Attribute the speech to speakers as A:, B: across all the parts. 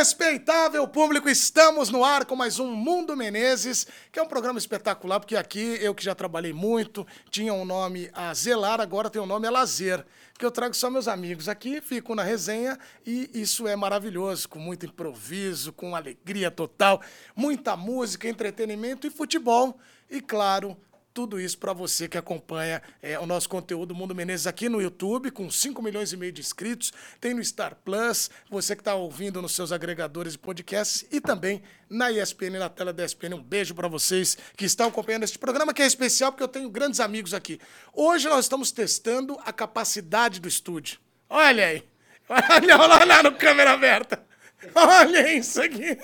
A: Respeitável público, estamos no ar com mais um Mundo Menezes, que é um programa espetacular, porque aqui eu que já trabalhei muito, tinha um nome a zelar, agora tem um nome a lazer, que eu trago só meus amigos aqui, fico na resenha e isso é maravilhoso, com muito improviso, com alegria total, muita música, entretenimento e futebol, e claro, tudo isso para você que acompanha é, o nosso conteúdo Mundo Menezes aqui no YouTube, com 5 milhões e meio de inscritos, tem no Star Plus, você que está ouvindo nos seus agregadores de podcasts e também na ESPN, na tela da ESPN. Um beijo para vocês que estão acompanhando este programa, que é especial porque eu tenho grandes amigos aqui. Hoje nós estamos testando a capacidade do estúdio. Olha aí. Olha, olha lá no câmera aberta. Olha isso aqui.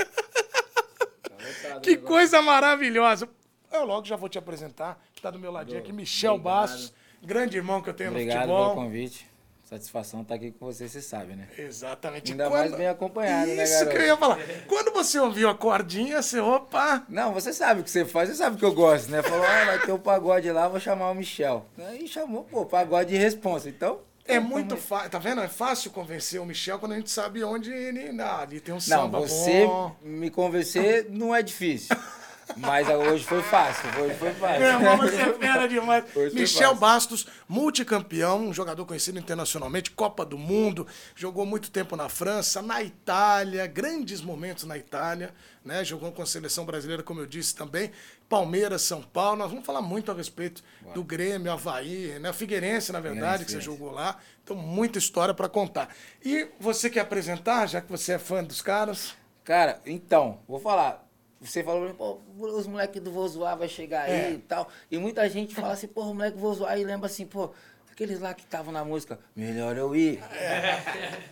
A: Que coisa maravilhosa. Eu logo já vou te apresentar. Está do meu ladinho aqui, Michel
B: Obrigado.
A: Bastos, grande irmão que eu tenho
B: Obrigado
A: no
B: pelo
A: futebol.
B: convite. Satisfação estar aqui com você, você sabe, né?
A: Exatamente.
B: Ainda mais bem acompanhado, né,
A: Isso que eu ia falar. Quando você ouviu a cordinha, você, opa,
B: Não, você sabe o que você faz, você sabe que eu gosto, né? Falou, ah, vai ter o pagode lá, vou chamar o Michel. Aí chamou, pô, pagode de responsa. Então.
A: é muito fácil. Tá vendo? É fácil convencer o Michel quando a gente sabe onde ele. Ah, ali tem um
B: Não,
A: samba
B: você
A: bom.
B: me convencer não é difícil. Mas hoje foi fácil, hoje foi fácil.
A: Meu irmão, você é fera demais.
B: Hoje
A: Michel. Bastos, multicampeão, um jogador conhecido internacionalmente, Copa do Mundo, jogou muito tempo na França, na Itália, grandes momentos na Itália, né? Jogou com a seleção brasileira, como eu disse também. Palmeiras, São Paulo, nós vamos falar muito a respeito do Grêmio, Havaí, né? Figueirense, na verdade, que você
B: Figueirense.
A: jogou lá. Então, muita história para contar. E você quer apresentar, já que você é fã dos caras?
B: Cara, então, vou falar. Você falou pô, os moleques do Vou Zoar vai chegar aí
A: É.
B: e tal. E muita gente fala assim, pô, o moleque Vou Zoar e lembra assim, pô, aqueles lá que estavam na música, melhor eu ir.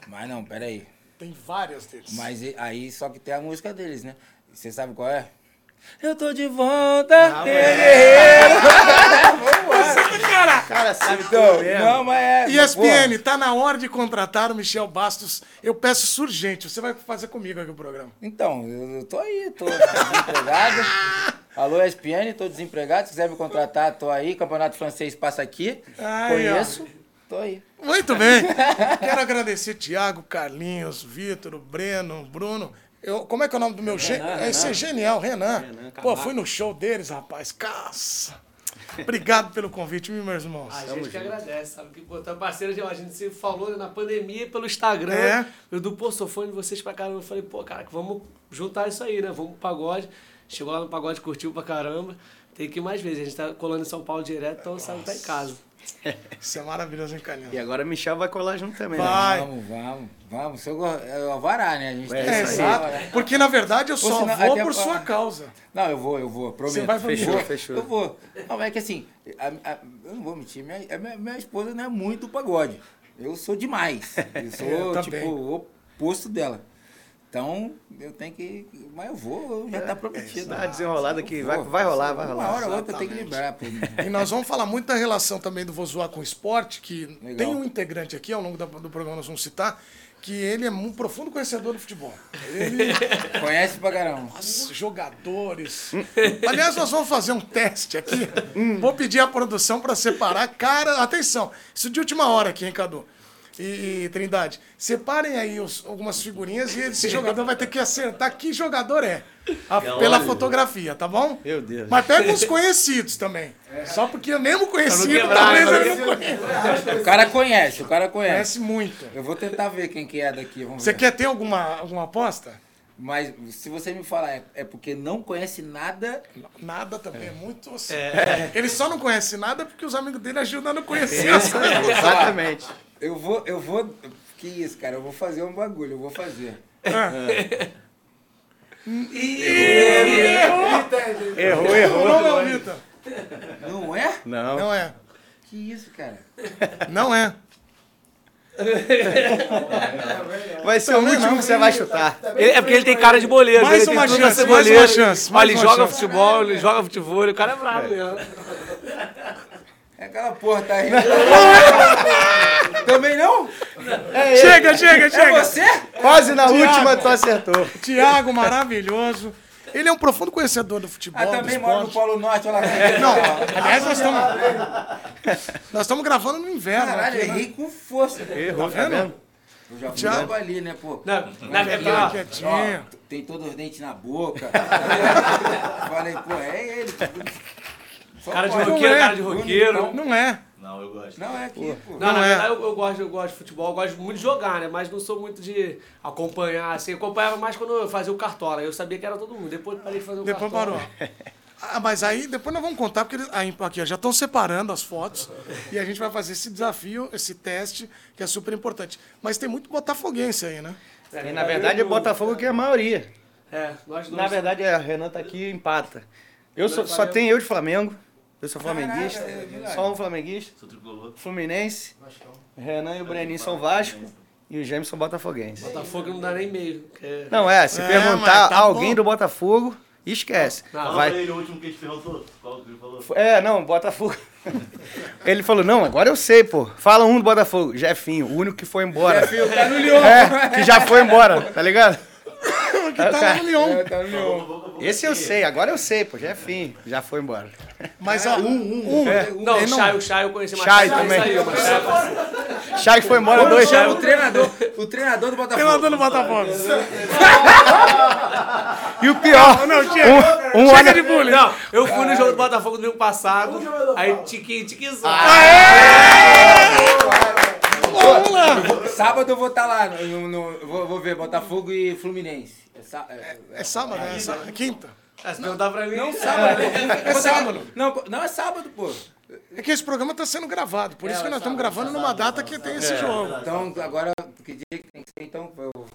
B: Mas não, peraí.
A: Tem várias deles.
B: Mas aí só que tem a música deles, né? Você sabe qual é? Eu tô de volta, guerreiro.
A: Cara,
C: Cara, sabe
B: Então,
C: mesmo.
B: não, mas é.
A: ESPN, tá na hora de contratar o Michel Bastos. Eu peço isso urgente. Você vai fazer comigo aqui o programa.
B: Então, eu, eu tô aí, tô desempregado. Alô, ESPN, tô desempregado. Se quiser me contratar, tô aí. Campeonato francês passa aqui.
A: Ó.
B: Conheço, tô aí.
A: Muito bem. Quero agradecer Tiago, Carlinhos, Vitor, Breno, Bruno. Eu, como é que é o nome do meu gênio? Esse é genial, Renan.
C: Renan
A: Pô, fui no show deles, rapaz. Caça. Obrigado pelo convite, viu, meus irmãos.
C: A
D: A
C: gente que agradece,
D: sabe? Que, pô, tá parceiro de a gente se falou na pandemia pelo Instagram.
A: É.
D: Eu do, pô, sou fã de vocês pra caramba. Eu falei, pô, cara, vamos juntar isso aí, né? Vamos pro pagode. Chegou lá no pagode, curtiu pra caramba. Tem que ir mais vezes. A gente tá colando em São Paulo direto, então sabe que tá em casa.
A: Isso é maravilhoso, hein?
C: E agora o Michel vai colar junto também, né?
A: Vai.
B: Vamos, vamos, vamos. Seu go- é o Alvará, né? A gente
C: É
A: É, exato. Porque, na verdade, eu
B: Ou
A: só
B: senão-
A: vou por sua
B: ah.
A: causa.
B: Não, eu vou, eu vou, prometo.
A: Você vai
B: fechou.
C: Fechou.
B: Eu vou. Não, mas é que assim, a- a- eu não vou mentir, minha, a minha, minha esposa não é muito pagode. Eu sou demais. Eu sou,
A: Eu
B: tipo,
A: também.
B: o oposto dela. Então, eu tenho que. Mas eu vou, já tá prometido.
C: Dá uma desenrolada que vai, vai rolar, vai
B: Uma
C: rolar.
B: hora ou outra tem que lembrar. Pô.
A: E nós vamos falar muito da relação também do Vou Zoar com o Esporte, que
B: Legal.
A: tem um integrante aqui, ao longo da- do programa nós vamos citar, que ele é um profundo conhecedor do futebol. Ele,
B: Conhece pra caramba.
A: Nossa, jogadores. Aliás, nós vamos fazer um teste aqui. Vou pedir à produção para separar. Cara, atenção, isso de última hora aqui, hein, Cadu? E, e Trindade, separem aí os- algumas figurinhas e esse jogador vai ter que acertar que jogador é. a- pela fotografia, tá bom?
C: Meu Deus.
A: Mas pega uns conhecidos também. Só porque eu mesmo conhecido,
D: quebrar,
A: talvez eu não conheça.
B: O cara conhece, o cara conhece.
A: Conhece muito.
B: Eu vou tentar ver quem que é daqui. Vamos
A: Você
B: ver.
A: quer ter alguma, alguma aposta?
B: Mas se você me falar, é, é porque não conhece nada.
A: Nada também, é muito assim. Ele só não conhece nada porque os amigos dele ajudam a não conhecer coisas.
C: exatamente.
B: Eu vou, eu vou. Que isso, cara? Eu vou fazer um bagulho, eu vou fazer.
C: Errou,
A: O
C: errou.
A: nome é o Vitor.
B: Não é?
C: Não.
A: Não é.
B: Que isso, cara?
A: Não é.
C: Vai ser o último
A: não.
C: que você vai chutar.
D: Ele- é porque ele tem cara de boleiro.
A: Mais
D: ele tem
A: uma chance, mais uma chance,
D: Olha, ele joga
A: chance.
D: futebol, ele joga futebol, o cara é brabo mesmo.
B: É aquela porra, tá rindo. Também não?
A: Chega, chega,
B: É
A: chega.
B: você?
C: Quase na
A: Thiago.
C: última tu acertou.
A: Tiago, maravilhoso. Ele é um profundo conhecedor do futebol.
B: Ah, também mora no. Polo Norte, olha lá.
A: Não, aliás, nós estamos. Nós estamos gravando no inverno.
B: Caralho,
A: aqui, né?
B: errei com força.
C: Errou,
A: Tá
C: tá
A: vendo?
C: vendo?
B: Eu já fui
A: Já?
B: logo ali, né, pô?
D: Na, na verdade,
B: aqui.
D: Ó,
B: tem todos os dentes na boca. Falei, pô, é ele. Só
D: cara de roqueiro,
A: é.
D: cara de roqueiro.
A: Não é.
C: Não, eu gosto.
B: Não é aqui, pô.
D: Não,
A: Não
D: na
A: é.
D: verdade eu, eu gosto, eu gosto de futebol, eu gosto muito de jogar, né? Mas não sou muito de acompanhar, assim. Eu acompanhava mais quando eu fazia o cartola. Eu sabia que era todo mundo. Depois parei de fazer o
A: Depois
D: cartola.
A: parou. Ah, mas aí depois nós vamos contar, porque eles, aí, aqui, já estão separando as fotos e a gente vai fazer esse desafio, esse teste, que é super importante. Mas tem muito botafoguense aí, né?
D: É,
C: E na verdade é Botafogo que é a maioria.
D: É, nós dois.
C: Na verdade, a Renan tá aqui e empata. Eu sou, só
D: Flamengo.
C: tem eu de Flamengo. Eu sou flamenguista.
B: Caraca, é
C: só um flamenguista. Fluminense. Renan e o Breninho são Vasco. E o Gêmeos são botafoguenses.
D: Botafogo não dá nem meio. é-
C: Não, é, se
A: É,
C: perguntar
A: tá
C: alguém
A: bom.
C: do Botafogo, esquece.
D: Não,
E: Fala
C: Vai-
E: pra ele o último que a gente perguntou. Qual que ele falou?
C: É, não, Botafogo. Ele falou, não, agora eu sei, pô. Fala um do Botafogo. Jefinho, o único que foi embora.
B: Jefinho tá no Lyon.
C: É, que já foi embora, tá ligado?
A: Que tá lá no Lyon.
B: É, tá no Lyon.
C: Esse eu sei, agora eu sei, pô. Jefinho, já foi embora.
A: Mas ó, um, um,
C: É.
D: Não,
A: Ele
D: o Chay, o Chay eu conheci mais
C: Chay
D: tarde,
C: também.
D: Saiu, mas Chay é.
C: Chay foi embora
B: Quando
C: dois anos.
B: o treinador, o treinador do Botafogo.
A: treinador do Botafogo.
C: E o pior,
A: Não, chega.
C: um, um
A: Chega
C: ano...
A: de bullying.
D: Não, eu fui no jogo do Botafogo domingo passado. Aí tiquinho.
A: Vamos lá.
B: Sábado eu vou estar lá, no, no- eu vou, vou ver Botafogo e Fluminense. É, sá- é-
A: É sábado, né? É sábado. É quinta.
D: Se perguntar pra mim.
B: não, sábado.
A: É sábado.
B: Não, não é sábado, pô.
A: É que esse programa está sendo gravado, por isso que
B: é
A: nós estamos
B: sábado,
A: gravando numa data que tem esse jogo.
B: Então, agora, que dia que tem que ser, então? Eu...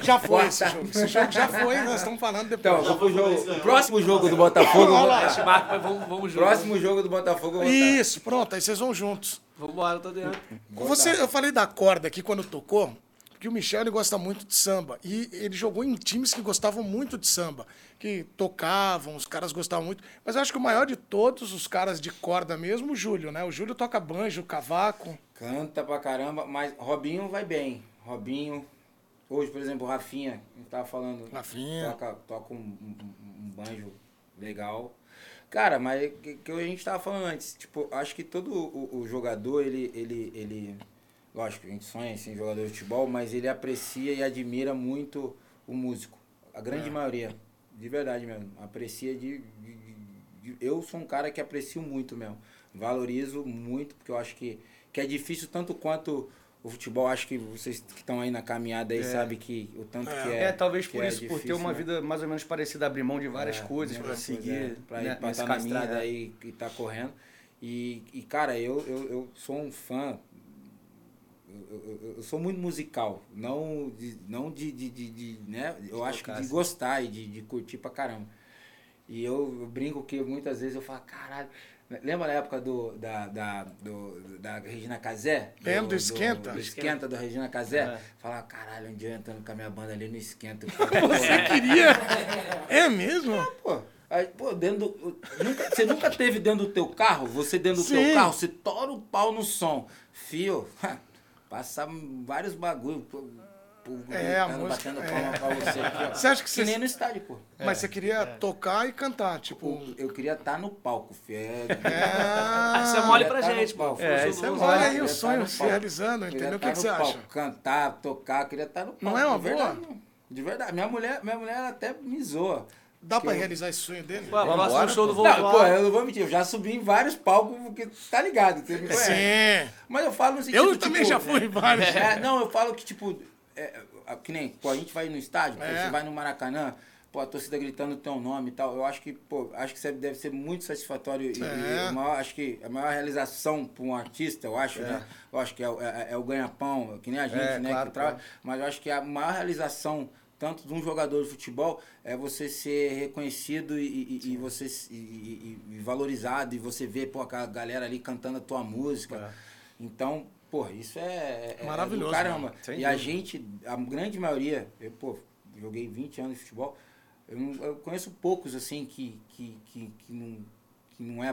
A: Já foi esse jogo. Esse jogo já foi, nós estamos falando
B: Então,
A: depois.
B: pro jogo. O próximo jogo do Botafogo.
A: Olha lá.
D: vamos, vamos.
B: Próximo jogo do Botafogo.
A: Isso, pronto, aí vocês vão juntos.
D: Vambora, eu tô dentro.
A: Você, eu falei da corda aqui quando tocou, porque o Michel ele gosta muito de samba. E ele jogou em times que gostavam muito de samba, que tocavam, os caras gostavam muito. Mas eu acho que o maior de todos os caras de corda mesmo, o Júlio, né? O Júlio toca banjo, cavaco.
B: Canta pra caramba, mas Robinho vai bem. Robinho. Hoje, por exemplo, o Rafinha, a gente tava falando.
A: Rafinha.
B: Toca, toca um, um- um banjo legal. Cara, mas que, que a gente tava falando antes, tipo, acho que todo o, o jogador, ele, ele, ele. Lógico, a gente sonha em ser jogador de futebol, mas ele aprecia e admira muito o músico. A grande maioria. De verdade mesmo. Aprecia de, de- de- Eu sou um cara que aprecio muito mesmo. Valorizo muito, porque eu acho que, que é difícil tanto quanto o futebol. Acho que vocês que estão aí na caminhada aí sabem que o tanto que é.
C: É, talvez por
B: é
C: isso, por ter
B: difícil,
C: uma
B: né?
C: vida mais ou menos parecida, abrir mão de várias
B: É,
C: coisas pra
B: coisas,
C: seguir
B: é, pra
C: né,
B: ir pra
C: nesse
B: estar na
C: caminho.
B: estrada
C: é.
B: aí e tá correndo. E, e cara, eu, eu, eu sou um fã. Eu, eu- eu sou muito musical. Não de, não de, de, de, de, né? Eu acho que de
C: assim.
B: gostar e de, de curtir pra caramba. E eu, eu brinco que muitas vezes eu falo, caralho. Lembra na época do, da, da, do, da Regina Casé?
A: Lembro do Esquenta.
B: Do, Esquenta da Regina Casé.
C: É.
B: Falava, caralho, um dia eu entrando com a minha banda ali no Esquenta.
A: Você queria? É mesmo?
B: Pô, aí, pô, dentro do, nunca, você nunca teve dentro do teu carro? Você dentro do
A: Sim.
B: teu carro, você tora o pau no som. Fio, passar vários bagulho. Pô,
A: É, a música-
B: batendo palma pra você aqui, ó.
A: Você acha que
B: Que
A: você-
B: nem no estádio, pô.
A: Mas você queria tocar e cantar, tipo.
B: Eu queria estar no palco, fio. É,
A: Ah,
D: Isso é mole pra
B: tá
D: gente, pô.
C: É, isso é mole.
A: Olha aí o
B: estar
A: sonho
B: no
A: se realizando, entendeu? O que,
B: estar
A: que você
B: palco,
A: acha?
B: Cantar, tocar, queria estar no palco.
A: é uma
B: de verdade,
A: boa?
B: não. De verdade. Minha mulher, minha mulher até me zoa.
A: Dá pra
B: eu-
A: realizar esse sonho dele?
D: Pô,
C: Vambora,
D: show do
B: Não, pô, eu não vou mentir, eu já subi em vários palcos, porque tá ligado, você me conhece.
A: Sim.
B: Mas eu falo no sentido,
A: Eu
B: tipo,
A: também já fui em vários.
B: é, não, eu falo que, tipo, é, é, que nem, pô, a gente vai no estádio, pô,
A: É.
B: você vai no Maracanã, pô, a torcida gritando o teu nome e tal. Eu acho que, pô, acho que isso deve ser muito satisfatório e,
A: É.
B: e a maior, acho que a maior realização para um artista, eu acho, né? Eu acho que é, o- é- é o ganha-pão, que nem a gente,
C: É,
B: né?
C: claro,
B: que trabalha. Mas eu acho que a maior realização tanto de um jogador de futebol é você ser reconhecido e, e- e você e, e- valorizado e você ver pô, a galera ali cantando a tua música. Então, pô, isso é, é- é
A: Maravilhoso,
B: do caramba. E a gente, a grande maioria, eu, pô, joguei 20 anos de futebol, eu, não- eu conheço poucos assim que, que, que, que não que não é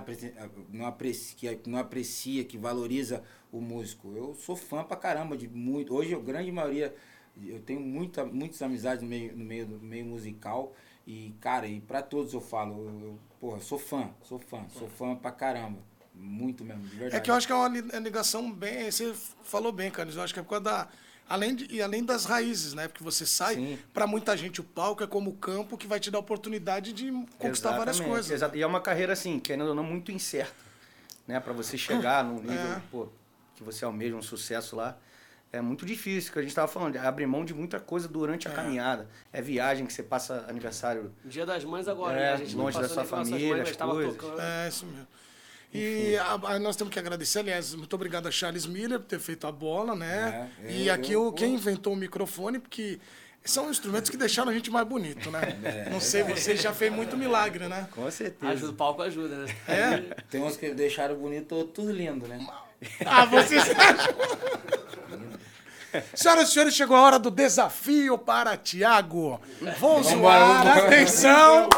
B: não aprecia, que é, não aprecia, que valoriza o músico. Eu sou fã pra caramba de muito. Hoje a grande maioria eu tenho muita, muitas amizades no meio, no meio do meio musical e cara, e pra todos eu falo, eu, eu, porra, sou fã, sou fã, sou fã pra caramba. Muito mesmo, de verdade.
A: É que eu acho que é uma é ligação bem. Você falou bem, Carlos. Eu acho que é por causa da. Além de, e além das raízes, né? Porque você sai, pra muita gente o palco é como o campo que vai te dar a oportunidade de conquistar várias
C: Exatamente,
A: coisas.
C: exato. E é uma carreira, assim, querendo ou não, muito incerta. Né? Pra você chegar num nível
A: É.
C: pô, que você almeja um sucesso lá. É muito difícil, que a gente tava falando, é abrir mão de muita coisa durante a caminhada. É viagem que você passa aniversário.
D: Dia das Mães agora,
C: É,
D: né? A gente não
C: longe da sua família,
D: mães,
C: as coisas.
D: tocando.
A: É, isso mesmo. E a- a- nós temos que agradecer, aliás, muito obrigado a Charles Miller por ter feito a bola, né?
B: É,
A: e
B: eu-
A: aqui
B: eu-
A: o, quem inventou o microfone, porque são instrumentos que deixaram a gente mais bonito, né?
B: É,
A: Não sei, você já fez muito milagre, né?
C: Com certeza.
D: Ajuda, o palco ajuda, né?
A: É?
B: Tem uns que deixaram bonito, outros lindo, né?
A: Ah, vocês acham? Senhoras e senhores, chegou a hora do desafio para Tiago. Vamos zoar,
B: vambora.
A: atenção.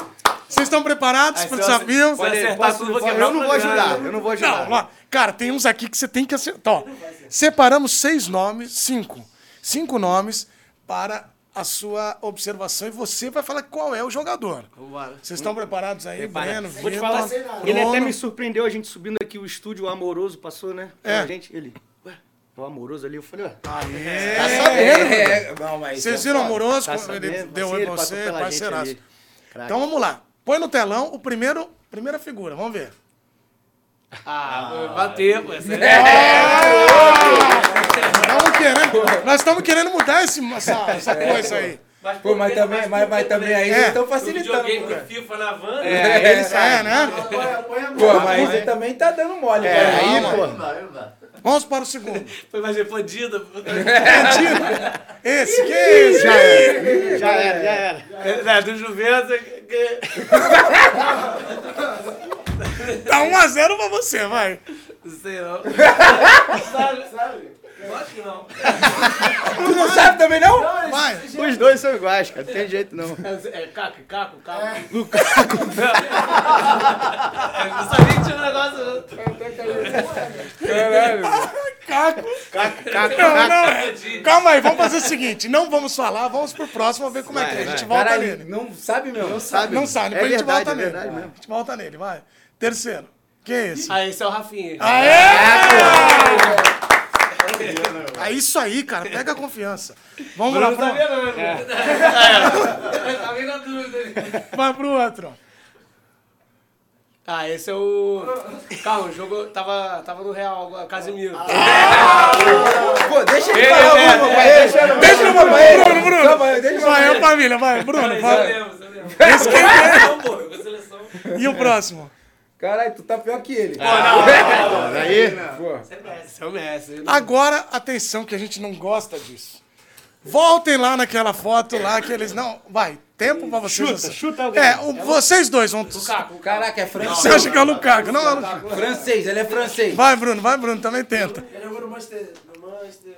A: Vocês estão preparados para o
D: eu-
A: desafio?
D: eu acertar
C: Posso-
D: tudo, vou
C: eu
D: quebrar
C: não
D: o
C: vou ajudar, eu não vou ajudar.
A: Não, cara, tem uns aqui que você tem que acertar. Ó, separamos seis nomes, cinco. Cinco nomes para a sua observação e você vai falar qual é o jogador.
D: Vambora.
A: Vocês estão preparados aí, Breno?
C: Vou te
A: Vitor,
C: falar, ele até
A: Bruno?
C: me surpreendeu, a gente subindo aqui o estúdio amoroso, passou, né?
A: É.
C: A gente, ele, o amoroso ali, eu falei, ué,
A: É.
C: tá sabendo?
B: É, não, mas
A: Vocês
B: é
A: viram
B: foda.
A: amoroso?
C: Tá
A: ele deu oi
C: ele
A: pra você, parceiraço. Então vamos lá. Põe no telão o primeiro, primeira figura, vamos ver.
D: Ah, vou bater, pô. Essa
A: Estamos querendo, nós estamos querendo mudar esse, essa, essa coisa aí.
B: Pô, mas também, mas, mas também aí
A: É.
B: estão
D: Eu
B: facilitando.
D: joguei com FIFA na van.
A: É, ele sai, né?
B: Pô, mas você também tá dando mole,
C: É, aí, pô.
E: Não dá, não dá.
A: Vamos para o segundo.
D: Foi mais fodida.
A: Esse, que é esse?
C: Já era, já era, já era.
D: É, do Juventus. que-
A: Tá 1x0 pra você, vai.
D: Não sei não. sabe, sabe? Que não.
B: Tu não sabe também, não?
A: Vai.
C: Os dois são iguais, cara, não tem jeito não.
D: É Caco, Caco, Caco. Lukaku. Eu não sabia que tinha um negócio.
A: Caco.
C: Caco, caco,
A: Não,
C: caco.
A: não, é. Calma aí, vamos fazer o seguinte. Não vamos falar, vamos pro próximo, ver como é que é. A gente volta
B: Caralho,
A: nele.
B: não sabe mesmo. Não
C: Sabe?
A: Não sabe,
C: É
A: depois a gente
C: verdade,
A: volta
C: é
A: nele.
C: verdade mesmo.
A: A gente volta nele, vai. Terceiro. Quem é esse?
D: Ah, esse é o Rafinha.
A: Aê! É isso aí, cara. Pega a confiança. Vamos lá, pro...
D: né? É. Tava na dúvida.
A: vai pro outro.
D: Ah, esse é o. Calma, o jogo tava, tava no Real Casimiro.
B: Pô, deixa ele
D: Ele,
B: falar
D: é,
B: uma,
D: é.
B: Deixa deixa ele falar pra ele.
A: Bruno, Bruno.
B: Calma deixa ele
A: Vai, família, vai. Bruno, vai.
D: lembro, isso eu lembro.
A: Esse quem é? E o próximo?
B: Caralho, tu tá pior que ele.
C: Aí,
B: Pô.
D: Esse é o Messi.
A: Agora, atenção, que a gente não gosta disso. Voltem lá naquela foto lá que eles não. Vai, tempo pra vocês.
C: Chuta, chuta alguém.
A: É, o- vocês dois vão.
D: Lukaku.
B: Caraca, é
A: Você
B: francês.
A: acha que é o Lukaku? Não, é Lukaku.
B: Francês, ele é francês.
A: Vai, Bruno, vai, Bruno, também tenta.
D: Ele jogou no Manchester. No Manchester.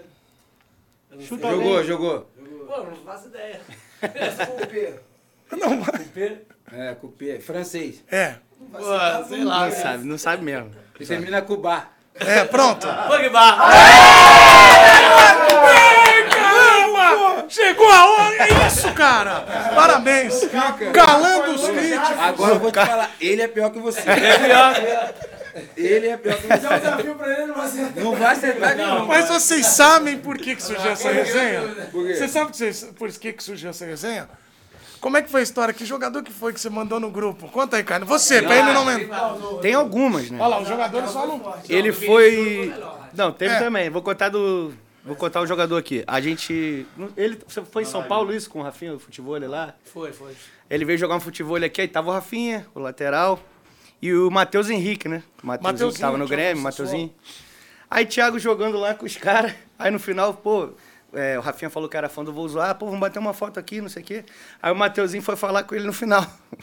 D: Não sei.
B: Jogou, jogou.
D: Pô, não faço ideia.
A: Não vai.
D: P.
B: É, com P. Francês.
A: É.
D: Pô, sei lá.
C: não sabe, não sabe mesmo.
B: Termina com Bar.
A: É, pronto.
D: Pogba.
A: Chegou a hora! É isso, cara! Parabéns! Calando os críticos.
B: Agora eu vou te falar, ele é pior que você. Ele é pior que você. Não vai acertar nenhum.
A: Mas vocês sabem por que, que surgiu essa resenha?
B: Por quê?
A: Por que, que surgiu essa resenha? Como é que foi a história? Que jogador que foi que você mandou no grupo? Conta aí, cara. Você, pra ele não lembrar.
C: Tem algumas, né?
A: Olha lá, os jogadores só não.
C: Ele foi. Não, teve
A: É.
C: também. Vou contar do. Vou contar o jogador aqui. A gente. Ele você foi em São Paulo isso com o Rafinha, o futebol lá.
D: Foi, foi.
C: Ele veio jogar um futebol aqui, aí tava o Rafinha, o lateral. E o Matheus Henrique, né? O Matheusinho que
A: Mateuzinho,
C: tava no Grêmio. Matheusinho. Aí Thiago jogando lá com os caras. Aí no final, pô, é, o Rafinha falou que era fã do Vou Zoar, pô, vamos bater uma foto aqui, não sei o quê. Aí o Matheusinho foi falar com ele no final.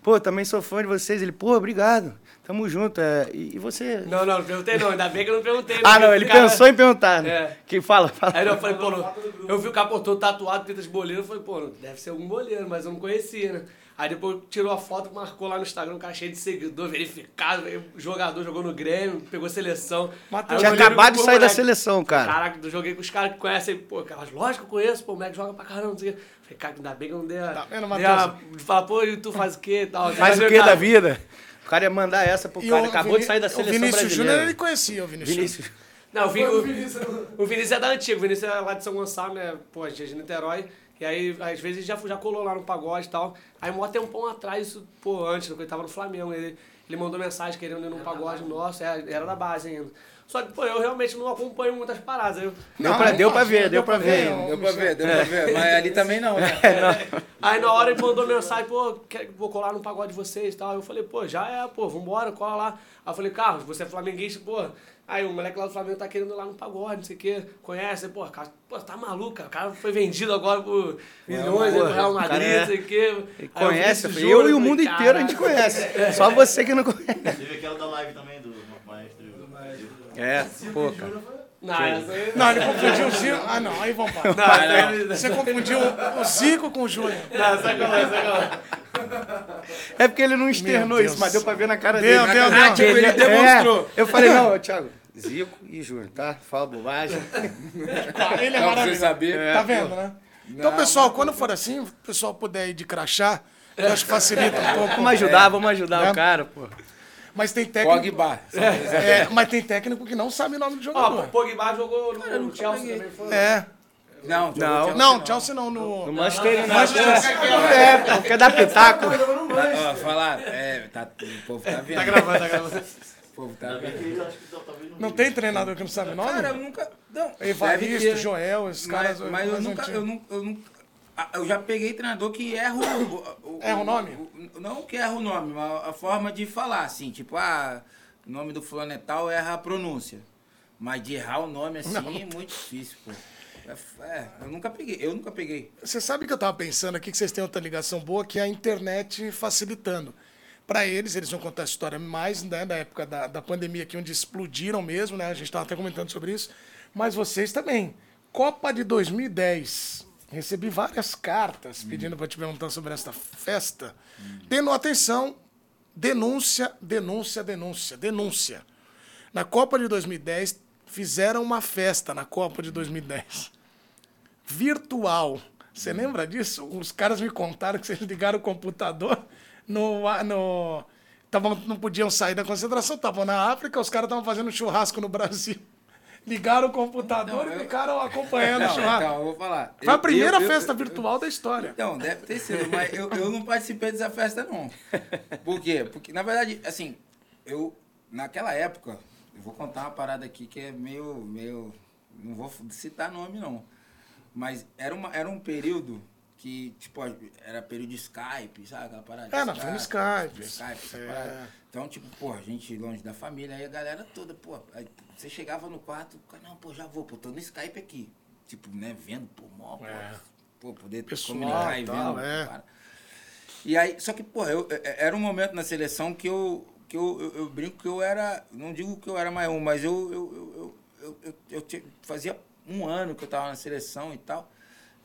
C: Pô, também sou fã de vocês. Ele, pô, obrigado. Tamo junto. é, e, e você?
D: Não, não, não perguntei não. Ainda bem que eu não perguntei.
C: Ah,
D: porque
C: não, ele
D: cara-
C: pensou em perguntar. né?
D: É.
C: Que fala, fala.
D: Aí eu falei, pô, não- eu vi o todo tatuado, pinta de boleiro, eu falei, pô, deve ser algum boleiro, mas eu não conhecia, né? Aí depois tirou a foto, marcou lá no Instagram, um cara cheio de seguidor, verificado, veio jogador, jogou no Grêmio, pegou seleção.
A: Matheus,
C: Tinha acabado de sair da seleção, cara.
D: Caraca, eu joguei com os caras que conhecem, pô, cara, lógico que eu conheço, pô, o moleque joga pra caramba, não sei o quê. Falei, cara, ainda bem que eu não dei a.
A: Tá vendo, Matheus?
D: falar, pô, e tu faz o quê e tal.
C: Faz o
D: cara,
C: da vida? O cara ia mandar essa pro
A: E
C: cara.
A: o
C: Acabou
A: Vini-
C: de sair da
A: O
C: seleção
A: Vinícius
C: brasileira.
A: Júnior ele conhecia, o Vinícius.
C: Vinícius.
D: Não, o, Vin, o, o Vinícius é da antiga, o Vinícius é lá de São Gonçalo, né? Pô, a gente é de Niterói. E aí, às vezes, já, já colou lá no pagode e tal. Aí, mó tempão atrás, isso, pô, antes, quando ele tava no Flamengo, ele, ele mandou mensagem querendo ir num pagode nosso, é, era da base ainda. Só que, pô, eu realmente não acompanho muitas paradas. Eu,
C: Deu pra, deu pra ver, deu pra ver.
B: Deu pra ver, deu pra ver. Mas ali também não, né?
D: Aí na hora ele mandou mensagem, pô, quer, vou colar no pagode de vocês e tal. Eu falei, pô, já é, pô, vambora, cola lá. Aí eu falei, Carlos, você é flamenguista, pô. Aí o moleque lá do Flamengo tá querendo ir lá no pagode, não sei o quê. Conhece? Pô, cara, pô, tá maluco, cara. O cara foi vendido agora por milhões,
C: Pô,
D: pro Real Madrid,
C: cara, é.
D: não sei o quê. Aí
C: conhece,
D: eu,
C: eu, e o mundo inteiro a gente conhece. Só você que não conhece.
E: Teve aquela da live também do.
C: É, pô, cara.
D: Não, aí...
A: Não, ele confundiu o Zico. Ah, não, aí vamos para.
D: Não, não.
A: Você confundiu o Zico com o Júnior.
D: Não, sacanagem, sacanagem.
C: É porque ele não externou isso, mas deu pra ver na cara
A: Deu,
C: dele.
A: deu, deu.
C: tipo,
B: Ele
C: é,
B: demonstrou.
C: eu falei, não, ô, Thiago, Zico e Júnior, tá? Fala bobagem.
A: Ah, Ele é
B: você
A: maravilhoso.
B: saber.
A: Tá vendo, né? Então, pessoal, quando for assim, o pessoal puder ir de crachá, eu acho que facilita um pouco.
C: Vamos ajudar, vamos ajudar
A: É.
C: o cara, pô.
A: Mas tem técnico.
B: Pogba.
A: É, mas tem técnico que não sabe o nome do
D: Ó, o
A: jogador.
D: Pogba jogou no, no Chelsea
B: peguei.
D: também, foi?
A: É.
B: Não,
C: Não.
A: Não, Chelsea não, no.
C: No Manchester United. É, pô, quer dar pitaco.
B: Ó, falar, é, tá, o povo tá vendo.
D: Tá gravando, tá gravando.
B: O povo tá vendo.
E: Que talvez não.
A: Tem treinador que não sabe o nome?
B: Cara, eu nunca. Não,
A: Evaristo. Joel, esses
B: Mas,
A: caras.
B: mas eu nunca, eu nunca, eu nunca. Ah, Eu já peguei treinador que erra o. o-
A: Erra o nome?
B: o- não que erra o nome, mas a forma de falar, assim, tipo, ah, o nome do fulano é tal, erra a pronúncia. Mas de errar o nome assim é muito difícil, pô. É, É, eu nunca peguei, eu nunca peguei.
A: Você sabe que eu tava pensando aqui que vocês têm outra ligação boa, que é a internet facilitando. Para eles, eles vão contar a história mais né, da época da, da pandemia aqui, onde explodiram mesmo, né? A gente estava até comentando sobre isso. Mas vocês também. Copa de 2010. Recebi várias cartas pedindo para te perguntar sobre esta festa. Tendo atenção, denúncia, denúncia, denúncia, denúncia. Na Copa de 2010, fizeram uma festa na Copa de 2010 virtual. Você lembra disso? Os caras me contaram que vocês ligaram o computador no. no tavam, não podiam sair da concentração, estavam na África, os caras estavam fazendo churrasco no Brasil. Ligaram o computador
B: Não,
A: e
B: eu-
A: ficaram acompanhando o
B: Não,
A: churrasco.
B: então, eu vou falar.
A: Foi a
B: Eu-
A: primeira
B: eu- eu-
A: festa
B: eu-
A: virtual da história.
B: Então, deve ter sido, mas eu, eu não participei dessa festa, não. Por quê? Porque, na verdade, assim, eu, naquela época, eu vou contar uma parada aqui que é meio, meio, não vou citar nome, não. Mas era, uma, era um período que, tipo, era período de Skype, sabe? Aquela parada de
A: É, nós foi no Skype.
B: Skype, essa
A: É.
B: Então, tipo, pô, a gente longe da família, aí a galera toda, pô, aí você chegava no quarto, cara, não, pô, já vou, pô, tô no Skype aqui. Tipo, né, vendo, pô, mó, pô,
A: É.
B: pô, poder
A: Pessoal
B: comunicar
A: e
B: e
A: tal,
B: vendo.
A: é.
B: cara. E aí, só que, pô, eu, eu- era um momento na seleção que eu, que eu, eu, eu brinco que eu era, não digo que eu era mais um, mas eu, eu, eu, eu, eu, eu, fazia um ano que eu tava na seleção e tal.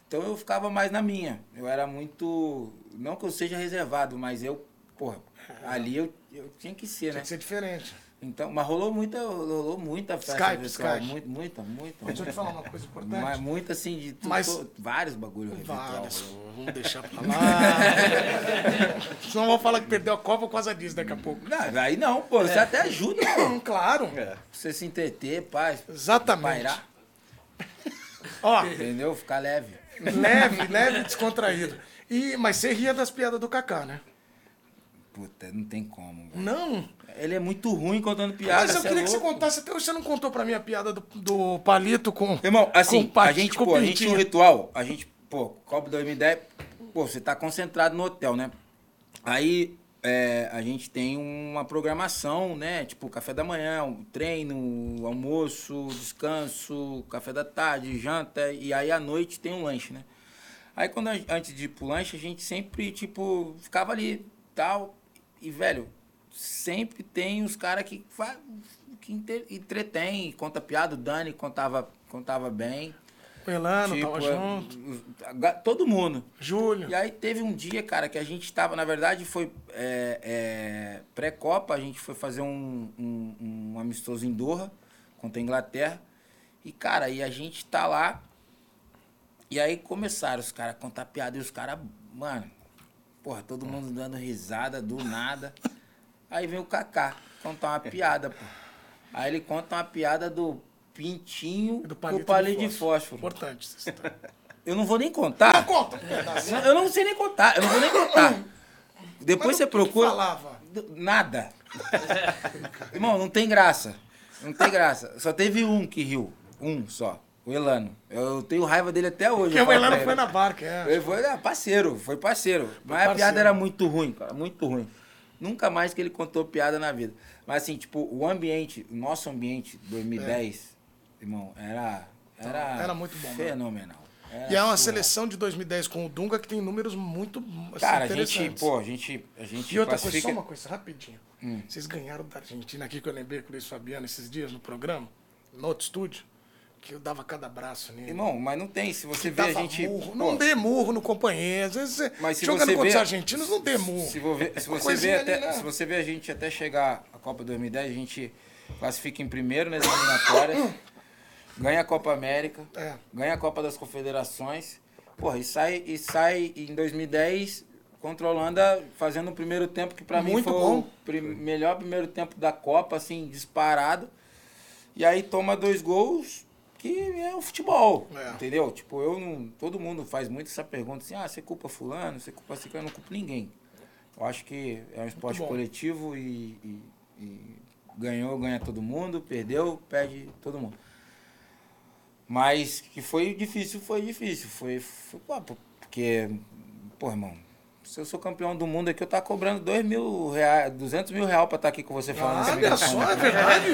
B: Então eu ficava mais na minha. Eu era muito. Não que eu seja reservado, mas eu, porra, ali eu, eu tinha que ser,
A: Tinha
B: né?
A: que ser diferente.
B: Então, mas rolou muita, rolou muita festa
A: Skype,
B: virtual.
A: Skype.
B: Muito, muita, muita.
A: Deixa eu te falar uma coisa
B: Mas
A: importante.
B: muito assim, de tu-
A: Mas-
B: to- vários bagulho
A: Várias.
B: virtual.
A: Vamos deixar pra lá. Senão vão falar que perdeu a Copa por causa disso daqui a pouco.
B: Não, aí não, pô, você até ajuda, pô.
A: Hum, claro.
B: Você se entreter, paz.
A: Exatamente.
B: Pairar,
A: Ó,
B: entendeu? Ficar leve.
A: leve, leve e descontraído. E, mas você ria das piadas do Kaká, né?
B: Puta, não tem como. velho.
A: Não.
B: Ele é muito ruim contando piada.
A: Mas eu
B: é
A: queria que você contasse, até você não contou pra mim a piada do, do palito com.
B: Irmão, assim,
A: com
B: a gente, pô, a gente tinha um ritual, a gente, pô, Copa 2010, pô, você tá concentrado no hotel, né? Aí é, a gente tem uma programação, né? Tipo, café da manhã, um treino, almoço, descanso, café da tarde, janta, e aí à noite tem um lanche, né? Aí quando a, antes de ir pro lanche, a gente sempre, tipo, ficava ali, tal, e, velho, sempre tem os caras que, que entre- entretém, conta piada, o Dani contava, contava bem.
A: O Elano
B: Tipo,
A: tava junto.
B: todo mundo.
A: Júlio.
B: E aí teve um dia, cara, que a gente tava, na verdade, foi é, é, pré-copa, a gente foi fazer um, um, um amistoso em Doha contra a Inglaterra. E, cara, e a gente tá lá. E aí começaram os caras a contar piada e os caras, mano, porra, todo mundo dando risada do nada. Aí vem o Kaká contar uma piada, pô. Aí ele conta uma piada do pintinho
A: do palito,
B: palito
A: de
B: de fósforo.
A: Importante. essa história.
B: Eu não vou nem contar.
A: Conta um pedacinho.
B: Eu não sei nem contar. Eu não vou nem contar. Depois
A: Mas
B: você
A: o que que
B: procura.
A: falava?
B: Nada. Irmão, não tem graça. Não tem graça. Só teve um que riu. Um só. O Elano. Eu tenho raiva dele até hoje.
A: Porque o Elano foi na barca, é.
B: Ele foi é, parceiro, foi parceiro. Mas a
A: parceiro.
B: piada era muito ruim, cara, muito ruim. Nunca mais que ele contou piada na vida. Mas assim, tipo, o ambiente, o nosso ambiente 2010, irmão, era era
A: Era muito bom, né?
B: Fenomenal. Era
A: E é uma
B: surreal.
A: seleção de 2010 com o Dunga que tem números muito assim,
B: Cara, a gente, pô, a gente, a gente
A: E outra coisa, só uma coisa, rapidinho.
B: Hum.
A: Vocês ganharam da Argentina aqui, que eu lembrei com o Luiz Fabiano esses dias no programa, no outro estúdio, que eu dava cada braço nele.
B: Irmão, mas não tem, se você
A: Que
B: vê a gente...
A: murro.
B: pô,
A: Não dê murro no companheiro. Às vezes, você-
B: Mas se
A: jogando
B: você
A: contra
B: vê,
A: os argentinos, não dê murro.
B: Se, vo- se
A: Uma
B: você vê
A: ali,
B: até,
A: né?
B: se você vê a gente até chegar à Copa 2010, a gente classifica em primeiro nas eliminatórias, ganha a Copa América,
A: É.
B: ganha a Copa das Confederações, porra, e sai, e sai em 2010 contra a Holanda fazendo um primeiro tempo que pra mim foi
A: bom.
B: o prim- melhor primeiro tempo da Copa, assim, disparado. E aí toma dois gols que é o futebol,
A: É.
B: entendeu? Tipo, eu não... Todo mundo faz muito essa pergunta assim, ah, você culpa fulano, você culpa ciclano, eu não culpo ninguém. Eu acho que é um esporte coletivo e, e- e ganhou, ganha todo mundo, perdeu, perde todo mundo. Mas que foi difícil, foi difícil. Foi, foi pô, porque, pô, irmão, se eu sou campeão do mundo aqui, eu tá cobrando dois mil reais, 200 mil reais pra estar aqui com você falando
A: Ah, olha só, é verdade.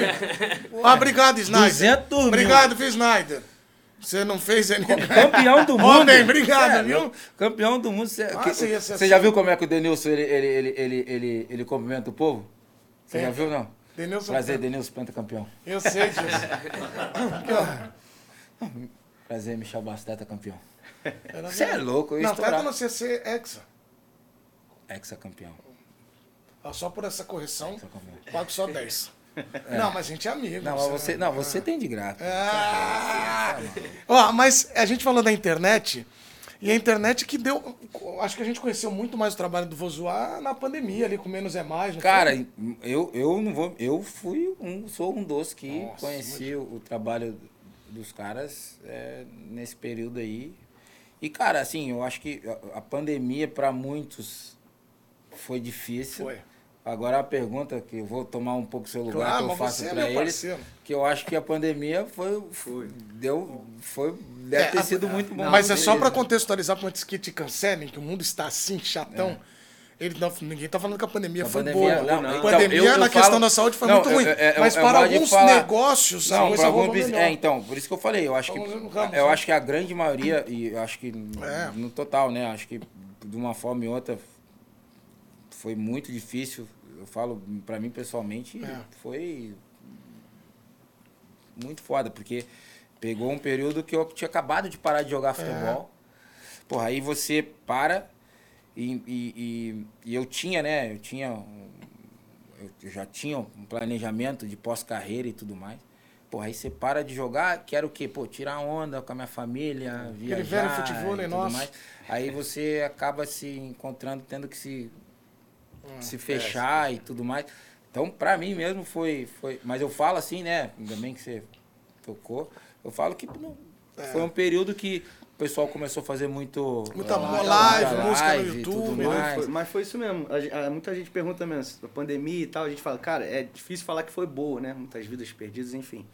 A: ah, obrigado, Snyder.
B: 200 mil.
A: Obrigado, viu, Snyder. Você não fez ainda.
B: Campeão do mundo.
A: Homem, obrigado,
B: é
A: viu?
B: Campeão do mundo. Você
A: Ah, você ser
B: você já
A: assim.
B: viu como é que o Denilson ele, ele, ele, ele, ele, ele cumprimenta o povo? Você
A: É.
B: já viu, não?
A: Denilson.
B: Prazer, Denilson, pentacampeão.
A: Eu sei disso.
B: Prazer, Michel Basteta, campeão. Você é louco, ia
A: Não, tá
B: estourar.
A: no CC Hexa.
B: Ex-campeão.
A: Só por essa correção, pago só 10. Não, mas a gente é amigo.
B: Não, mas você, não, você tem de graça.
A: Ah! Ó, mas a gente falou da internet, e a internet que deu. Acho que a gente conheceu muito mais o trabalho do Vozoar na pandemia, ali com Menos é Mais.
B: Cara,
A: foi?
B: eu, eu não vou. Eu fui um, sou um dos que
A: Nossa,
B: conheci o, o trabalho dos caras é, nesse período aí. E, cara, assim, eu acho que a pandemia para muitos foi difícil.
A: Foi.
B: Agora a pergunta que eu vou tomar um pouco seu lugar
A: Claro,
B: que eu faço
A: é
B: para eles, que eu acho que a pandemia foi, deu foi deve
A: É,
B: ter
A: a-
B: sido muito bom.
A: Mas é só
B: pra
A: para contextualizar, para antes que te cancelem, que o mundo está assim, chatão. Ele não, ninguém tá falando que a pandemia
B: É. A
A: foi
B: pandemia-
A: boa.
B: não,
A: a
B: então,
A: pandemia
B: eu- eu
A: na questão
B: falo-
A: da saúde foi
B: Não,
A: muito ruim.
B: eu- eu-
A: mas
B: eu
A: para alguns
B: falar-
A: negócios, a
B: Não, para. É, então, por isso que eu falei, eu acho que eu
A: né?
B: acho que a grande maioria e acho que
A: É.
B: no total, né, acho que de uma forma ou outra foi muito difícil. Eu falo para mim pessoalmente,
A: É.
B: foi muito foda, porque pegou um período que eu tinha acabado de parar de jogar futebol. Porra, aí você para e, e, e, e eu tinha, né, eu tinha eu já tinha um planejamento de pós-carreira e tudo mais. Porra, aí você para de jogar, quero o quê? Pô, tirar onda com a minha família, viajar
A: velho futebol,
B: e
A: né,
B: tudo
A: nosso?
B: mais. Aí você acaba se encontrando, tendo que se,
A: Hum,
B: se
A: é,
B: fechar e tudo mais. Então, pra mim mesmo foi, foi... Mas eu falo assim, né? Ainda bem que você tocou. Eu falo que não,
A: É.
B: foi um período que o pessoal começou a fazer muito...
A: Muita
B: muita
A: live,
B: muita
A: música no
B: live tudo
A: YouTube,
C: Foi-
B: mais.
C: foi- mas foi isso mesmo. A a- muita gente pergunta mesmo, a pandemia e tal, a gente fala, cara, é difícil falar que foi boa, né? Muitas vidas perdidas, enfim.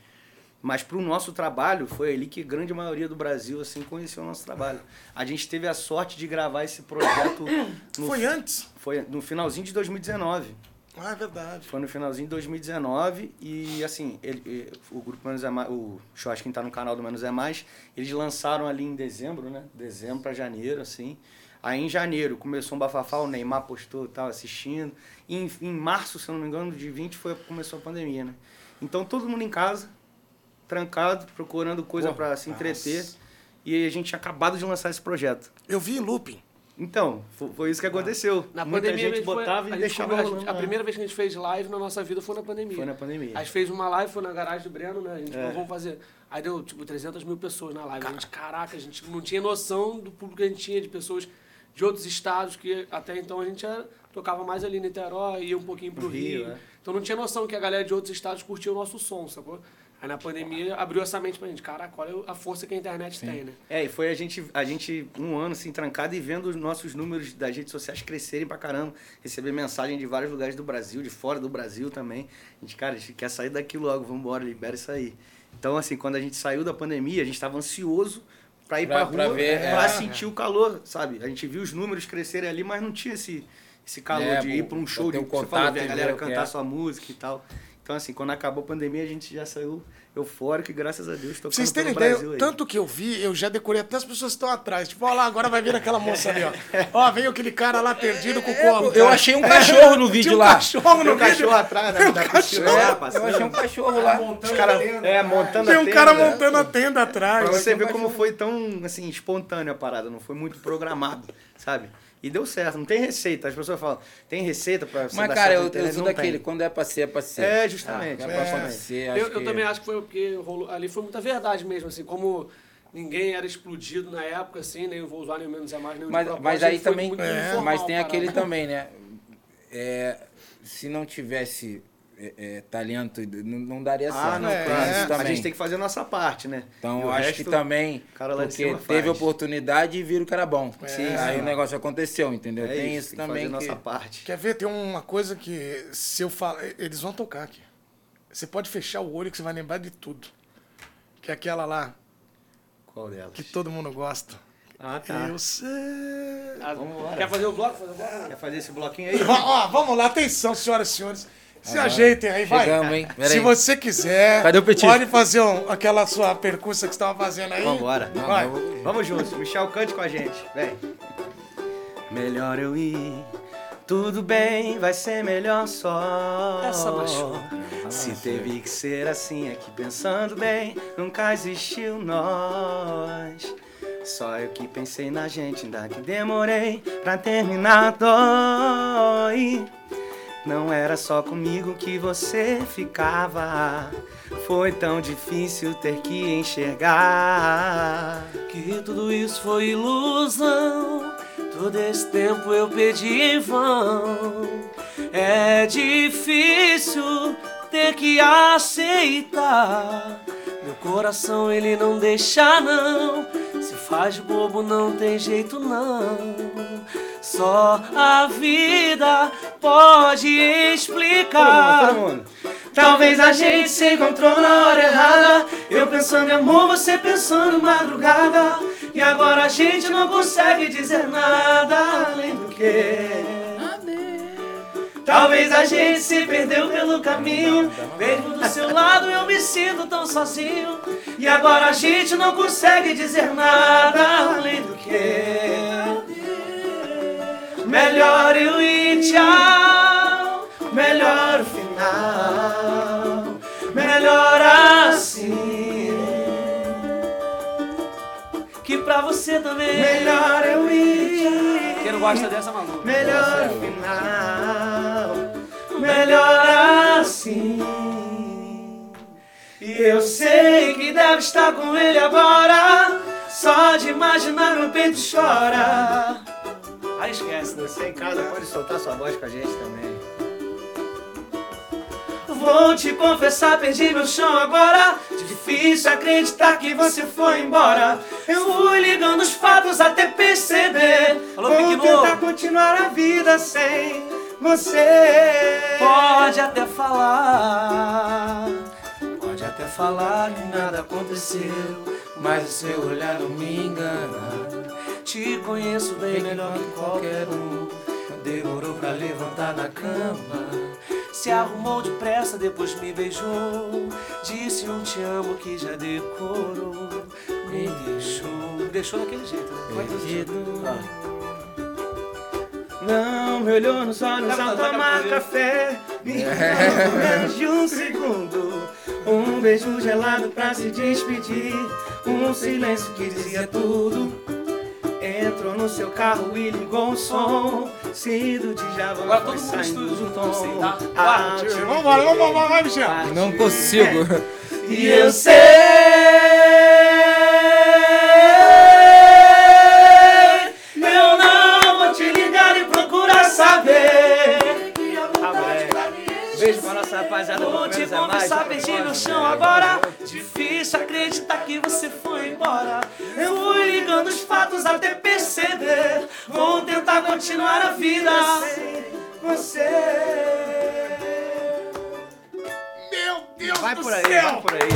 C: Mas pro nosso trabalho, foi ali que a grande maioria do Brasil, assim, conheceu o nosso trabalho. A gente teve a sorte de gravar esse projeto no,
A: Foi antes?
C: foi no finalzinho de 2019.
A: Ah, é verdade.
C: Foi no finalzinho de 2019 e assim, ele, o grupo Menos é Mais, o Churrasco quem tá no canal do Menos é Mais, eles lançaram ali em dezembro, né? Dezembro para janeiro, assim. Aí em janeiro começou um bafafá, o Neymar postou, tava assistindo. E em, em março, se eu não me engano, de 20 foi começou a pandemia, né? Então todo mundo em casa, trancado, procurando coisa para se entreter.
A: nossa.
C: E a gente tinha acabado de lançar esse projeto.
A: Eu vi looping.
C: Então, foi, foi isso que aconteceu.
D: Na
C: Muita
D: pandemia, a
C: gente
D: foi-
C: botava
D: a
C: e
D: gente
C: deixava
D: foi- a, gente- a primeira vez que a gente fez live na nossa vida foi na pandemia.
C: Foi na pandemia.
D: A gente fez uma live, foi na garagem do Breno, né? A gente
C: É.
D: falou, vamos fazer. Aí deu, tipo, 300 mil pessoas na live. A gente, caraca, a gente não tinha noção do público que a gente tinha, de pessoas de outros estados, que até então a gente era- tocava mais ali em Niterói, ia um pouquinho pro
C: No Rio,
D: Rio.
C: é.
D: Então não tinha noção que a galera de outros estados curtia o nosso som, sacou? Aí na pandemia abriu essa mente pra gente. Caraca, olha a força que a internet tem, né?
C: É, e foi a gente, a gente um ano assim, trancado e vendo os nossos números das redes sociais crescerem pra caramba. Receber mensagem de vários lugares do Brasil, de fora do Brasil também. A gente, cara, a gente quer sair daqui logo, vamos embora, libera isso aí. Então, assim, quando a gente saiu da pandemia, a gente estava ansioso pra ir
B: Pra-
C: pra,
B: pra
C: rua,
B: ver,
C: pra
B: é.
C: sentir o calor, sabe? A gente viu os números crescerem ali, mas não tinha esse, esse calor
B: É,
C: de ir pra um
B: pra
C: show, de
B: um
C: você falou,
B: contato
C: ver a galera cantar
B: é.
C: sua música e tal. Então, assim, quando acabou a pandemia, a gente já saiu eufórico e graças a Deus tocando
A: vocês terem ideia,
C: Brasil aí.
A: tanto que eu vi, eu já decorei até as pessoas que estão atrás. Tipo, olha lá, agora vai vir aquela moça ali, ó. Ó, veio aquele cara lá perdido com o colo.
B: Eu
A: cara.
B: achei um cachorro no vídeo
A: um
B: lá.
A: cachorro
C: Tem
A: no
C: um
A: vídeo.
C: cachorro atrás da piscina,
A: cachorro.
C: lá,
B: Eu achei um cachorro lá.
C: Os caras é, montando
A: Tem
C: a
A: um
C: tenda.
A: cara montando a tenda atrás.
C: Pra você ver como foi tão, assim, espontânea a parada, não foi muito programado, sabe? E deu certo, não tem receita. As pessoas falam, tem receita pra você
B: Mas,
C: dar
B: cara,
C: certo
B: eu, eu sou daquele,
C: tem.
B: quando é pra ser, é pra ser.
C: É, justamente.
B: É
C: é,
B: pra ser,
D: Eu,
B: acho
D: eu
B: que-
D: também acho que foi porque rolou, ali foi muita verdade mesmo, assim, como ninguém era explodido na época, assim, nem o Vou Usar, nem o Menos é Mais, nem
B: Mas, mas aí também.
A: É.
D: informal
B: Mas tem aquele também, né? É, se não tivesse é, é, talento, não, não daria certo.
C: Ah, não,
A: É,
C: A gente tem que fazer a nossa parte, né?
B: Então eu
C: o
B: acho
C: resto,
B: que também.
C: o cara
B: porque teve
C: faz.
B: oportunidade e viram que era bom.
A: Sim.
B: Aí o negócio aconteceu, entendeu?
C: É
B: tem
C: isso,
B: isso,
C: tem que
B: também.
C: fazer a
B: que-
C: nossa parte.
A: Quer ver? Tem uma coisa que se eu falar, eles vão tocar aqui. Você pode fechar o olho que você vai lembrar de tudo. Que é aquela lá
C: Qual delas?
A: que todo mundo gosta.
C: Ah, tá.
A: Eu sei.
D: Ah,
C: Vamos lá.
D: Quer fazer o bloco? Fazer o?
C: Quer fazer esse bloquinho aí?
A: Va- ó, vamos lá, atenção, senhoras e senhores. Se ajeitem aí, vai.
B: Chegamos, hein? Pera
A: Se
B: aí.
A: você quiser,
B: Cadê o petisco?
A: pode fazer um- aquela sua percussa que você estava fazendo aí.
C: Vambora.
A: Vai.
C: Vamos juntos. Michel, cante com a gente. Vem. Melhor eu ir. Tudo bem, vai ser melhor só.
D: Essa machuca.
C: Se teve que ser assim, é que pensando bem, nunca existiu nós. Só eu que pensei na gente, ainda que demorei pra terminar dói. Não era só comigo que você ficava. Foi tão difícil ter que enxergar.
D: Que tudo isso foi ilusão. Todo esse tempo eu pedi em vão. É difícil ter que aceitar. Meu coração ele não deixa não. Se faz bobo não tem jeito não. Só a vida pode explicar.
C: Mundo.
D: Talvez a gente se encontrou na hora errada. Eu pensando em amor, você pensando em madrugada. E agora a gente não consegue dizer nada além do que. Talvez a gente se perdeu pelo caminho. Mesmo do seu lado eu me sinto tão sozinho. E agora a gente não consegue dizer nada além do que. Melhor eu ir, tchau. Melhor o final. Melhor assim. Que pra você também.
C: Melhor eu ir.
D: Quem não gosta dessa, maluco?
C: Melhor final.
D: Melhor assim. E eu sei que deve estar com ele agora. Só de imaginar meu peito chora. Aí esquece, né?
C: Você em casa pode soltar sua voz com a gente também.
D: Vou te confessar, perdi meu chão agora. Difícil acreditar que você foi embora. Eu fui ligando os fatos até perceber. Alô,
C: Vou tentar continuar a vida sem você.
D: Pode até falar, pode até falar que nada aconteceu, mas o seu olhar não me engana. Te conheço bem melhor que qualquer um. Demorou pra levantar da cama. Se arrumou depressa, depois me beijou. Disse um te amo que já decorou. Me deixou. Deixou daquele jeito, né? Vai do jeito.
C: Não me olhou nos olhos ao tomar café. Me menos de um segundo. Um beijo gelado pra se despedir. Um silêncio que dizia tudo. Entrou no seu carro e ligou o som. Se do Djavan
D: Agora todo mundo estuda junto com você,
C: tom.
D: tá?
C: Ah.
A: Vambora, vamos, vamos, vai, Michel.
B: Não consigo.
C: E eu sei Beijo com a nossa rapaziada
D: Onde
C: Palmeiras é
D: pedir no chão agora. Difícil acreditar que você foi embora. Eu fui ligando os fatos até perceber. Vou tentar continuar a vida sem você.
A: Meu Deus
C: Vai
A: do
C: por aí,
A: céu!
C: vai por aí.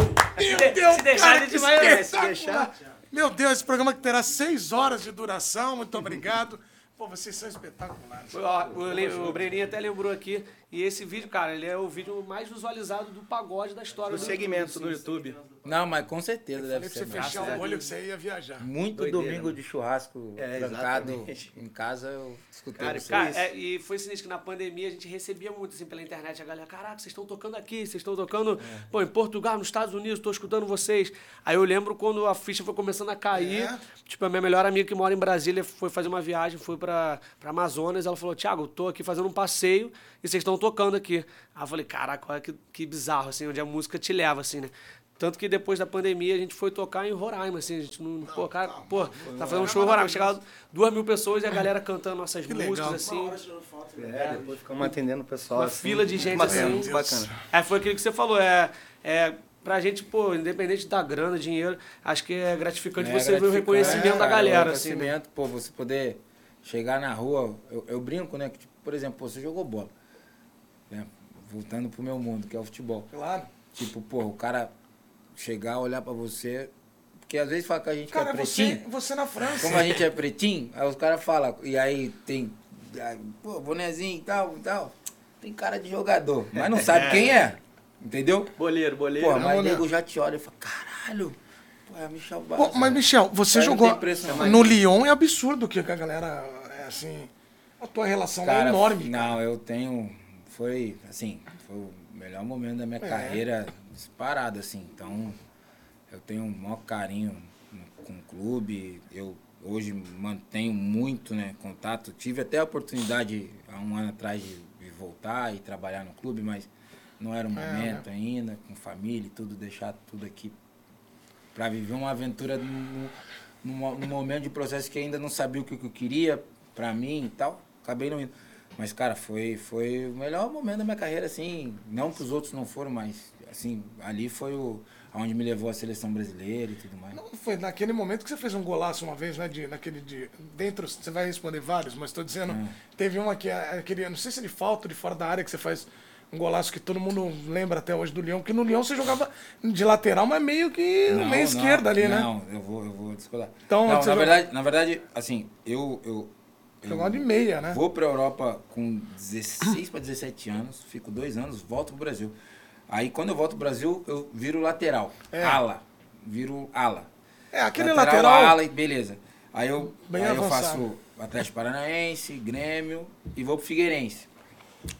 A: Meu
D: Se
A: Deus,
D: deixar,
A: cara, que
D: vai- se
C: deixar.
A: Meu Deus, esse programa que terá seis horas de duração. Muito obrigado. Pô, vocês são espetaculares.
D: O, Le- o Breninho até lembrou aqui. E esse vídeo, cara, ele é o vídeo mais visualizado do pagode da história
C: Do
D: do
C: segmento
D: YouTube,
C: no. YouTube.
B: Não, mas com certeza deve
A: pra você
B: ser.
A: fechar o olho que você ia viajar.
B: Muito
C: Doideira,
B: domingo
C: mano.
B: de churrasco
C: É,
B: trancado em casa, eu escutei
C: Cara,
B: vocês.
D: Cara, é, e foi sinistro que na pandemia a gente recebia muito assim pela internet. A galera, caraca, vocês estão tocando aqui, vocês estão tocando pô, em Portugal, nos Estados Unidos, estou escutando vocês. Aí eu lembro quando a ficha foi começando a cair.
A: É.
D: Tipo, a minha melhor amiga que mora em Brasília foi fazer uma viagem, foi pra, pra Amazonas. Ela falou: Thiago, eu tô aqui fazendo um passeio e vocês estão tocando aqui. Aí eu falei: caraca, olha que, que bizarro, assim, onde a música te leva, assim, né? Tanto que depois da pandemia a gente foi tocar em Roraima, assim, a gente não. pô, cara, pô, tá fazendo um show em Roraima. Chegava duas mil pessoas e a galera cantando nossas
A: Que
D: músicas,
A: legal.
D: assim.
C: É, depois ficamos atendendo o pessoal.
D: Uma
C: assim.
D: fila de gente
C: bacana,
D: assim.
C: muito bacana.
D: É, foi aquilo que você falou, é. é Pra gente, pô, independente da grana, dinheiro, acho que é gratificante
B: É
D: você ver o
B: gratificante,
D: reconhecimento da
B: cara,
D: galera,
B: o
D: assim. né?
B: reconhecimento, pô, você poder chegar na rua, eu, eu brinco, né? que, tipo, por exemplo, pô, você jogou bola. Né? Voltando pro meu mundo, que é o futebol.
A: Claro.
B: Tipo, pô, o cara chegar, olhar pra você. Porque às vezes fala que a gente
A: Cara,
B: é
A: você,
B: pretinho.
A: você na França.
B: Como a gente é pretinho, aí os caras falam, e aí tem, aí, pô, bonezinho e tal, e tal. Tem cara de jogador, mas não sabe quem é. Entendeu?
C: Boleiro, boleiro.
B: Pô, mas o nego já te olha e fala, caralho, pô, é Michel
A: Pô,
B: Bastos.
A: mas, Michel, você
B: Cara,
A: jogou
B: preço,
A: no Lyon, é absurdo que a galera, é assim, a tua relação lá é
B: Cara,
A: enorme. cara.
B: Não, eu tenho. Foi, assim, foi o melhor momento da minha
A: É.
B: carreira disparado, assim. Então, eu tenho um maior carinho no- com o clube. Eu hoje mantenho muito né, contato. Tive até a oportunidade há um ano atrás de, voltar e trabalhar no clube, mas não era o
A: É,
B: momento ainda, com família e tudo, deixar tudo aqui para viver uma aventura no, no, no momento de processo que ainda não sabia o que, que eu queria para mim e tal. Acabei não indo. Mas, cara, foi, foi o melhor momento da minha carreira, assim. Não que os outros não foram, mas, assim, ali foi o onde me levou a seleção brasileira e tudo mais.
A: Não foi naquele momento que você fez um golaço uma vez, né? De, naquele de. Dentro, você vai responder vários, mas tô dizendo.
B: Hum.
A: Teve uma que é aquele. Não sei se de falta de fora da área que você faz um golaço que todo mundo lembra até hoje do Leão, que no Leão você jogava de lateral, mas meio que no meio esquerdo ali, né?
B: Não, eu vou, eu vou discordar.
A: Então,
B: não, na verdade, na verdade, assim, eu eu
A: Jogava de meia, né?
B: Vou pra Europa com 16 para 17 anos, fico dois anos, volto pro Brasil. Aí quando eu volto pro Brasil, eu viro lateral.
A: É.
B: Ala. Viro ala.
A: É, aquele lateral.
B: ala, e beleza. Aí eu,
A: Bem
B: aí eu faço Atlético Paranaense, Grêmio e vou pro Figueirense.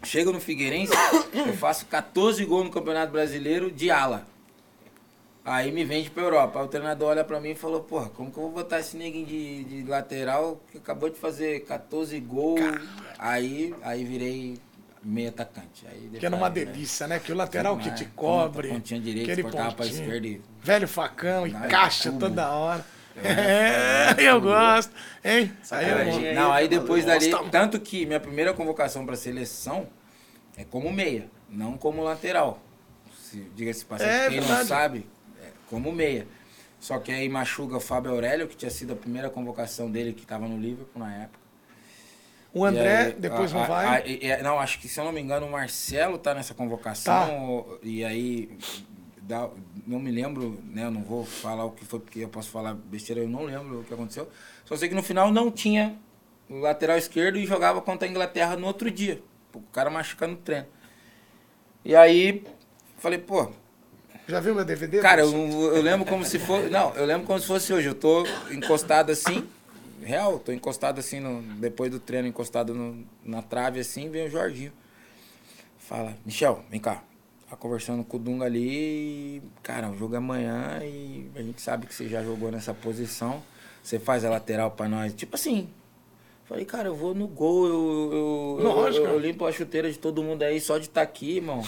B: Chego no Figueirense, eu faço 14 gols no Campeonato Brasileiro de ala. Aí me vende pra Europa. Aí o treinador olha pra mim e falou, porra, como que eu vou botar esse neguinho de, de lateral que acabou de fazer 14 gols? Aí, aí virei meio atacante. Aí
A: Que era uma
B: né?
A: delícia, né? Que o lateral que te cobre.
B: Pontinha direita,
A: aquele
B: cortava pra
A: pontinho.
B: esquerda e
A: Velho facão e
B: Ai,
A: caixa
B: tubo.
A: toda hora. É, eu gosto. Hein? Aí eu
B: não, aí depois dali, tanto que minha primeira convocação para seleção é como meia, não como lateral. Se diga-se passagem,
A: É
B: quem não
A: verdade.
B: sabe, é como meia. Só que aí machuca o Fábio Aurélio, que tinha sido a primeira convocação dele, que estava no Liverpool na época.
A: O André
B: aí,
A: depois
B: a-
A: não
B: a-
A: vai.
B: a- e- e- não, acho que se eu não me engano o Marcelo tá nessa convocação. E aí, dá- não me lembro, né? Eu não vou falar o que foi, porque eu posso falar besteira, eu não lembro o que aconteceu. Só sei que no final não tinha o lateral esquerdo e jogava contra a Inglaterra no outro dia. O cara machucando no treino. E aí, falei, pô,
A: Já viu meu DVD?
B: Cara, eu, eu lembro como se fosse. Não, eu lembro como se fosse hoje. Eu tô encostado assim. Real, tô encostado assim, no, depois do treino, encostado no- na trave assim, vem o Jorginho. Fala, Michel, vem cá. Tá conversando com o Dunga ali. e, Cara, o jogo é amanhã e a gente sabe que você já jogou nessa posição. Você faz a lateral pra nós. Tipo assim. Falei, cara, eu vou no gol, eu, eu,
A: Lógico.
B: eu, eu limpo a chuteira de todo mundo aí só de estar aqui, irmão.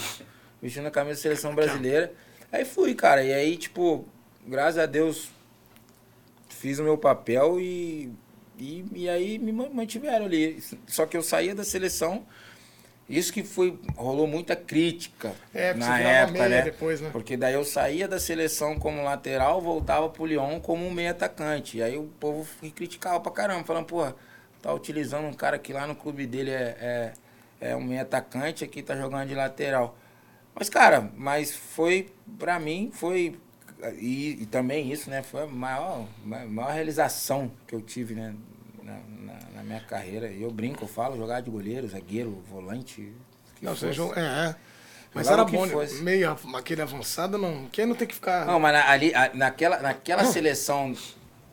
B: Vestindo a camisa da seleção brasileira. Aí fui, cara. E aí, tipo, graças a Deus, fiz o meu papel e, e, e aí me ma- mantiveram ali. Só que eu saía da seleção Isso que foi, rolou muita crítica
A: É,
B: na época, né?
A: depois, né?
B: Porque daí eu saía da seleção como lateral, voltava pro Lyon como um meio atacante. E aí o povo criticava pra caramba, falando, porra, tá utilizando um cara que lá no clube dele é, é, é um meio atacante, aqui tá jogando de lateral. Mas, cara, mas foi, pra mim, foi. E, e também isso, né? Foi a maior, ma- maior realização que eu tive, né? Na, na, na minha carreira. E eu brinco, eu falo, jogar de goleiro, zagueiro, volante. que
A: Não, jogou- é, é. Mas era bom, né?
B: fosse.
A: meio aquele avançado, não. Quem não tem que ficar.
B: Não, mas na- ali, naquela, naquela seleção,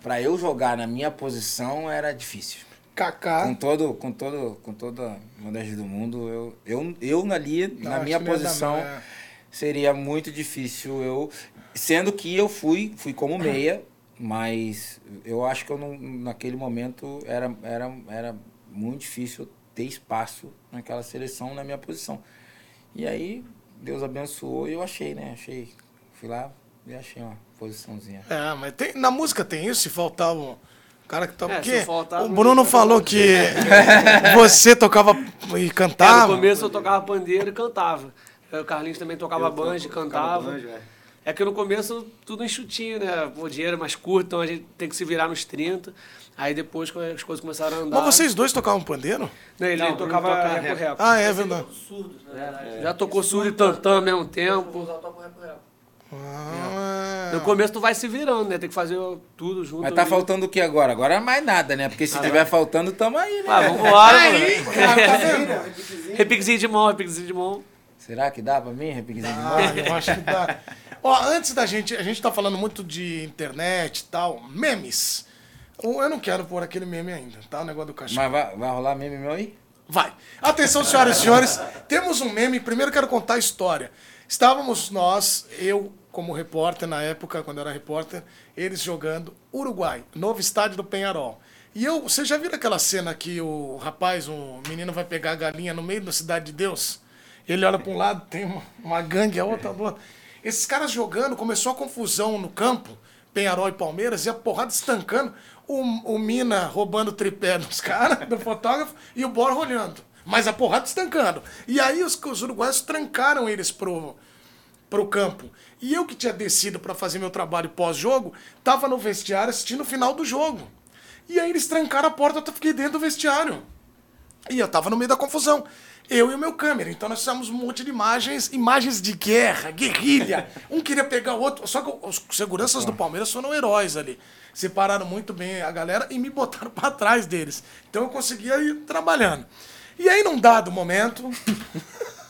B: pra eu jogar na minha posição, era difícil.
A: Kaká.
B: Com todo, com todo, com toda a modéstia do mundo, eu, eu, eu ali,
A: Não,
B: na minha posição,
A: é.
B: seria muito difícil eu. Sendo que eu fui, fui como meia, mas eu acho que eu não, naquele momento era, era, era muito difícil ter espaço naquela seleção na minha posição. E aí, Deus abençoou e eu achei, né? Achei. Fui lá e achei uma posiçãozinha.
A: É, mas tem, na música tem isso, se faltar o cara que toca.
D: É,
A: porque
D: se faltar,
A: o Bruno falou que você tocava e
D: É,
A: cantava.
D: no começo eu tocava pandeiro e cantava. Aí O Carlinhos também tocava
C: Eu
D: banjo e cantava.
C: banjo, é.
D: É que no começo tudo enxutinho, né? O dinheiro é mais curto, então a gente tem que se virar nos 30. Aí depois as coisas começaram a andar.
A: Mas vocês dois tocavam pandeiro?
D: Não, ele
C: Não,
D: tocava
C: Bruno toca
D: reco,
C: rap.
D: reco.
A: Ah, é verdade.
D: Já tocou surdo e tantã ao mesmo tempo.
A: Ah,
D: No começo tu vai se virando, né? Tem que fazer tudo junto.
B: Mas tá
D: ali.
B: faltando o que agora? Agora é mais nada, né? Porque se tiver faltando, tamo aí, né?
D: Ah, vambora,
A: Aí,
D: mano.
A: cara, tá?
D: Repiquezinho de mão, repiquezinho de mão.
B: Será que dá pra mim, repiquezinho de mão?
A: Ah, eu acho que dá. Ó, antes da gente, a gente tá falando muito de internet e tal, memes. Eu não quero pôr aquele meme ainda, tá? O negócio do cachorro.
B: Mas vai, vai rolar meme meu aí?
A: Vai. Atenção, senhoras e senhores. Temos um meme. Primeiro quero contar a história. Estávamos nós, eu como repórter na época, quando eu era repórter, eles jogando Uruguai, novo estádio do Penharol. E eu, você já viu aquela cena que o rapaz, o menino vai pegar a galinha no meio da cidade de Deus? Ele olha para um lado, tem uma, uma gangue, a outra do outro. Esses caras jogando, começou a confusão no campo, Penharol e Palmeiras, e a porrada estancando. O, o Mina roubando o tripé dos caras, do fotógrafo, e o Borja olhando. Mas a porrada estancando. E aí os, os uruguaios trancaram eles pro, pro campo. E eu que tinha descido para fazer meu trabalho pós-jogo, tava no vestiário assistindo o final do jogo. E aí eles trancaram a porta, eu fiquei dentro do vestiário. E eu tava no meio da confusão. Eu e o meu câmera. Então nós fizemos um monte de imagens, imagens de guerra, guerrilha. Um queria pegar o outro. Só que os seguranças do Palmeiras foram heróis ali. Separaram muito bem a galera e me botaram para trás deles. Então eu conseguia ir trabalhando. E aí, num dado momento.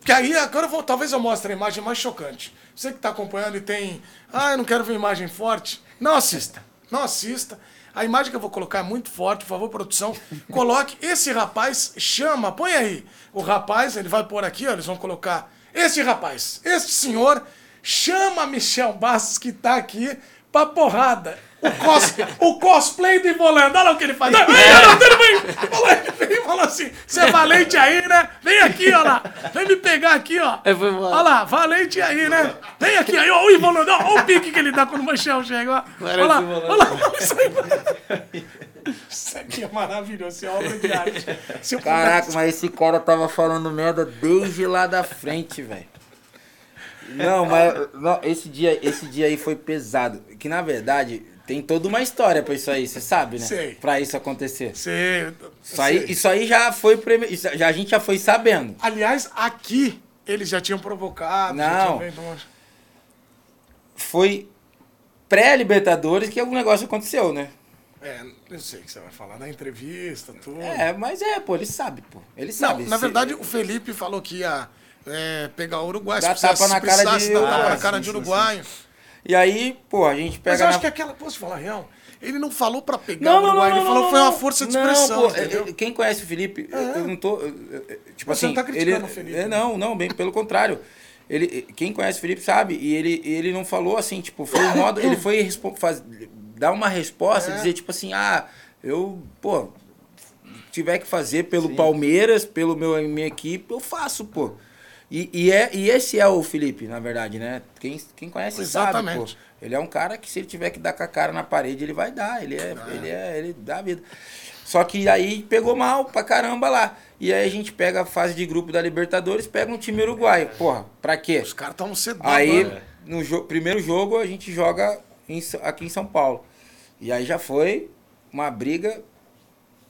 A: Porque aí, agora eu vou, talvez eu mostre a imagem mais chocante. Você que está acompanhando e tem. Ah, eu não quero ver imagem forte. Não assista. Não assista. A imagem que eu vou colocar é muito forte, por favor, produção. Coloque. Esse rapaz chama, põe aí. O rapaz, ele vai pôr aqui, ó, eles vão colocar. Esse rapaz, este senhor, chama Michel Bastos, que tá aqui, pra porrada. O, cos, o cosplay do Ivolando. Olha lá o que ele faz. Vem, vem, vem. Falou, ele falou assim: você é valente aí, né? Vem aqui, ó lá. Vem me pegar aqui, ó.
D: Foi embora.
A: Olha lá, valente aí, né? Vem aqui, aí, ó, o Ivolando. Olha o pique que ele dá quando o Michel chega, ó. Olha lá, olha lá, olha isso aí. Isso aqui é maravilhoso, isso é obra de arte. Se eu
B: Caraca, mas esse cara tava falando merda desde lá da frente, velho. Não, mas não, esse, dia, esse dia aí foi pesado. Que na verdade tem toda uma história pra isso aí, você sabe, né?
A: Sei.
B: Pra isso acontecer.
A: Você,
B: Isso aí, isso aí já foi. preme- já, a gente já foi sabendo.
A: Aliás, aqui eles já tinham provocado. já
B: Não.
A: tinham feito
B: Foi pré-Libertadores que algum negócio aconteceu, né?
A: É, eu sei que você vai falar na entrevista, tudo.
B: É, mas é, pô, ele sabe, pô. Ele
A: Não,
B: sabe.
A: na
B: Se-
A: verdade, o Felipe falou que ia é, pegar o Uruguai.
B: Dar
A: se precisasse-
B: tapa na
A: se
B: cara de
A: precisasse dar tapa
B: Uruguai,
A: na cara
B: sim,
A: de
B: sim,
A: uruguaio.
B: E aí, pô, a gente pega.
A: Mas eu acho
B: na-
A: que aquela. Posso falar real? Ele não falou pra pegar
B: Não,
A: o
B: não, não,
A: Uruguai,
B: não,
A: ele
B: não,
A: falou que foi
B: não.
A: uma força de
B: Não,
A: expressão.
B: pô,
A: entendeu?
B: é- é- quem conhece o Felipe, eu- eu não tô. eu- eu- Tipo
A: Você
B: assim.
A: não tá criticando
B: ele,
A: o Felipe,
B: é,
A: né?
B: não, não, bem pelo contrário. Ele, quem conhece o Felipe sabe, e ele, ele não falou assim, tipo, foi um modo. Ele foi faz, dar uma resposta,
A: É.
B: dizer, tipo assim, ah, eu, pô, tiver que fazer pelo Palmeiras, pelo meu minha equipe, eu faço, pô. E, e, é, e esse é o Felipe, na verdade, né? Quem, quem conhece sabe,
A: Exatamente.
B: pô. Ele é um cara que se ele tiver que dar com a cara na parede, ele vai dar. Ele é, ele é, ele dá a vida. Só que aí pegou mal pra caramba lá. E aí a gente pega a fase de grupo da Libertadores, pega um time uruguaio. Porra, pra quê?
A: Os caras estavam cedo.
B: Aí,
A: né?
B: no jo primeiro jogo, a gente joga em aqui em São Paulo. E aí já foi uma briga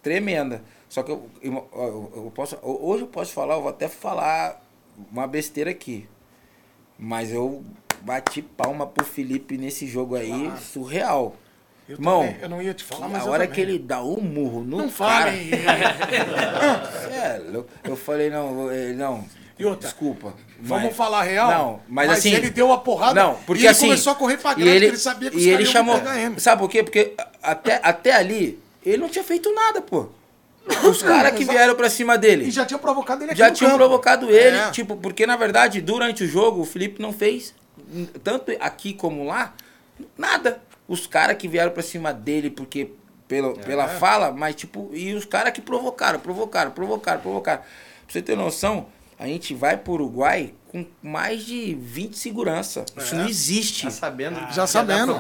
B: tremenda. Só que eu, eu, eu- eu posso, hoje eu posso falar, eu vou até falar uma besteira aqui. Mas eu bati palma pro Felipe nesse jogo aí, surreal.
A: Eu
B: Irmão,
A: também, eu não ia te falar, mas
B: a
A: eu
B: hora
A: também.
B: que ele dá um murro no
A: Não
B: cara,
A: fale.
B: É louco. eu falei, não, eh, não,
A: E outra,
B: desculpa.
A: Vamos
B: mas-
A: falar real?
B: Não, mas, assim...
A: ele deu a porrada
B: Não, porque
A: e ele
B: assim...
A: começou a correr pra
B: e
A: grande,
B: ele,
A: porque ele sabia que os
B: E ele chamou... Sabe por quê? Porque até, até ali, ele não tinha feito nada, pô. Os caras que vieram pra cima dele
A: E já tinha provocado ele aqui
B: já
A: no
B: tinham
A: campo.
B: provocado ele,
A: É.
B: tipo, porque na verdade, durante o jogo, o Felipe não fez, tanto aqui como lá, nada. Os caras que vieram pra cima dele, porque pelo,
A: É.
B: pela fala, mas tipo, e os caras que provocaram, provocaram, provocaram, provocaram. Pra você ter noção, a gente vai pro Uruguai com mais de 20 segurança. Isso não existe.
C: Já sabendo.
A: Já
C: ia dar
A: sabendo.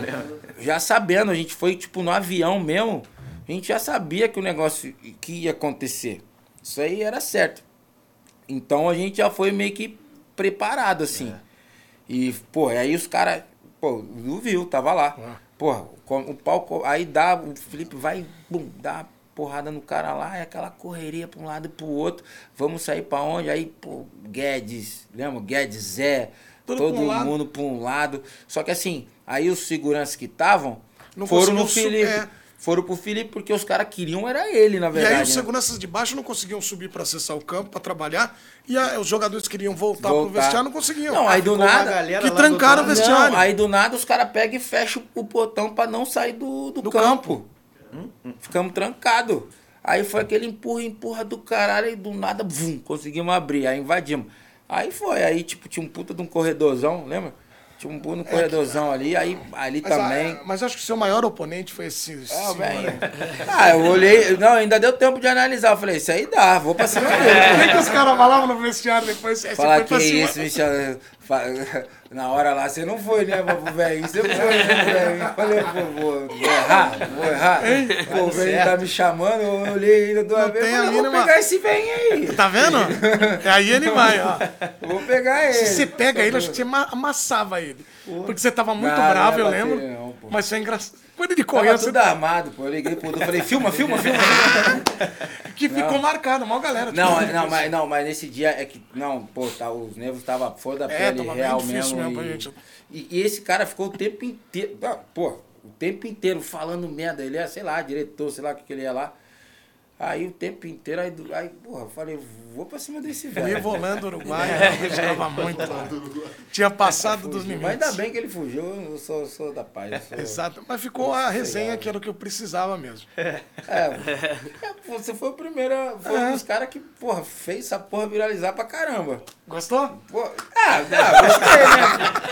B: Já sabendo, a gente foi tipo no avião mesmo, a gente já sabia que o negócio que ia acontecer. Isso aí era certo. Então a gente já foi meio que preparado assim. E, pô, aí os caras, pô, não viu, tava lá. Porra, o palco, aí dá, o Felipe vai, bum, dá uma porrada no cara lá, é aquela correria pra um lado e pro outro. Vamos sair pra onde? Aí, pô, Guedes, lembra? Guedes, Zé,
A: Tudo
B: todo
A: pra um
B: mundo pra um lado. Só que assim, aí os seguranças que estavam foram no Felipe.
A: é.
B: Foram pro Felipe porque os caras queriam era ele, na
A: E
B: verdade.
A: aí os
B: né?
A: seguranças de baixo não conseguiam subir pra acessar o campo, pra trabalhar. E a- os jogadores queriam voltar, pro
B: Voltar.
A: vestiário, não conseguiam.
B: Não, aí do nada.
C: galera
A: que trancaram o vestiário.
B: Não, aí do nada os caras pegam e fecham o portão pra não sair do, do,
A: Do
B: campo. Ficamos trancados. Aí foi aquele empurra, empurra do caralho e do nada, vum, conseguimos abrir, aí invadimos. Aí foi, aí tipo, tinha um puta de um corredorzão, lembra? Tinha um puta de um corredorzão ali, aí ali
A: É Mas,
B: também.
A: ah, mas acho que o seu maior oponente foi esse. esse
B: Ah,
A: aí.
B: Ah, eu olhei. Não, ainda deu tempo de analisar. Eu falei, isso aí dá, vou pra cima dele.
A: O que, que os caras falavam no vestiário depois?
B: Falar que isso, Michel. Na hora lá, você não foi, né, meu velho? Você foi, né, velho? Eu Falei, pô, vou, vou errar, vou errar. Pô, o velho tá me chamando, eu olhei ainda duas
A: Não
B: vezes. falei, vou pegar esse velho aí.
A: Tá vendo? aí ele vai, ó.
B: Vou pegar ele.
A: Se você pega ele, acho que você ma- amassava ele. Porque você tava muito
B: Não,
A: bravo, eu lembro.
B: não, pô.
A: Mas foi engraçado. Quando ele
B: Tava
A: correu, você...
B: tudo armado, pô. Eu liguei pro falei, filma, filma, filma.
A: que ficou marcado, mal galera.
B: Não,
A: tipo,
B: não, mas, não, mas nesse dia é que. Não, pô, tá, os nervos estavam fora da
A: É,
B: pele
A: tava
B: real mesmo.
A: mesmo
B: e,
A: gente.
B: e, e esse cara ficou o tempo inteiro. ah, Pô, o tempo inteiro falando merda. Ele é, sei lá, diretor, sei lá o que, que ele é lá. Aí o tempo inteiro, aí, aí porra, eu falei, vou pra cima desse velho.
A: volando o Uruguai, eu gostava muito. Tinha passado dos limites.
B: Mas ainda bem que ele fugiu, eu sou, sou da paz. eu sou-
A: Exato. Mas ficou a resenha que era o que eu precisava mesmo.
B: É, é, você foi o primeiro, foi um dos caras que, porra, fez essa porra viralizar pra caramba.
A: Gostou?
B: Pô, ah, ah, gostei,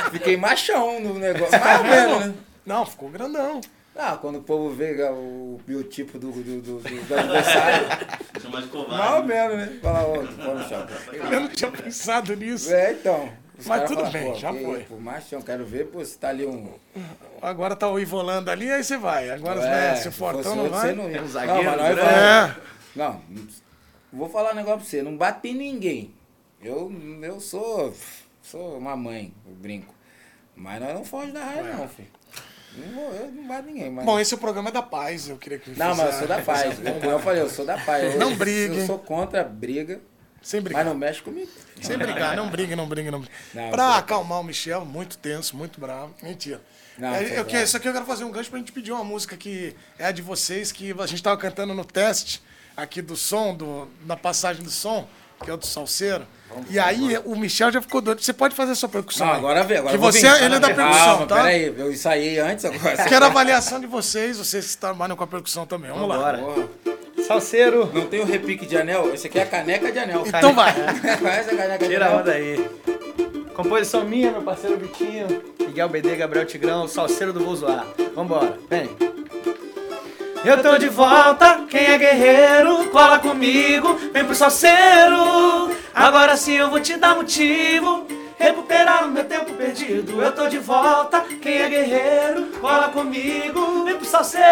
B: né? Fiquei machão no negócio. Mais ou menos, né?
A: Não, ficou grandão.
B: Ah, quando o povo vê o biotipo do, do, do, do, aniversário,
E: Chama de
B: mais ou
E: covarde.
B: menos, né? Fala, ô, pô, no chão.
A: Eu não tinha pensado nisso.
B: É, então.
A: Mas tudo
B: falam,
A: bem,
B: pô,
A: já
B: que-
A: foi.
B: Pô, machão, quero ver, pô, se tá ali um.
A: Agora tá o Ivolando ali, aí você vai. Agora,
B: É,
A: né, se o Fortão não vai.
B: você não ia.
C: Um zagueiro
B: não, mas nós
C: grande.
B: vamos.
A: É.
B: Não, vou falar um negócio pra você, não bate em ninguém. Eu, eu sou, sou uma mãe, eu brinco. Mas nós não foge da raia, não, filho. Não vou, eu não bato em ninguém, mas...
A: Bom, esse é o programa da paz, eu queria que
B: Não, mas eu sou da paz. Como eu falei, eu sou da paz. Eu,
A: Não brigue.
B: Eu sou contra a briga,
A: Sem
B: mas
A: brigar.
B: não mexe comigo.
A: Sem brigar, não brigue, não brigue, não brigue.
B: Não,
A: pra acalmar o Michel, muito tenso, muito bravo. Mentira.
B: Não,
A: É, eu, que- isso aqui eu quero fazer um gancho pra gente pedir uma música que é a de vocês, que a gente tava cantando no teste aqui do som, do, na passagem do som, que é o do Salseiro. E aí o Michel já ficou doido. Você pode fazer a sua percussão.
B: Não, agora vê, agora
A: Que você,
B: vir.
A: ele é da percussão,
B: Calma,
A: tá?
B: peraí, eu ensaiei antes agora.
A: Quero a avaliação de vocês, vocês que trabalham com a percussão também. Vamos lá.
C: Salseiro.
B: Não tem o repique de anel? Esse aqui é a caneca de anel.
A: Então vai.
B: Conhece a caneca de
C: Tira a
B: anel?
C: onda aí. Composição minha, meu parceiro Vitinho, Miguel BD, Gabriel Tigrão, Salseiro do Vou Zoar. Vambora, vem. Eu tô de volta, quem é guerreiro, cola comigo, vem pro salseiro. Agora sim eu vou te dar motivo.
D: Recuperar o meu tempo perdido. Eu tô de volta, quem é guerreiro, cola comigo, vem pro salseiro.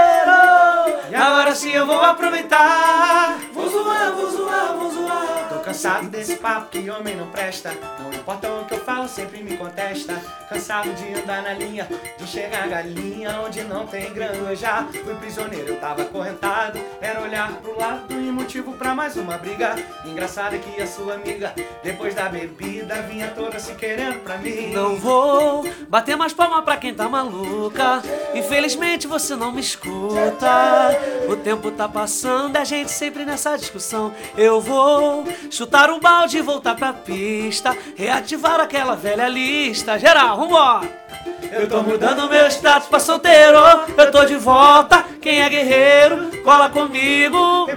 D: E agora sim eu vou aproveitar. Vou zoar, vou zoar, vou zoar. Tô cansado desse papo que homem não presta. Não importa o que eu falo, sempre me contesta. Cansado de andar na linha, de chegar galinha onde não tem granja. Fui prisioneiro, eu tava acorrentado. Era olhar pro lado e motivo pra mais uma briga. Engraçado é que a sua amiga, depois da bebida, vinha toda se querendo pra mim. Não vou bater mais palma pra quem tá maluca. Infelizmente você não me escuta. O tempo tá passando, a gente sempre nessa discussão. Eu vou chutar um balde e voltar pra pista. Reativar aquela velha lista. Geral, vambora! Eu tô mudando meu status pra solteiro. Eu tô de volta. Quem é guerreiro, cola comigo.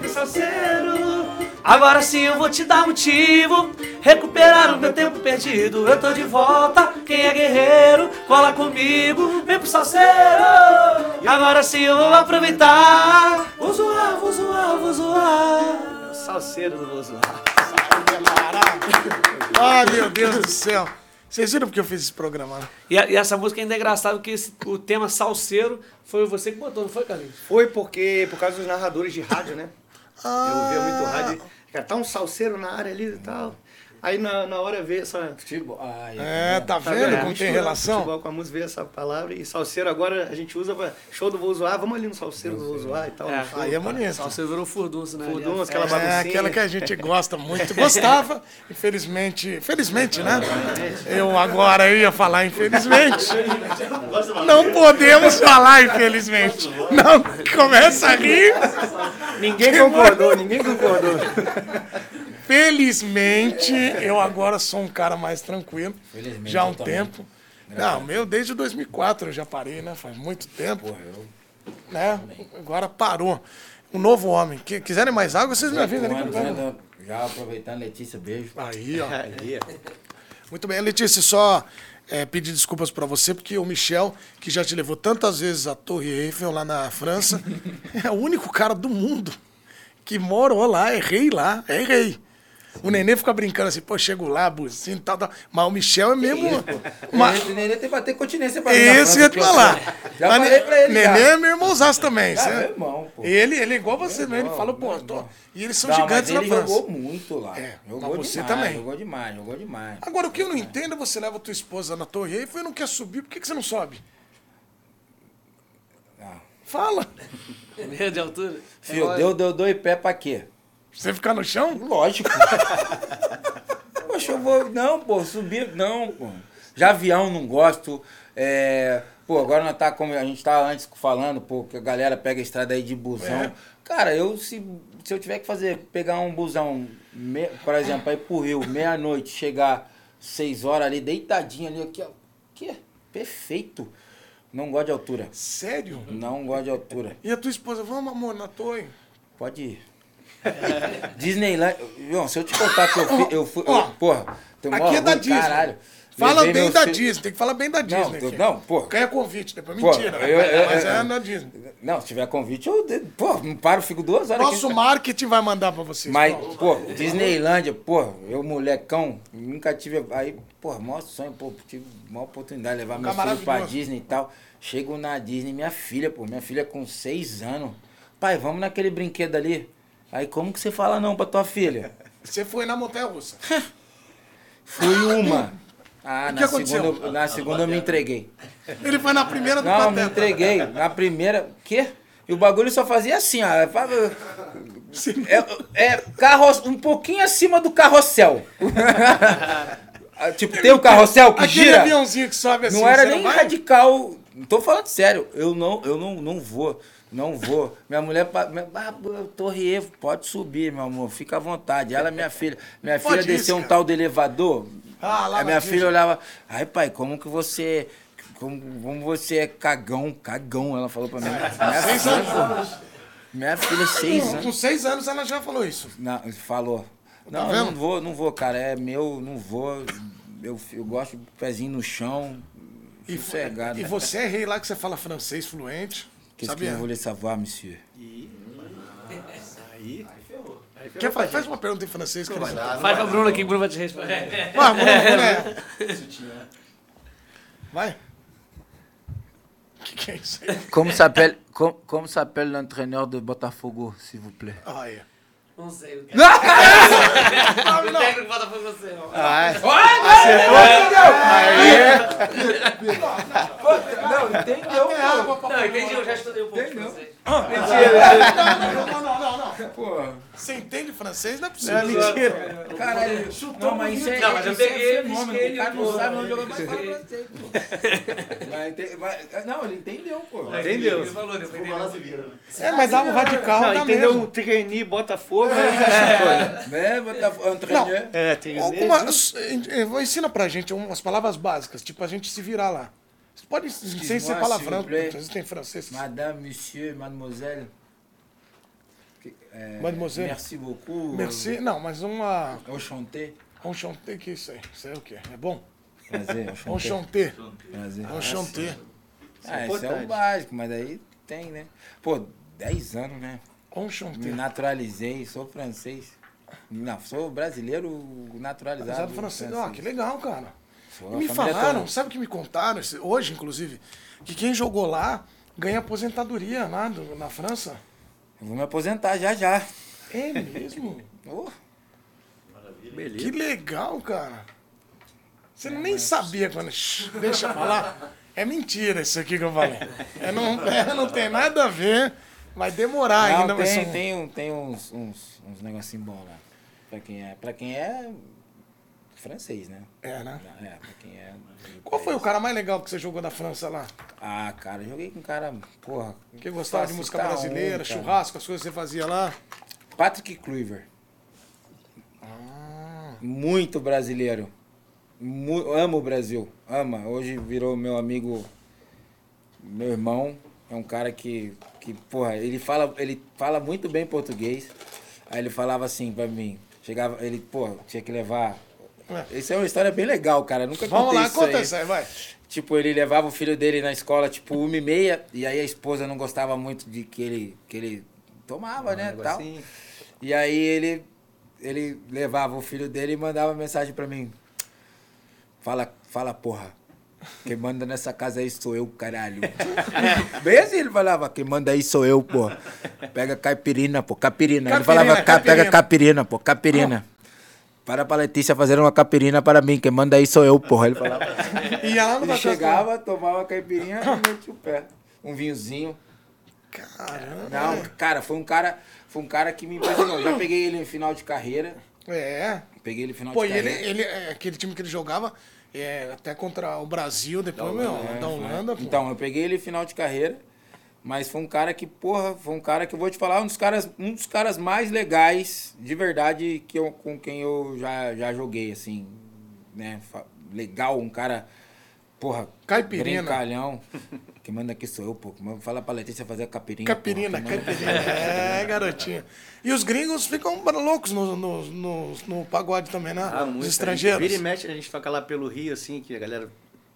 D: Agora sim eu vou te dar motivo. Recuperar o meu tempo perdido. Eu tô de volta. Quem é guerreiro, cola comigo. Vem pro salseiro. Agora sim eu vou aproveitar. Vou zoar, vou zoar, vou zoar. Salseiro do vou zoar.
A: Ah, meu Deus do céu. Vocês viram porque eu fiz esse programa? né?
D: E, a- e essa música ainda é engraçada porque esse- o tema salseiro foi você que botou, não foi, Carlinhos?
C: Foi porque, por causa dos narradores de rádio, né? Eu ouvia muito rádio. Cara, tá um salseiro na área ali e tal. Aí na, na hora veio essa.
B: Futebol. Ai,
A: É, tá
C: Tá
A: vendo
C: vendo?
A: como tem relação?
C: Futebol com a música veio essa palavra. E salseiro agora a gente usa pra show do Vou Zoar. Vamos ali no salseiro do Vou Zoar e tal.
D: É.
C: show,
A: Aí é bonito.
D: Salseiro virou furdunço, né?
C: Furdunço, aquela
D: é.
C: baguncinha.
A: É aquela que a gente gosta muito. Gostava, infelizmente. Felizmente, né? Eu agora ia falar infelizmente. Não podemos falar infelizmente. Não, começa a rir.
C: Ninguém concordou, ninguém concordou.
A: Felizmente, eu agora sou um cara mais tranquilo.
B: Felizmente,
A: Já há um
B: eu também.
A: tempo. Não, meu, desde 2004 eu já parei, né? Faz muito tempo. Né? Agora parou. Um novo homem. Que, quiserem mais água, vocês me avisam. eu
B: anda- Já aproveitando, Letícia, beijo.
A: Aí, ó. Muito bem, Letícia, só é, pedir desculpas pra você, porque o Michel, que já te levou tantas vezes à Torre Eiffel lá na França, é o único cara do mundo que morou lá, é rei lá, é rei. O Nenê fica brincando assim, pô, chego lá, buzina e tal, tal. Mas o Michel é mesmo. uma-
B: Mas... Nenê tem que bater continência pra mim França,
A: ia te falar.
B: Já
A: Mas
B: falei pra ele.
A: Nenê
B: já.
A: é meu irmãozaço também.
B: Ah,
A: cê-
B: meu irmão, pô.
A: Ele, ele é igual você mesmo, ele fala, pô, tô... e eles são
B: Não,
A: gigantes
B: mas
A: na
B: ele
A: França.
B: jogou muito lá.
A: É,
B: jogou
A: mas você
B: demais,
A: também.
B: Jogou demais, jogou demais.
A: Agora, o que eu não entendo é você leva tua esposa na Torre Eiffel e não quer subir, por que, que você não sobe?
B: Ah.
A: Fala.
D: Medo de altura?
B: Fio,
D: É,
B: deu, deu dois pés pra quê?
A: Você ficar no chão?
B: Lógico. Poxa, eu vou. Não, pô, subir. Não, pô. Já avião não gosto. É, pô, agora nós tá como a gente tava antes falando, pô, que a galera pega a estrada aí de busão.
A: É.
B: Cara, eu se, se eu tiver que fazer, pegar um busão, me, por exemplo, aí pro Rio, meia-noite, chegar seis horas ali, deitadinho ali, aqui, ó. Que? Perfeito. Não gosto de altura.
A: Sério?
B: Não gosto de altura.
A: E a tua esposa, vamos, amor, na torre?
B: Pode ir. Disneyland. João, se eu te contar que eu fui. Eu fui eu- porra, tem
A: Aqui é da
B: ruim,
A: Disney.
B: Caralho.
A: Fala
B: Levei
A: bem da
B: filho-
A: Disney, tem que falar bem da
B: Não,
A: Disney.
B: tô-
A: aqui.
B: não, pô.
A: Ganha convite, depois
B: Pô,
A: mentira.
B: eu- eu-
A: mas
B: eu-
A: é na Disney.
B: Não, se tiver convite, eu. Pô, não paro, fico duas horas
A: Nosso
B: aqui.
A: marketing vai mandar pra vocês.
B: Mas,
A: pronto.
B: pô, Disneylândia, pô, eu molecão, nunca tive. Aí, pô, maior sonho, pô, tive uma oportunidade de levar meu filho pra. Disney e tal. Chego na Disney, minha filha, pô, minha filha com seis anos. Pai, vamos naquele brinquedo ali. Aí, como que você fala não pra tua filha?
A: Você foi na montanha russa.
B: Fui uma. Ah,
A: O que
B: na
A: aconteceu?
B: segunda, eu- na segunda eu me entreguei.
A: Ele foi na primeira do
B: Não, me
A: Pateta.
B: entreguei. Na primeira. Quê? E o bagulho só fazia assim, ó. É, é carro, um pouquinho acima do carrossel. Ah, tipo, tem o carrossel que
A: Aquele
B: gira.
A: aviãozinho que sobe assim.
B: Não era
A: você
B: nem
A: vai?
B: radical. Não tô falando sério. Eu não, eu não, não vou. Não vou. Minha mulher, ah, Torre Evo, pode subir, meu amor, fica à vontade. Ela, minha filha, minha
A: Pode
B: filha desceu um tal do elevador.
A: Ah, lá
B: a minha filha olhava, ai pai, como que você, como, como você é cagão, cagão, ela falou pra mim. Minha
A: Seis
B: filha,
A: anos.
B: minha filha, seis
A: Com,
B: anos.
A: com seis anos ela já falou isso.
B: Não, falou. Não,
A: Tá
B: não vou, não vou, cara. É meu, não vou. Eu, eu gosto de pezinho no chão,
A: E,
B: sossegado.
A: e você é rei lá que você fala francês fluente.
B: Qu'est-ce que
A: Sabia?
B: vous voulez savoir, monsieur?
C: Aí.
A: Quer, fa- faz uma pergunta em francês que eles...
D: Faz pra Bruno aqui, que o Bruno vai te responder.
A: Vai, Bruno. Vai. O que, que é isso aí?
B: Como s'appelle comme, comme s'appelle l'entraîneur de Botafogo, s'il vous plaît?
A: Olha.
D: Não sei. o técnico- O técnico bota pra você, não.
B: Não, entendeu,
D: Não, entendi, eu já estudei um pouco de francês.
A: Não, não, não, não, não.
B: pô.
A: Você entende francês? Não é possível.
C: mentira.
B: Caralho, não, mas isso é,
D: Não, mas eu
B: é
D: peguei,
B: fenômeno.
D: risquei
B: O cara
D: ele,
B: não sabe onde jogar mais fala francês, pô. Mas- Não, ele entendeu, pô.
C: Entendeu?
D: Ele falou,
E: né?
A: É, mas dá um radical,
C: Não, entendeu?
A: mesmo.
C: Um trainee, Botafogo. né?
B: Né, Botafogo, entraîneur.
C: É, trainee.
A: Alguma, eh, ensina pra gente umas palavras básicas, tipo a gente se virar lá. Você pode, sem ser palavrão,
B: s'il vous plaît.
A: às vezes tem francês.
B: Madame, monsieur, mademoiselle. Que- é,
A: Mademoiselle.
B: Merci beaucoup.
A: Merci. Não, mas uma.
B: Enchanté.
A: Enchanté, que é isso aí? Isso aí é o quê? É bom?
B: Prazer, enchanté.
A: Enchanté.
B: Prazer.
A: Enchanté.
B: Ah, esse é
C: importante.
B: o básico, mas aí tem, né? Pô, 10 anos, né? Me
A: Enchanté.
B: naturalizei, sou francês. Não, sou brasileiro naturalizado.
A: Exato francês. Ah, que legal, cara. E me
B: família
A: falaram,
B: toda.
A: sabe o que me contaram, hoje, inclusive, que quem jogou lá ganha aposentadoria lá do- na França.
B: Eu Vou me aposentar já já.
A: É mesmo?
B: Oh,
A: que legal, cara. Você nem sabia quando. Deixa eu falar. É mentira isso aqui que eu falei. É, não, é, não tem nada a ver. Vai demorar
B: não,
A: ainda.
B: tem,
A: um-
B: tem, um- tem uns, uns, uns negocinhos bons lá. Pra quem é. Pra quem é francês, né?
A: É, né?
B: É, pra quem é.
A: Qual foi o cara mais legal que você jogou da França lá?
B: Ah, cara, joguei com um cara, porra.
A: Que gostava de música
B: citar
A: brasileira,
B: um,
A: churrasco, as coisas que você fazia lá?
B: Patrick Kluivert.
A: Ah.
B: Muito brasileiro. Mu- amo o Brasil. Ama. Hoje virou meu amigo, meu irmão. É um cara que, que porra, ele fala, ele fala muito bem português. Aí ele falava assim pra mim. Chegava, ele, pô, tinha que levar.
A: É.
B: Isso é uma história bem legal, cara. Eu nunca
A: Vamos lá,
B: isso
A: conta
B: aí.
A: isso aí, vai.
B: Tipo, ele levava o filho dele na escola, tipo, uma e meia, e aí a esposa não gostava muito de que ele, que ele tomava, né, tal. E aí ele, ele levava o filho dele e mandava mensagem pra mim. Fala, fala, porra. Quem manda nessa casa aí sou eu, caralho. Bem assim ele falava, quem manda aí sou eu, pô. Pega caipirina, pô, capirina. ele
A: Capirina,
B: falava, "Ca-
A: capirina."
B: pega capirina, pô, capirina. Para pra Letícia fazer uma capirina para mim, quem manda aí sou eu, porra. Ele falava.
A: E ia lá no
B: Ele
A: Matheus
B: chegava, tomava a caipirinha e metia o pé. Um vinhozinho.
A: Caramba.
B: Não, cara, foi um cara, foi um cara que me impressionou. Já peguei ele em final de carreira.
A: É.
B: Peguei ele em final
A: Pô,
B: de
A: e ele,
B: carreira.
A: ele, é, aquele time que ele jogava, é, até contra o Brasil, depois, meu, da Holanda, pô.
B: Então, eu peguei ele em final de carreira. Mas foi um cara que, porra, foi um cara que eu vou te falar, um dos caras, um dos caras mais legais, de verdade, que eu, com quem eu já, já joguei, assim, né? Legal, um cara, porra,
A: Caipirina.
B: brincalhão. Quem manda aqui sou eu, pô. Fala pra Letícia fazer a capirinha.
A: Capirina,
B: porra,
A: caipirinha. É, garotinha. E os gringos ficam loucos no, no, no, no pagode também, né?
C: Ah,
A: os
C: muito.
A: estrangeiros.
C: Vira e mexe, a gente toca lá pelo Rio, assim, que a galera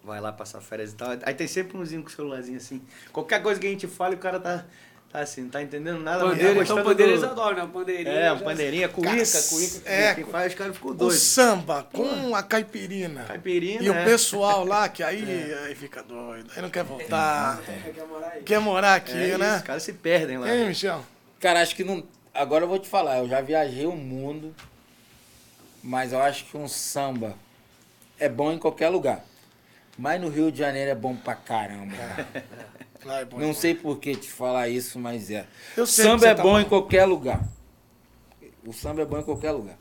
C: vai lá passar férias e tal. Aí tem sempre umzinho com o celularzinho assim. Qualquer coisa que a gente fala, o cara tá, tá assim, não tá entendendo nada. mas tá
D: Pandeiro, então pandeiro
C: do-
D: eles adoram, né? Pandeirinha.
C: É, um
D: já-
C: pandeirinha, cuíca, cuíca.
A: É,
C: quem faz, os caras ficam
A: O
C: doidos.
A: samba com a caipirina.
C: Caipirinha,
A: E o
C: né?
A: pessoal lá, que aí, aí fica doido. Aí não quer voltar. Quer morar aqui,
C: É isso,
A: né?
C: os caras se perdem lá.
A: Hein, Michel?
B: Cara, acho que não. Agora eu vou te falar, eu já viajei o mundo, mas eu acho que um samba é bom em qualquer lugar. Mas no Rio de Janeiro é bom pra caramba.
A: Lá é bom
B: Não sei por que te falar isso, mas é.
A: Eu sei
B: samba é
A: tá
B: bom
A: falando.
B: em qualquer lugar. O samba é bom em qualquer lugar.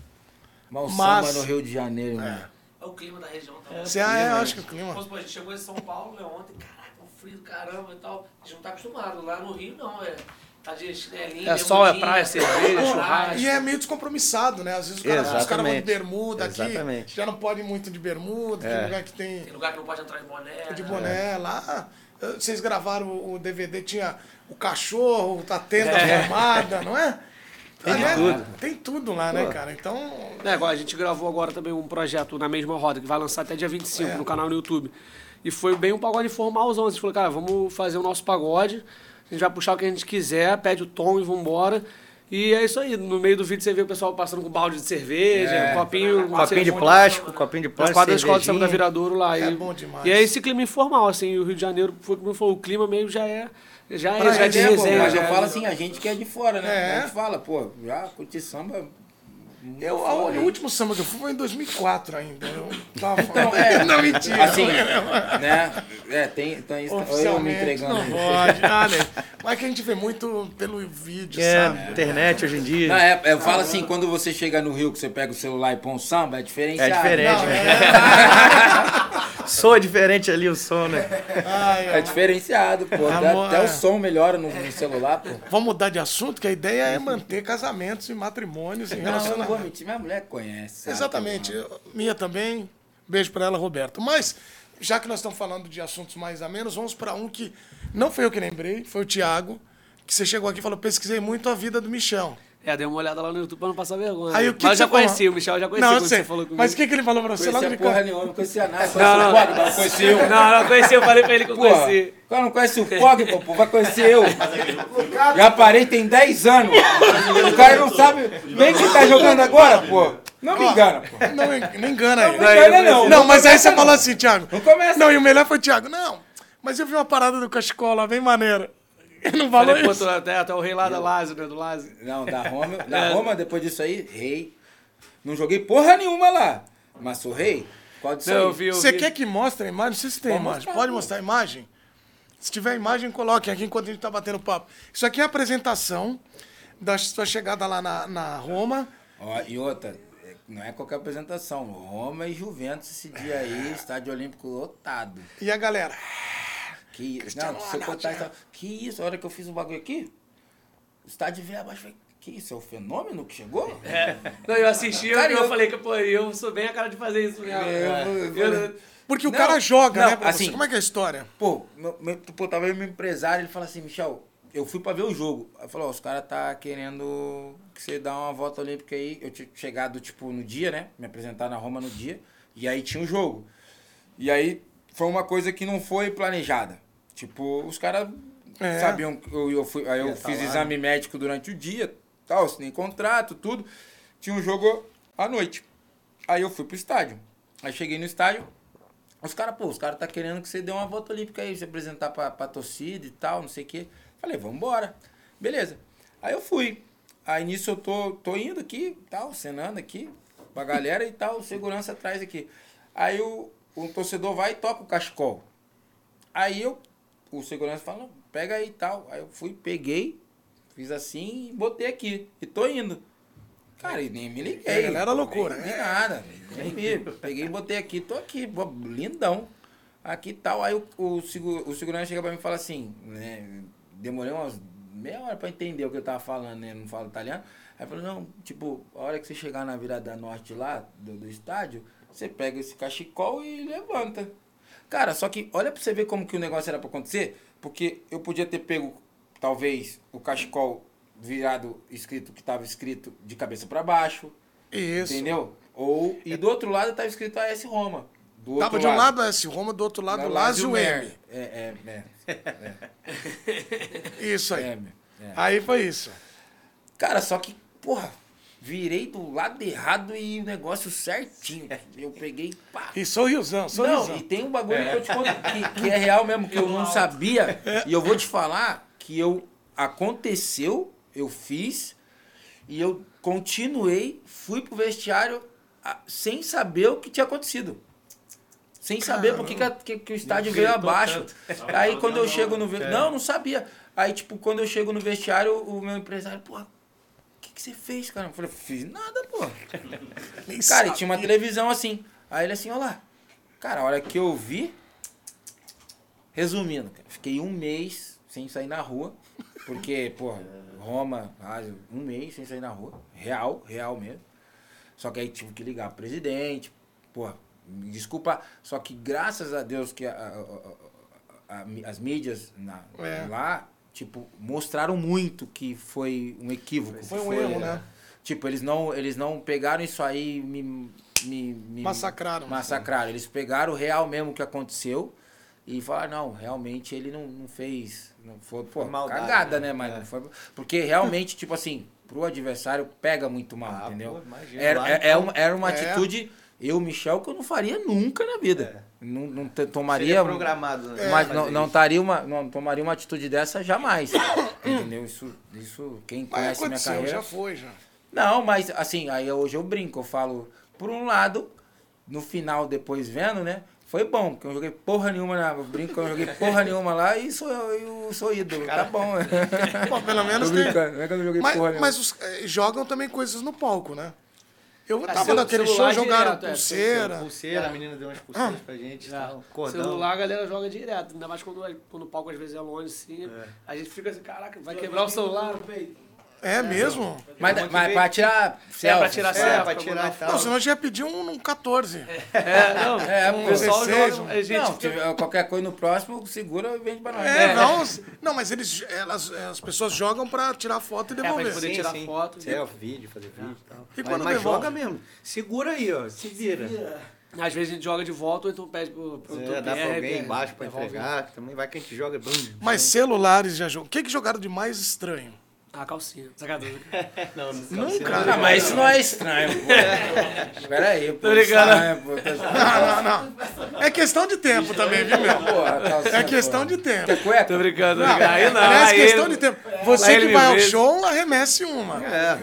B: Mas o
A: Mas-
B: samba no Rio de Janeiro, mano.
D: É o clima da região também.
A: Você, ah, é, eu acho que o clima.
D: Vamos supor, a gente chegou em São Paulo né, ontem, caraca, um frio do caramba e tal. A gente não tá acostumado. Lá no Rio, não, é. Tá de chinelinho,
C: É sol, é praia, cerveja, churrasco.
A: E é meio descompromissado, né? Às vezes os caras os caras vão de
C: Exatamente.
A: bermuda aqui,
C: Exatamente.
A: já não pode muito de bermuda, tem
C: É.
A: lugar que tem
D: Tem lugar que não pode entrar de boné.
A: de
D: né?
A: boné lá. eh, Vocês gravaram o DVD, tinha o cachorro, a tenda
C: É.
A: formada, não é?
C: Tem
A: Ah, né?
C: tudo.
A: Tem tudo lá, né, cara? Então,
D: É, agora a gente gravou agora também um projeto na mesma roda, que vai lançar até dia 25
A: É.
D: no canal no YouTube. E foi bem um pagode formalzão. A gente falou, cara, vamos fazer o nosso pagode. A gente vai puxar o que a gente quiser, pede o tom e vambora. E é isso aí. No meio do vídeo você vê o pessoal passando com balde de cerveja,
B: É.
D: copinho.
C: Copinho de plástico, copinho de plástico.
D: quadras da escola de samba da. Viradouro lá.
A: É
D: e,
A: bom demais.
D: E é esse clima informal, assim. O Rio de Janeiro, foi como falou, o clima mesmo já é. Já é, já é de
A: pô,
D: resenha.
B: Mas
D: já
B: eu
D: é-
B: falo assim, a gente que é de fora, né?
A: É.
B: A gente fala, pô, já curti samba.
A: Eu, o último samba que eu fui foi em 2004 ainda. Eu tava
B: Então,
A: falando.
B: é,
A: Não, mentira.
B: Assim, né? É, tem, tem isso. Eu me entregando.
A: não pode. Ah, né? Mas é que a gente vê muito pelo vídeo,
C: É,
A: sabe?
C: internet hoje em dia.
B: Não, é, eu falo assim, quando você chega no Rio, que você pega o celular e põe um samba, é diferenciado.
C: É diferente,
A: Não,
C: né?
A: é.
C: Soa diferente ali o som, né?
A: Ai,
B: É diferenciado, pô. Até,
A: Amor,
B: até
A: é.
B: o som melhora no, no celular, pô.
A: Vamos mudar de assunto, que a ideia é manter casamentos e matrimônios e
B: não vou mentir, minha mulher conhece.
A: Exatamente. Minha também. Beijo pra ela, Roberto. Mas, já que nós estamos falando de assuntos mais a menos, vamos para um que não foi eu que lembrei, foi o Thiago, que você chegou aqui e falou: pesquisei muito a vida do Michel.
D: É, dei uma olhada lá no YouTube pra não passar vergonha.
A: Aí o que
D: Mas eu
A: que
D: já
A: você
D: conheci,
A: falou?
D: o Michel já conheci
A: Não, eu
D: quando
A: sei.
D: você falou comigo.
A: Mas o que, que ele falou pra você logo
B: Conhecia
A: de
B: porra
A: cara?
B: nenhuma, não conhecia nada. Conhecia
D: Não,
B: o
D: não.
B: Conheci eu.
D: Não, não conheci, eu falei pra ele que eu
B: Pô,
D: conheci.
B: o cara não conhece o Pog, pô, pô, vai conhecer eu. Já parei tem 10 anos. O cara não sabe nem quem tá jogando agora, pô. Não me engana, pô.
A: Não, não engana ele.
B: Não me engana, não.
A: Não, mas aí você falou assim, Thiago.
B: Não começa.
A: Não, e o melhor foi o Thiago. Não, mas eu vi uma parada do Cachecol lá, bem maneira. Não falou
D: Falei,
A: isso.
D: até, até o rei lá da Lázaro, né? Do Lázaro.
B: Não, da Roma, da
D: É.
B: Roma, depois disso aí, rei. Não joguei porra nenhuma lá. Mas sou rei? Qual disso
D: Não,
B: aí?
D: eu vi, eu
A: Você
D: vi.
A: quer que mostre a imagem? Não sei se tem
B: Pode
A: imagem.
B: mostrar,
A: Pode
B: pô.
A: mostrar a imagem? Se tiver imagem, coloquem aqui enquanto a gente tá batendo papo. Isso aqui é a apresentação da sua chegada lá na, na Roma.
B: Ó, e outra, é, não é qualquer apresentação. Roma e Juventus esse dia aí, estádio olímpico lotado.
A: E a galera.
B: Que,
A: Cristiano
B: não, se eu
A: Ronaldo,
B: contar isso, que isso, a hora que eu fiz o bagulho aqui, o estádio veio abaixo, eu falei, que isso, é o fenômeno que chegou?
D: É. Não, eu assisti eu,
B: Cara,
D: eu,
B: eu-
D: falei que, pô, eu sou bem a cara de fazer isso mesmo.
B: É,
D: Eu-
A: Porque o
B: Não,
A: cara joga,
B: não,
A: né?
B: Assim-
A: você. Como é que é a história?
B: Pô, meu, meu, pô, tava e meu empresário, ele fala assim, Michel, eu fui pra ver o jogo. Aí falou, ó, os caras tá querendo que você dá uma volta olímpica aí. Eu tinha chegado, tipo, no dia, né? Me apresentar na Roma no dia. E aí tinha o jogo. E aí foi uma coisa que não foi planejada. Tipo, os caras
A: É.
B: sabiam que eu, eu fui. Aí eu fiz exame médico durante o dia, tal, assinei contrato, tudo. Tinha um jogo à noite. Aí eu fui pro estádio. Aí cheguei no estádio, os caras, pô, os caras tá querendo que você dê uma volta olímpica aí, se apresentar pra, pra torcida e tal, não sei o quê. Falei, vambora. Beleza. Aí eu fui. Aí nisso eu tô, tô indo aqui, tal, cenando aqui, pra galera e tal, segurança atrás aqui. Aí o, o torcedor vai e toca o cachecol. Aí eu, o segurança fala, "Não, pega aí e tal. Aí eu fui, peguei, fiz assim e botei aqui. E tô indo. Cara, e nem me liguei.
A: É, galera, loucura,
B: Nem
A: né?
B: vi nada. Nem. Peguei e botei aqui, tô aqui, lindão. Aqui e tal. Aí o, o, o segurança chega pra mim e fala assim, né? Demorei umas meia hora pra entender o que eu tava falando, né? Não falo italiano. Aí falou, não, tipo, a hora que você chegar na virada norte lá, do, do estádio, você pega esse cachecol e levanta. Cara, só que olha pra você ver como que o negócio era pra acontecer, porque eu podia ter pego, talvez, o cachecol virado, escrito, que tava escrito de cabeça pra baixo,
A: Isso.
B: entendeu? Ou, e do outro lado tava escrito AS Roma. Do
A: Tava de um lado S Roma, do outro lado Lazio
B: Mer.
A: M.
B: É, é,
A: Isso
B: é.
A: aí.
B: é, é.
A: Aí foi isso.
B: Cara, só que, porra, virei do lado errado e o negócio certinho. Eu peguei, pá.
A: E sorrisão,
B: Não,
A: sorrisão.
B: e tem um bagulho que eu te conto que, que é real mesmo, que eu não sabia. E eu vou te falar que eu aconteceu, eu fiz, e eu continuei, fui pro vestiário sem saber o que tinha acontecido. Sem saber por que, que, o estádio veio abaixo. Aí quando eu chego no
A: É.
B: vestiário. Não, não sabia. Aí, tipo, quando eu chego no vestiário, o meu empresário, pô, que, que você fez, cara? Eu falei, fiz nada, pô. Cara, e tinha uma televisão assim. Aí ele assim, ó lá. Cara, a hora que eu vi. Resumindo, cara, fiquei um mês sem sair na rua. Porque, porra, Roma, Ásia, um mês sem sair na rua. Real, real mesmo. Só que aí tive que ligar pro presidente. Porra, me desculpa. Só que graças a Deus que a- a- a- as mídias na-
A: É.
B: lá, tipo, mostraram muito que foi um equívoco.
A: Foi um
B: que
A: erro, né?
B: Tipo, eles não, eles não pegaram isso aí e me, me, me
A: Massacraram.
B: Massacraram. Eles pegaram o real mesmo que aconteceu e falaram, não, realmente ele não, não fez. Não foi, pô,
C: Foi maldade,
B: cagada,
C: né?
B: né? Mas
C: É.
B: não foi. Porque realmente, tipo assim, pro adversário pega muito mal,
C: Ah,
B: entendeu?
C: pô, imagina.
B: era,
C: Lá,
B: é- é
C: então,
B: uma, era uma
A: é.
B: atitude, eu, Michel, que eu não faria nunca na vida. Não, não te- tomaria.
C: Seria programado, né?
B: Mas
C: fazer
B: não, não, taria uma, não tomaria uma atitude dessa jamais. entendeu? Isso, isso quem conhece minha carreira.
A: já foi, já.
B: Não, mas assim, aí hoje eu brinco, eu falo, por um lado, no final, depois vendo, né? Foi bom, porque eu joguei porra nenhuma na. Eu brinco que eu joguei porra nenhuma lá e sou, eu sou ídolo. Tá bom.
A: Pô, pelo menos
B: Tô
A: tem.
B: não é que eu não joguei
A: Mas,
B: porra nenhuma.
A: mas os, eh, jogam também coisas no palco, né? Eu
D: É,
A: tava naquele show, jogaram
D: direto, é,
A: pulseira.
C: Pulseira, a menina deu umas pulseiras pra gente.
D: É. Celular a galera joga direto, ainda mais quando, quando o palco às vezes é longe assim. A gente fica assim, caraca, vai quebrar o celular.
A: É mesmo?
B: Mas,
C: um
B: mas
C: de
B: pra tirar selfie.
D: pra tirar
C: É,
D: selfie,
C: pra
D: pra
C: tirar e tal.
A: Não, senão eu já ia pedir um, um 14.
D: É, não,
B: É, pô.
D: pessoal
A: 16,
D: joga, a gente
B: Não, qualquer coisa no próximo, segura e vende pra nós.
A: É, não. Não, mas eles, elas, as pessoas jogam pra tirar foto e
D: É, pra
A: devolver.
D: gente poder tirar foto.
C: Selfie, vídeo, fazer vídeo e tal.
A: E
C: mas
A: quando
C: mas
A: devolve?
C: joga mesmo. Segura aí, ó. Se vira.
D: Às vezes a gente joga de volta ou então pede pro produtor
C: É, dá pra
D: PR,
C: alguém
D: é,
C: embaixo pra entregar. Também vai que a gente joga. Bum.
A: Mas celulares já jogam. O que, que jogaram de mais estranho?
D: Ah, calcinha. Sacanagem.
C: Não,
A: Nunca.
B: Ah, mas isso não é estranho, pô. Pera aí, pô.
D: Tô brincando.
B: estranho, pô. Tá-
A: Não, não, não. É questão de tempo também, viu, meu?
B: Porra, calcinha,
A: É questão de tempo.
B: Tá cueca?
D: Tô brincando,
A: Não.
D: Aí não,
A: é questão
D: ele-
A: de tempo. Você que vai ao show, arremesse uma.
C: É,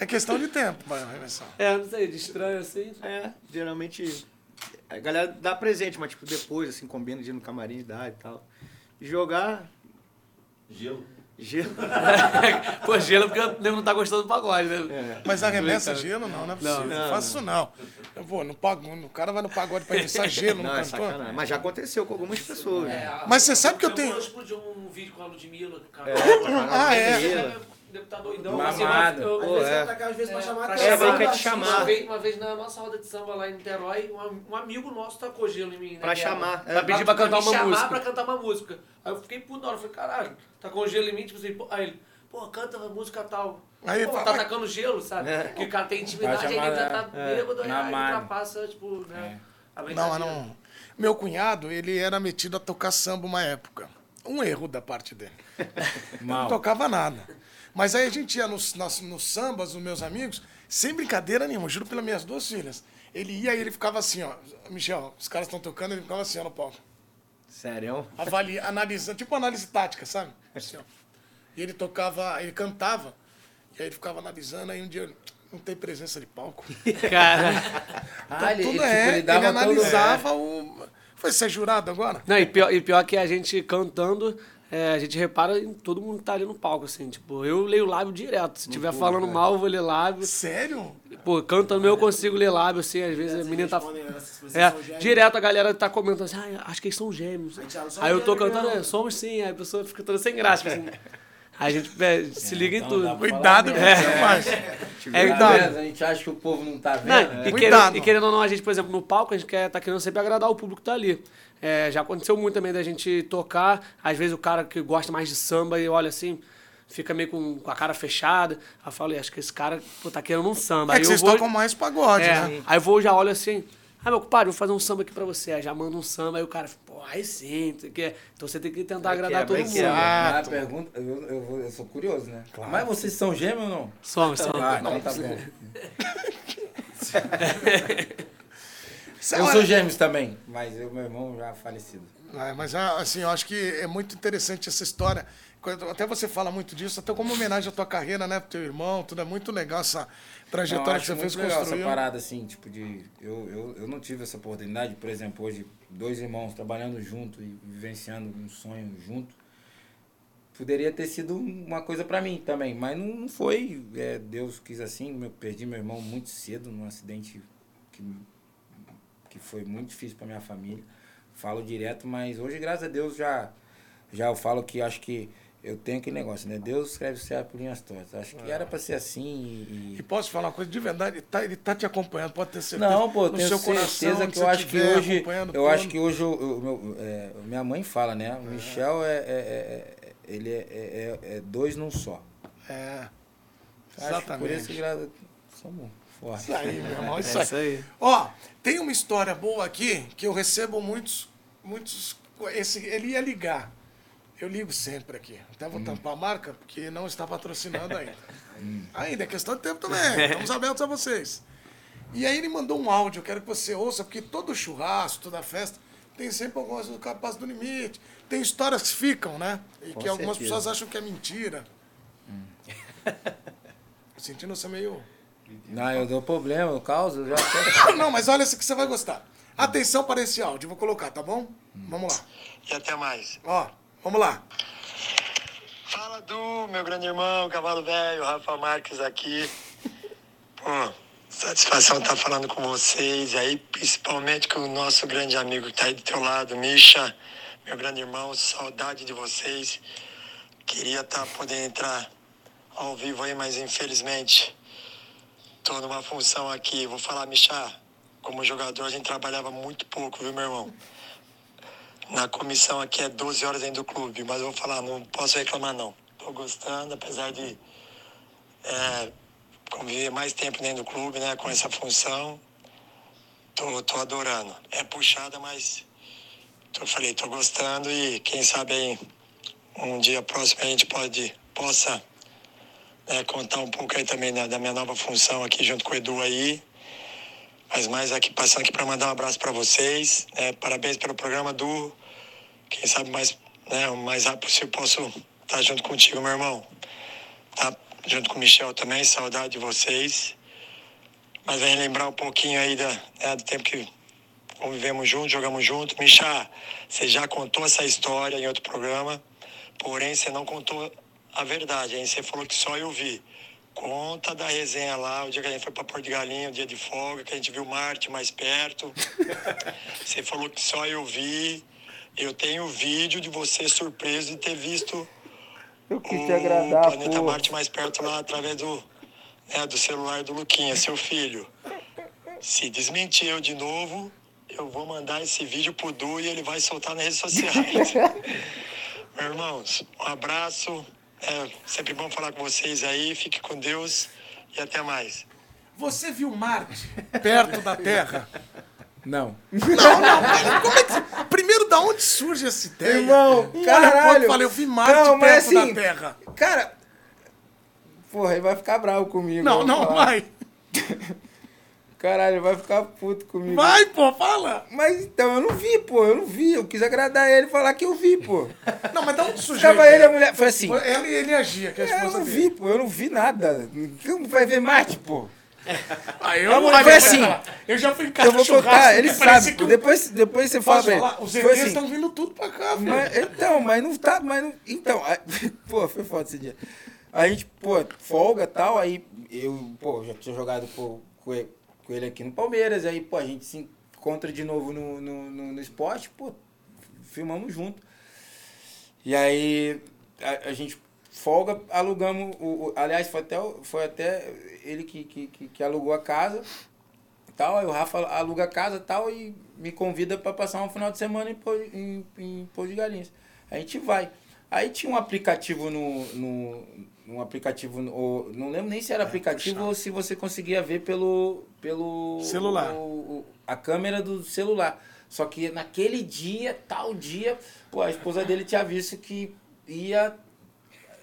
A: É questão de tempo vai arremessar.
D: É, não sei, de estranho assim.
C: é, geralmente a galera dá presente, mas tipo depois, assim, combina de ir no camarim, dá e tal. E jogar
E: Gelo.
C: Gelo.
D: Pô, gelo porque o nego não tá gostando do pagode, né?
C: É.
A: Mas arremessa gelo, não, não é possível. Não,
C: não,
A: faço isso, não. Eu vou no pagode, o cara vai no pagode pra arremessar gelo no
C: Não, é
A: cantor.
C: Mas já aconteceu com algumas pessoas. né?
A: Mas você sabe que eu tenho.
F: explodiu um vídeo com a Ludmilla, cara.
A: Ah, é.
C: Gelo.
F: Deve estar doidão.
B: Mamado.
F: eu-
C: Pô,
F: Às vezes
C: é.
F: às vezes pra chamar
D: pra
F: atenção.
C: É, vem quer te
F: Uma
C: chamar.
F: vez, uma vez na nossa roda de samba lá em Niterói, um, um amigo nosso tacou gelo em mim. né,
C: Pra
F: guerra.
C: chamar.
D: Pra pedir pra cantar
F: me
D: uma
F: chamar
D: música.
F: pra cantar uma música. Aí eu fiquei puto na hora, falei, caralho, tacou gelo em mim, tipo assim, pô, aí ele, pô, canta uma música tal.
A: Aí
F: pô, tá tacando gelo, sabe?
C: É.
F: Que o cara tem intimidade, ele já
B: chamar,
F: tá bêbado,
B: na
F: aí ultrapassa, tipo, né? a
A: Não, não. Meu cunhado, ele era metido a tocar samba uma época. Um erro da parte dele. Não tocava nada. Mas aí a gente ia nos, nos, nos sambas, os meus amigos, sem brincadeira nenhuma, juro pelas minhas duas filhas. Ele ia e ele ficava assim, ó. Michel, os caras estão tocando, ele ficava assim, ó, no palco.
C: Sério?
A: Avalia, analisando, tipo análise tática, sabe? Assim, ó. E ele tocava, ele cantava, e aí ele ficava analisando, aí um dia ele, não tem presença de palco.
D: Cara.
B: Ah, ele,
A: Tudo
B: ele, tipo,
A: é,
B: ele
A: ele,
B: dava todo-
A: analisava o. Foi ser jurado agora?
D: Não, e pior, e pior que a gente cantando, é, a gente repara em todo mundo que tá ali no palco, assim. Tipo, eu leio lábio direto. Se estiver falando mal, eu vou ler lábio.
A: Sério?
D: Pô, cantando eu consigo ler lábio, assim, às vezes a menina tá.
F: vocês
D: É, direto a galera tá comentando assim, ah, acho que eles são gêmeos.
F: Thiago, são
D: Aí eu tô
F: gêmeos
D: cantando, é, somos sim, aí a pessoa fica toda sem graça, assim. Aí a gente é, se liga em
B: então
D: tudo.
B: dá pra
A: Cuidado com o que você faz.
D: É,
B: Cuidado.
D: cuidado.
B: A gente acha que o povo não tá vendo.
D: Não,
B: né?
D: e,
A: Cuidado.
D: querendo, e querendo ou não, a gente, por exemplo, no palco, a gente quer, tá querendo sempre agradar o público que tá ali. É, já aconteceu muito também da gente tocar, às vezes o cara que gosta mais de samba e olha assim, fica meio com, com a cara fechada. Aí eu falo, acho que esse cara pô, tá querendo um samba.
A: É
D: Aí
A: que
D: eu
A: vocês
D: vou,
A: tocam mais pagode,
D: é,
A: né?
D: Aí eu vou já olho assim, ah, meu compadre, vou fazer um samba aqui pra você. Aí já manda um samba, aí o cara, pô, aí sim, não quê. Então você tem que tentar
C: Vai
D: agradar
C: quebra,
D: todo
C: vai
D: mundo.
C: quebra.
B: Ah, pergunta, eu, eu, eu sou curioso, né? Mas vocês são gêmeos ou não?
D: Somos, somos.
B: Ah, então tá bom. Eu sou gêmeos também, mas eu, meu irmão já falecido.
A: É, mas ah, assim, eu acho que é muito interessante essa história. Até você fala muito disso, até como homenagem à tua carreira, né? Pro teu irmão, tudo é muito legal essa
B: Não,
A: trajetória que
B: acho
A: você fez
B: legal
A: construir.
B: essa parada, assim, tipo, de. Eu, eu, eu não tive essa oportunidade, por exemplo, hoje, dois irmãos trabalhando junto e vivenciando um sonho junto. Poderia ter sido uma coisa pra mim também, mas não, não foi. É, Deus quis assim, eu perdi meu irmão muito cedo num acidente que, que foi muito difícil pra minha família. Falo direto, mas hoje, graças a Deus, já, já eu falo que acho que eu tenho aquele negócio, né? Deus escreve o céu por linhas tortas. Acho que era pra ser assim e-
A: E posso falar uma coisa de verdade, ele tá, ele tá te acompanhando, pode ter certeza.
B: Não, pô, tenho
A: seu
B: certeza
A: coração,
B: que eu acho que hoje. Eu acho que hoje meu, é, minha mãe fala, né? O Michel é, é- é- é- ele é, é- é- é dois num só.
A: É.
B: Acho que por isso
A: Exatamente.
B: que somos fortes.
A: Isso aí, meu irmão, isso,
D: É isso aí.
A: Ó, tem uma história boa aqui que eu recebo muitos. muitos esse, ele ia ligar. Eu ligo sempre aqui. Até vou tampar a marca, porque não está patrocinando ainda. Ainda, é questão de tempo também. Estamos abertos a vocês. E aí ele mandou um áudio, eu quero que você ouça, porque todo churrasco, toda festa, tem sempre algumas do capaz do limite. Tem histórias que ficam, né? E
B: Com
A: que algumas
B: certeza.
A: pessoas acham que é mentira. Tô sentindo você meio.
B: Não, eu dou problema, eu causo, eu já.
A: Não, mas olha esse que você vai gostar. Atenção para esse áudio, vou colocar, tá bom? Vamos lá.
G: E até mais.
A: Ó, vamos lá.
G: Fala Du, meu grande irmão, cavalo velho, Rafa Marques aqui. Pô, satisfação estar falando com vocês. E aí, principalmente com o nosso grande amigo que tá aí do teu lado, Misha, meu grande irmão, saudade de vocês. Queria estar podendo entrar ao vivo aí, mas infelizmente tô numa função aqui. Vou falar, Misha, como jogador a gente trabalhava muito pouco, viu, meu irmão? Na comissão aqui é 12 horas dentro do clube, mas eu vou falar, não posso reclamar não. Tô gostando, apesar de é, conviver mais tempo dentro do clube, né, com essa função. Tô, tô adorando. É puxada, mas eu falei, tô gostando e quem sabe aí um dia próximo a gente pode, possa né, contar um pouco aí também da, da minha nova função aqui junto com o Edu aí. Mas mais aqui, passando aqui para mandar um abraço para vocês. né, parabéns pelo programa, Du. Quem sabe mais, né, o mais rápido possível posso estar junto contigo, meu irmão. Tá junto com o Michel também, saudade de vocês. Mas vem lembrar um pouquinho aí da, né, do tempo que convivemos juntos, jogamos juntos. Michá, você já contou essa história em outro programa, porém você não contou a verdade, hein? Você falou que só eu vi. Conta da resenha lá, o dia que a gente foi pra Porto de Galinha, o dia de folga, que a gente viu Marte mais perto. Você falou que só eu vi. Eu tenho vídeo de você surpreso de ter visto
B: Eu quis
G: o
B: te agradar,
G: Planeta
B: pô.
G: Marte mais perto lá através do, né, do celular do Luquinha, seu filho. Se desmentir eu de novo, eu vou mandar esse vídeo pro Du e ele vai soltar nas redes sociais. Meus irmãos, um abraço. É sempre bom falar com vocês aí. Fique com Deus e até mais.
A: Você viu Marte perto da Terra?
B: Não.
A: Não, não, mas como é que. Primeiro, da onde surge essa ideia?
B: Irmão,
A: Um
B: caralho.
A: eu falei, eu vi Marte
B: Não,
A: perto
B: assim,
A: da Terra.
B: Cara, porra, ele vai ficar bravo comigo.
A: Não, não,
B: falar.
A: vai.
B: Caralho, ele vai ficar puto comigo.
A: Vai, pô, fala.
B: Mas então, eu não vi, pô, eu não vi. Eu quis agradar ele e falar que eu vi, pô.
A: Não, mas da onde surgiu?
B: Tava ele e a mulher. Foi assim.
A: Foi Ela e ele agia, que é a
B: É, eu
A: esposa
B: não
A: dele.
B: vi, pô, eu não vi nada. Como vai ver Marte, pô?
A: Aí
B: Não,
A: eu, aí
B: foi
A: eu
B: assim.
A: Eu já fui em casa
B: Eu vou contar, ele sabe.
A: que
B: Depois, depois você fala pra ele.
A: Os ETs
B: assim,
A: estão vindo tudo pra cá, velho.
B: Então, mas não tá, mas não, então, pô, foi foda esse dia. A gente, pô, folga e tal, aí eu, pô, já tinha jogado pô, com, ele, com ele aqui no Palmeiras, aí, pô, a gente se encontra de novo no, no, no, no esporte, pô, filmamos junto. E aí a, a gente folga, alugamos, o, o- aliás, foi até, foi até ele que, que, que, que alugou a casa tal, aí o Rafa aluga a casa tal e me convida para passar um final de semana em, em, em Pôr de Galinhas. A gente vai. Aí tinha um aplicativo no. no um aplicativo, ou- não lembro nem se era aplicativo ou se você conseguia ver pelo. pelo
A: Celular.
B: o- o- a câmera do celular. Só que naquele dia, tal dia, pô, a esposa dele tinha visto que ia.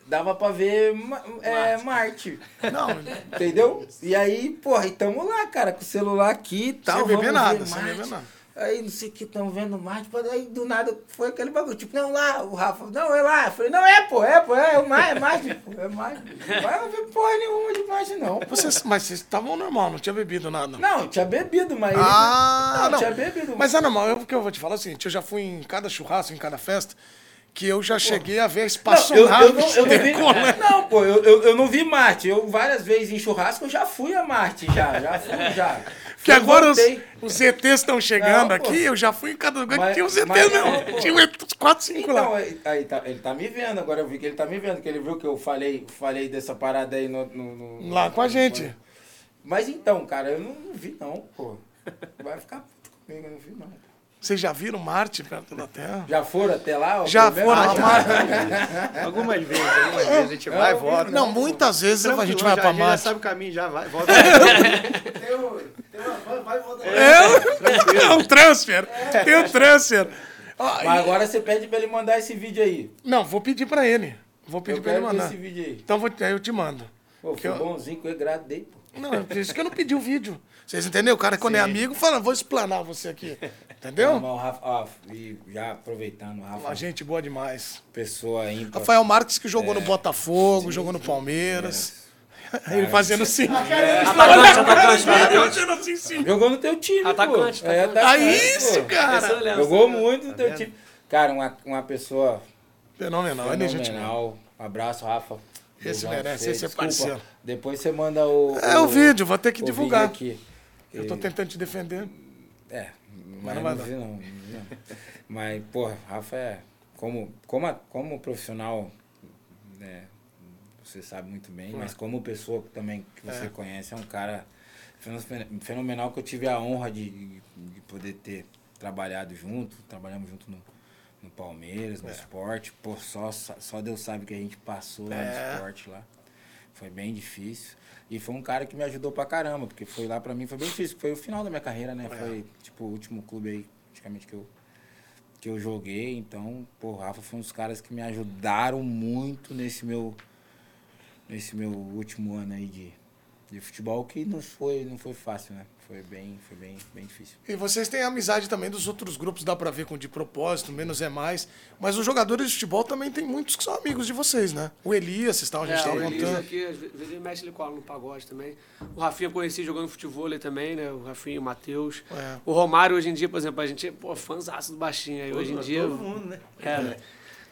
B: Dava pra ver é, Marte.
A: Não,
B: Entendeu? E aí, porra, e tamo lá, cara, com o celular aqui e tal.
A: sem beber nada, sem
B: Marte.
A: beber nada.
B: Aí não sei o que, tamo vendo Marte. pô, Aí do nada foi aquele bagulho. Tipo, não, lá, o Rafa, não, é lá. Eu falei, não, é, pô, é, pô, é, é Marte, é Marte, pô, é Marte. Não vai ver porra nenhuma de Marte, não. pô.
A: Vocês, mas vocês estavam normal, não tinha bebido nada.
B: Não, tinha bebido, mas.
A: Ah, não.
B: tinha bebido.
A: Mas é normal, eu, porque eu vou te falar o seguinte, eu já fui em cada churrasco, em cada festa, que eu já cheguei a ver a
B: Não, eu,
A: espaçonave
B: eu, não, eu não vi. Não, pô, eu, eu, eu não vi Marte. Eu várias vezes em churrasco eu já fui a Marte, já. Já fui, já. Eu
A: agora os, os ETs estão chegando
B: Não,
A: aqui, eu já fui em cada lugar que
B: Mas-
A: tinha os ETs
B: mas-
A: mesmo.
B: não, pô.
A: Tinha uns 4, 5
B: Então,
A: lá.
B: aí, aí tá, ele tá me vendo, agora eu vi que ele tá me vendo, que ele viu que eu falei, falei dessa parada aí no, no- no-
A: Lá com a gente.
B: Mas então, cara, eu não, não vi não, pô. Vai ficar puto comigo, eu não vi não.
A: Vocês já viram Marte perto da Terra?
B: Já foram até lá?
A: Já foram
B: menos?
A: a Marte?
C: Algumas vezes, algumas vezes a gente vai e volta.
A: Não, muitas vezes a gente vai
C: já-
A: pra
C: já
A: Marte.
C: sabe o caminho, já vai, volta.
E: Tem um- tem uma- vai- vai voltar.
A: É, é um transfer. Tem um transfer.
B: Mas
A: e-
B: agora você pede pra ele mandar esse vídeo aí.
A: Não, vou pedir pra ele. Vou pedir pra ele mandar.
B: esse vídeo aí.
A: Então vou, aí eu te mando.
B: Pô,
A: Que
B: foi
A: eu-
B: bonzinho que eu agradei, pô.
A: Não, é por isso que eu não pedi o vídeo. Vocês entenderam? O cara, quando é amigo, fala, vou explanar você aqui. Entendeu?
B: Mas o Rafa, ó, e já aproveitando, o
A: Uma
B: Rafa,
A: gente boa demais.
B: pessoa ímpar.
A: Rafael Marques que jogou no Botafogo, jogou no Palmeiras. Ele fazendo assim.
F: Atacante, atacante, atacante.
A: Sim.
B: Jogou no teu time,
F: Atacante,
B: pô. É,
F: atacante.
B: atacante,
A: Aí isso,
B: pô.
A: cara.
F: Lembro,
B: Jogou muito no teu time. Cara, uma, uma pessoa
A: Fenomenal, é boa.
B: fenomenal. Um abraço, Rafa.
A: Esse merece, esse é
B: Desculpa.
A: parceiro.
B: Depois você manda o.
A: É o vídeo, vou ter que
B: o
A: divulgar.
B: aqui.
A: Eu tô tentando te defender.
B: É, mas
A: não
B: não, vi não, não. Mas, porra, Rafa é. Como, como, a- como profissional, né, você sabe muito bem, mas como pessoa também que você conhece, é um cara fenomen- fenomenal que eu tive a honra de, de poder ter trabalhado junto, trabalhamos junto no, no Palmeiras, no esporte. Pô, só, só Deus sabe que a gente passou
A: É.
B: no esporte lá. Foi bem difícil. E foi um cara que me ajudou pra caramba, porque foi lá pra mim, foi bem difícil. Foi o final da minha carreira, né? Foi, tipo, o último clube aí, praticamente, que eu, que eu joguei. Então, pô, Rafa foi um dos caras que me ajudaram muito nesse meu, nesse meu último ano aí de, de futebol, que não foi, não foi fácil, né? Foi bem, foi bem, bem difícil.
A: E vocês têm amizade também dos outros grupos, dá pra ver com de propósito, menos é mais. Mas os jogadores de futebol também tem muitos que são amigos de vocês, né? O Elias, vocês estavam, a gente
F: É,
A: estava
F: o Elias
A: contando.
F: aqui, às vezes ele mexe ele cola no pagode também. O Rafinha eu conheci jogando futebol também, né? O Rafinha, o Matheus.
A: É.
F: O Romário, hoje em dia, por exemplo, a gente é, pô, fãzaço do baixinho aí. Hoje em dia.
C: Todo mundo, né?
F: É,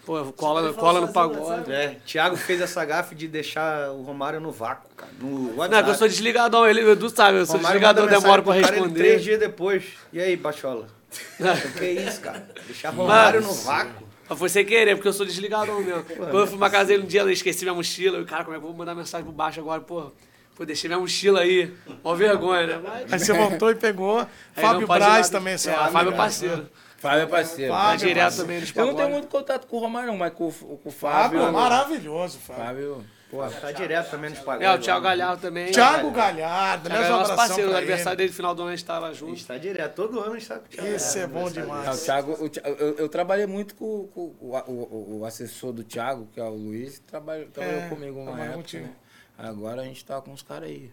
F: pô, cola, cola no pagode.
C: É, Thiago fez essa gafe de deixar o Romário no vácuo, cara. No
F: Não, é que eu sou desligadão, ele, o Edu sabe, eu sou
C: Romário
F: desligadão, demoro pra
C: pro cara,
F: responder.
C: Três dias depois. E aí, Bachola? que isso, cara? Deixar Romário no vácuo.
F: Mas foi sem querer, porque eu sou desligadão mesmo. Quando eu fui pra casa dele um dia, eu esqueci minha mochila. Eu, cara, como é que eu vou mandar mensagem pro baixo agora? Pô, pô deixei minha mochila aí. Mó vergonha, né? Mas,
A: Aí você voltou e pegou.
F: aí
A: Fábio Braz também, seu
F: é,
A: amigo.
F: Fábio é parceiro.
B: Fábio é parceiro.
A: Fábio,
F: direto
A: mas-
F: também nos
B: Eu não tenho muito contato com o Romário, não, mas com, o- com o
A: Fábio,
B: Fábio.
A: maravilhoso, Fábio.
B: Fábio, pô,
C: Tá direto também nos pagodes.
F: É, o Thiago Galhardo também.
A: Thiago Galhardo, né?
F: Thiago é nosso parceiro, no
A: pra
F: aniversário
A: ele.
F: dele, final do ano, a gente tava
C: A
F: junto.
C: gente tá direto. Todo ano a gente tá com o Thiago.
A: Esse é bom
B: Ah, o
A: demais.
B: Thiago, o Thi- eu, eu trabalhei muito com, com o, o, o- o assessor do Thiago, que é o Luiz, trabalhou, trabalhou
A: É,
B: comigo uma época. né? Agora a gente tá com os caras aí.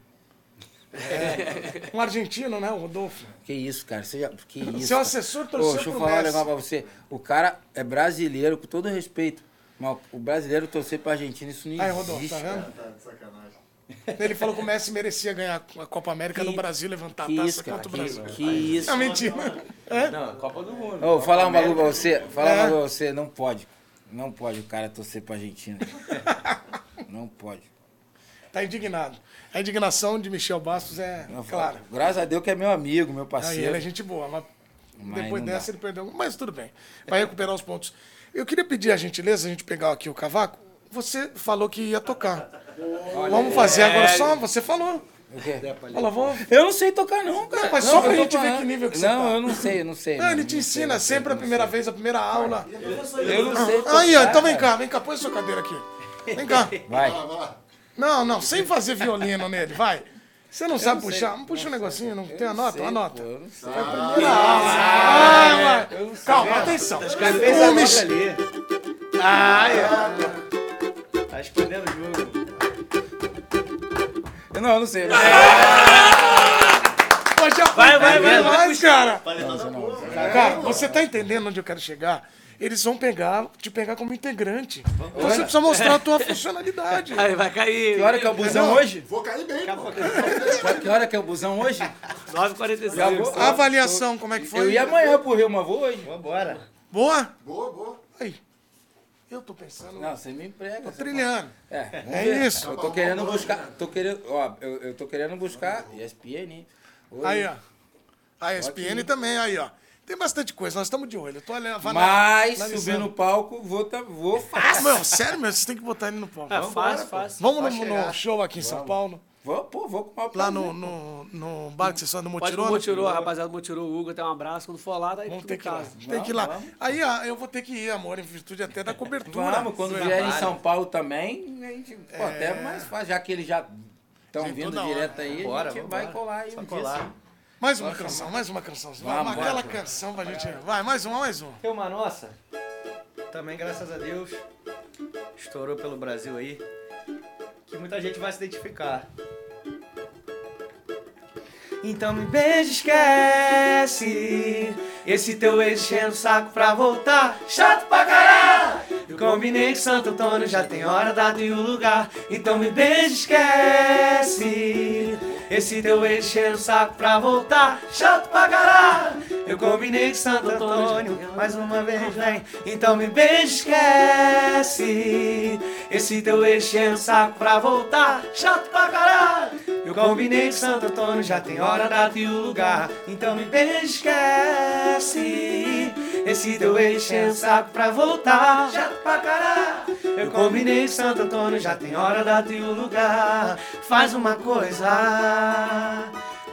A: Um argentino, né? O Rodolfo.
B: Que isso, cara? Você já, que isso?
A: Seu assessor
B: Pô,
A: torceu
B: deixa eu falar um negócio pra você. O cara é brasileiro, com todo respeito. Mas o brasileiro torcer pra Argentina, isso não
A: Aí,
B: existe.
A: Rodolfo, tá vendo?
E: Tá de sacanagem.
A: Ele falou que o Messi merecia ganhar a Copa América
B: Que-
A: no Brasil, levantar
B: Que
A: a taça
B: isso, cara?
A: contra o
B: Que,
A: Brasil.
B: que isso?
A: É mentira.
D: Não, Copa do Mundo.
B: Ô, falar um bagulho pra você. Falar
A: É.
B: um bagulho pra você. Não pode. Não pode o cara torcer pra Argentina. não pode.
A: Tá indignado. A indignação de Michel Bastos é
B: Não,
A: clara.
B: Graças a Deus que é meu amigo, meu
A: Aí
B: parceiro.
A: ele é gente boa, mas,
B: Mas
A: depois
B: não
A: dessa
B: dá.
A: ele perdeu. Mas tudo bem. Vai recuperar os pontos. Eu queria pedir a gentileza, a gente pegar aqui o cavaco. Você falou que ia tocar. Vamos fazer agora só. Você falou. Vamos.
B: Eu não sei tocar, não, cara.
A: Não, mas
B: Não,
A: só pra
B: eu
A: gente ver que nível que você
B: Não,
A: tá.
B: eu não sei, eu não sei.
A: Não, ele
B: não
A: te ensina
B: não sei,
A: sempre a
B: não
A: primeira
B: sei.
A: vez, a primeira aula.
B: Eu não sei tocar.
A: Aí, ó, então vem cá, vem cá, põe sua cadeira aqui. Vem cá.
B: Vai.
A: Não, não, sem fazer violino nele, vai. Você não sabe puxar? Puxa um negocinho, não tem a nota?
B: Sei,
A: Anota.
B: pô, eu não sei.
A: Ah, vai. Calma, atenção.
C: Fez
A: O
C: a
A: Mich-
C: boca ali.
A: Ah, é.
C: Tá escondendo o jogo.
B: Eu não, eu não sei. eu não
A: já
F: Vai, vai, vai,
A: mais, cara. Cara, você tá entendendo onde eu quero chegar? Eles vão pegar, te pegar como integrante. Você precisa mostrar a tua funcionalidade.
F: Aí vai cair.
B: Que hora que é o busão hoje?
E: Vou cair bem, pô.
B: Que hora que é o busão hoje?
F: 9h45.
B: Já vou.
A: A avaliação, como é que foi?
B: Eu ia amanhã pro Rio, mas vou hoje.
C: Vambora.
A: Boa?
E: Boa, boa.
A: Aí. Eu tô pensando.
B: Não, você me emprega.
A: Tô trilhando.
B: É,
A: É isso.
B: Eu tô querendo buscar. Tô querendo. Ó, eu, eu tô querendo buscar ESPN. Hoje.
A: Aí, ó. A ESPN também, aí, ó. Tem bastante coisa, nós estamos de olho. Eu tô olhando.
B: Mas
A: analisando.
B: subir no palco, vou, tá, vou
A: Ah,
B: fácil.
A: meu, sério, meu, vocês têm que botar ele no palco.
F: É fácil, fácil.
A: Vamos
C: Pode
A: no, no show aqui em São Paulo,
B: Vou, pô, vou com o maior
A: lá
B: prazer.
A: no, no, no bar que vocês são no
F: Pode ir
A: Motirô. né?
F: Motirô, a rapaziada Motirô, o Hugo, até um abraço. Quando for lá, daí
A: Vamos ter que ir lá. Tem que ir lá.
B: vamos.
A: Aí, eu vou ter que ir, amor, em virtude até da cobertura.
B: Vamos, quando
A: do
B: vier em. São Paulo também, a gente, pô, até mais fácil, já que eles já estão vindo
A: hora.
B: direto aí,
C: Vambora,
B: a gente vai colar aí
C: Só
B: um
C: colar.
B: dia.
A: Mais uma canção, mais uma canção. Vai,
B: Vamos,
A: aquela
B: bora.
A: canção pra gente. Vai, mais uma, mais uma.
C: Tem uma nossa, também graças a Deus, estourou pelo Brasil aí, que muita gente vai se identificar. Então me beija, esquece Esse teu ex enchendo o saco pra voltar Chato pra caralho Eu combinei com Santo Antônio Já tem hora, data e o lugar Então me beija, esquece Esse teu ex enchendo o saco pra voltar Chato pra caralho. Eu combinei com Santo Antônio Mais uma vez vem. Então me beija, esquece. Esse teu ex enchendo o saco pra voltar Chato pra caralho. Eu combinei com Santo Antônio Já tem hora, data e o lugar. Então me beija, esquece. Esse teu ex enchendo o saco pra voltar Chato pra caralho. Eu combinei com Santo Antônio Já tem hora, data e o lugar. Faz uma coisa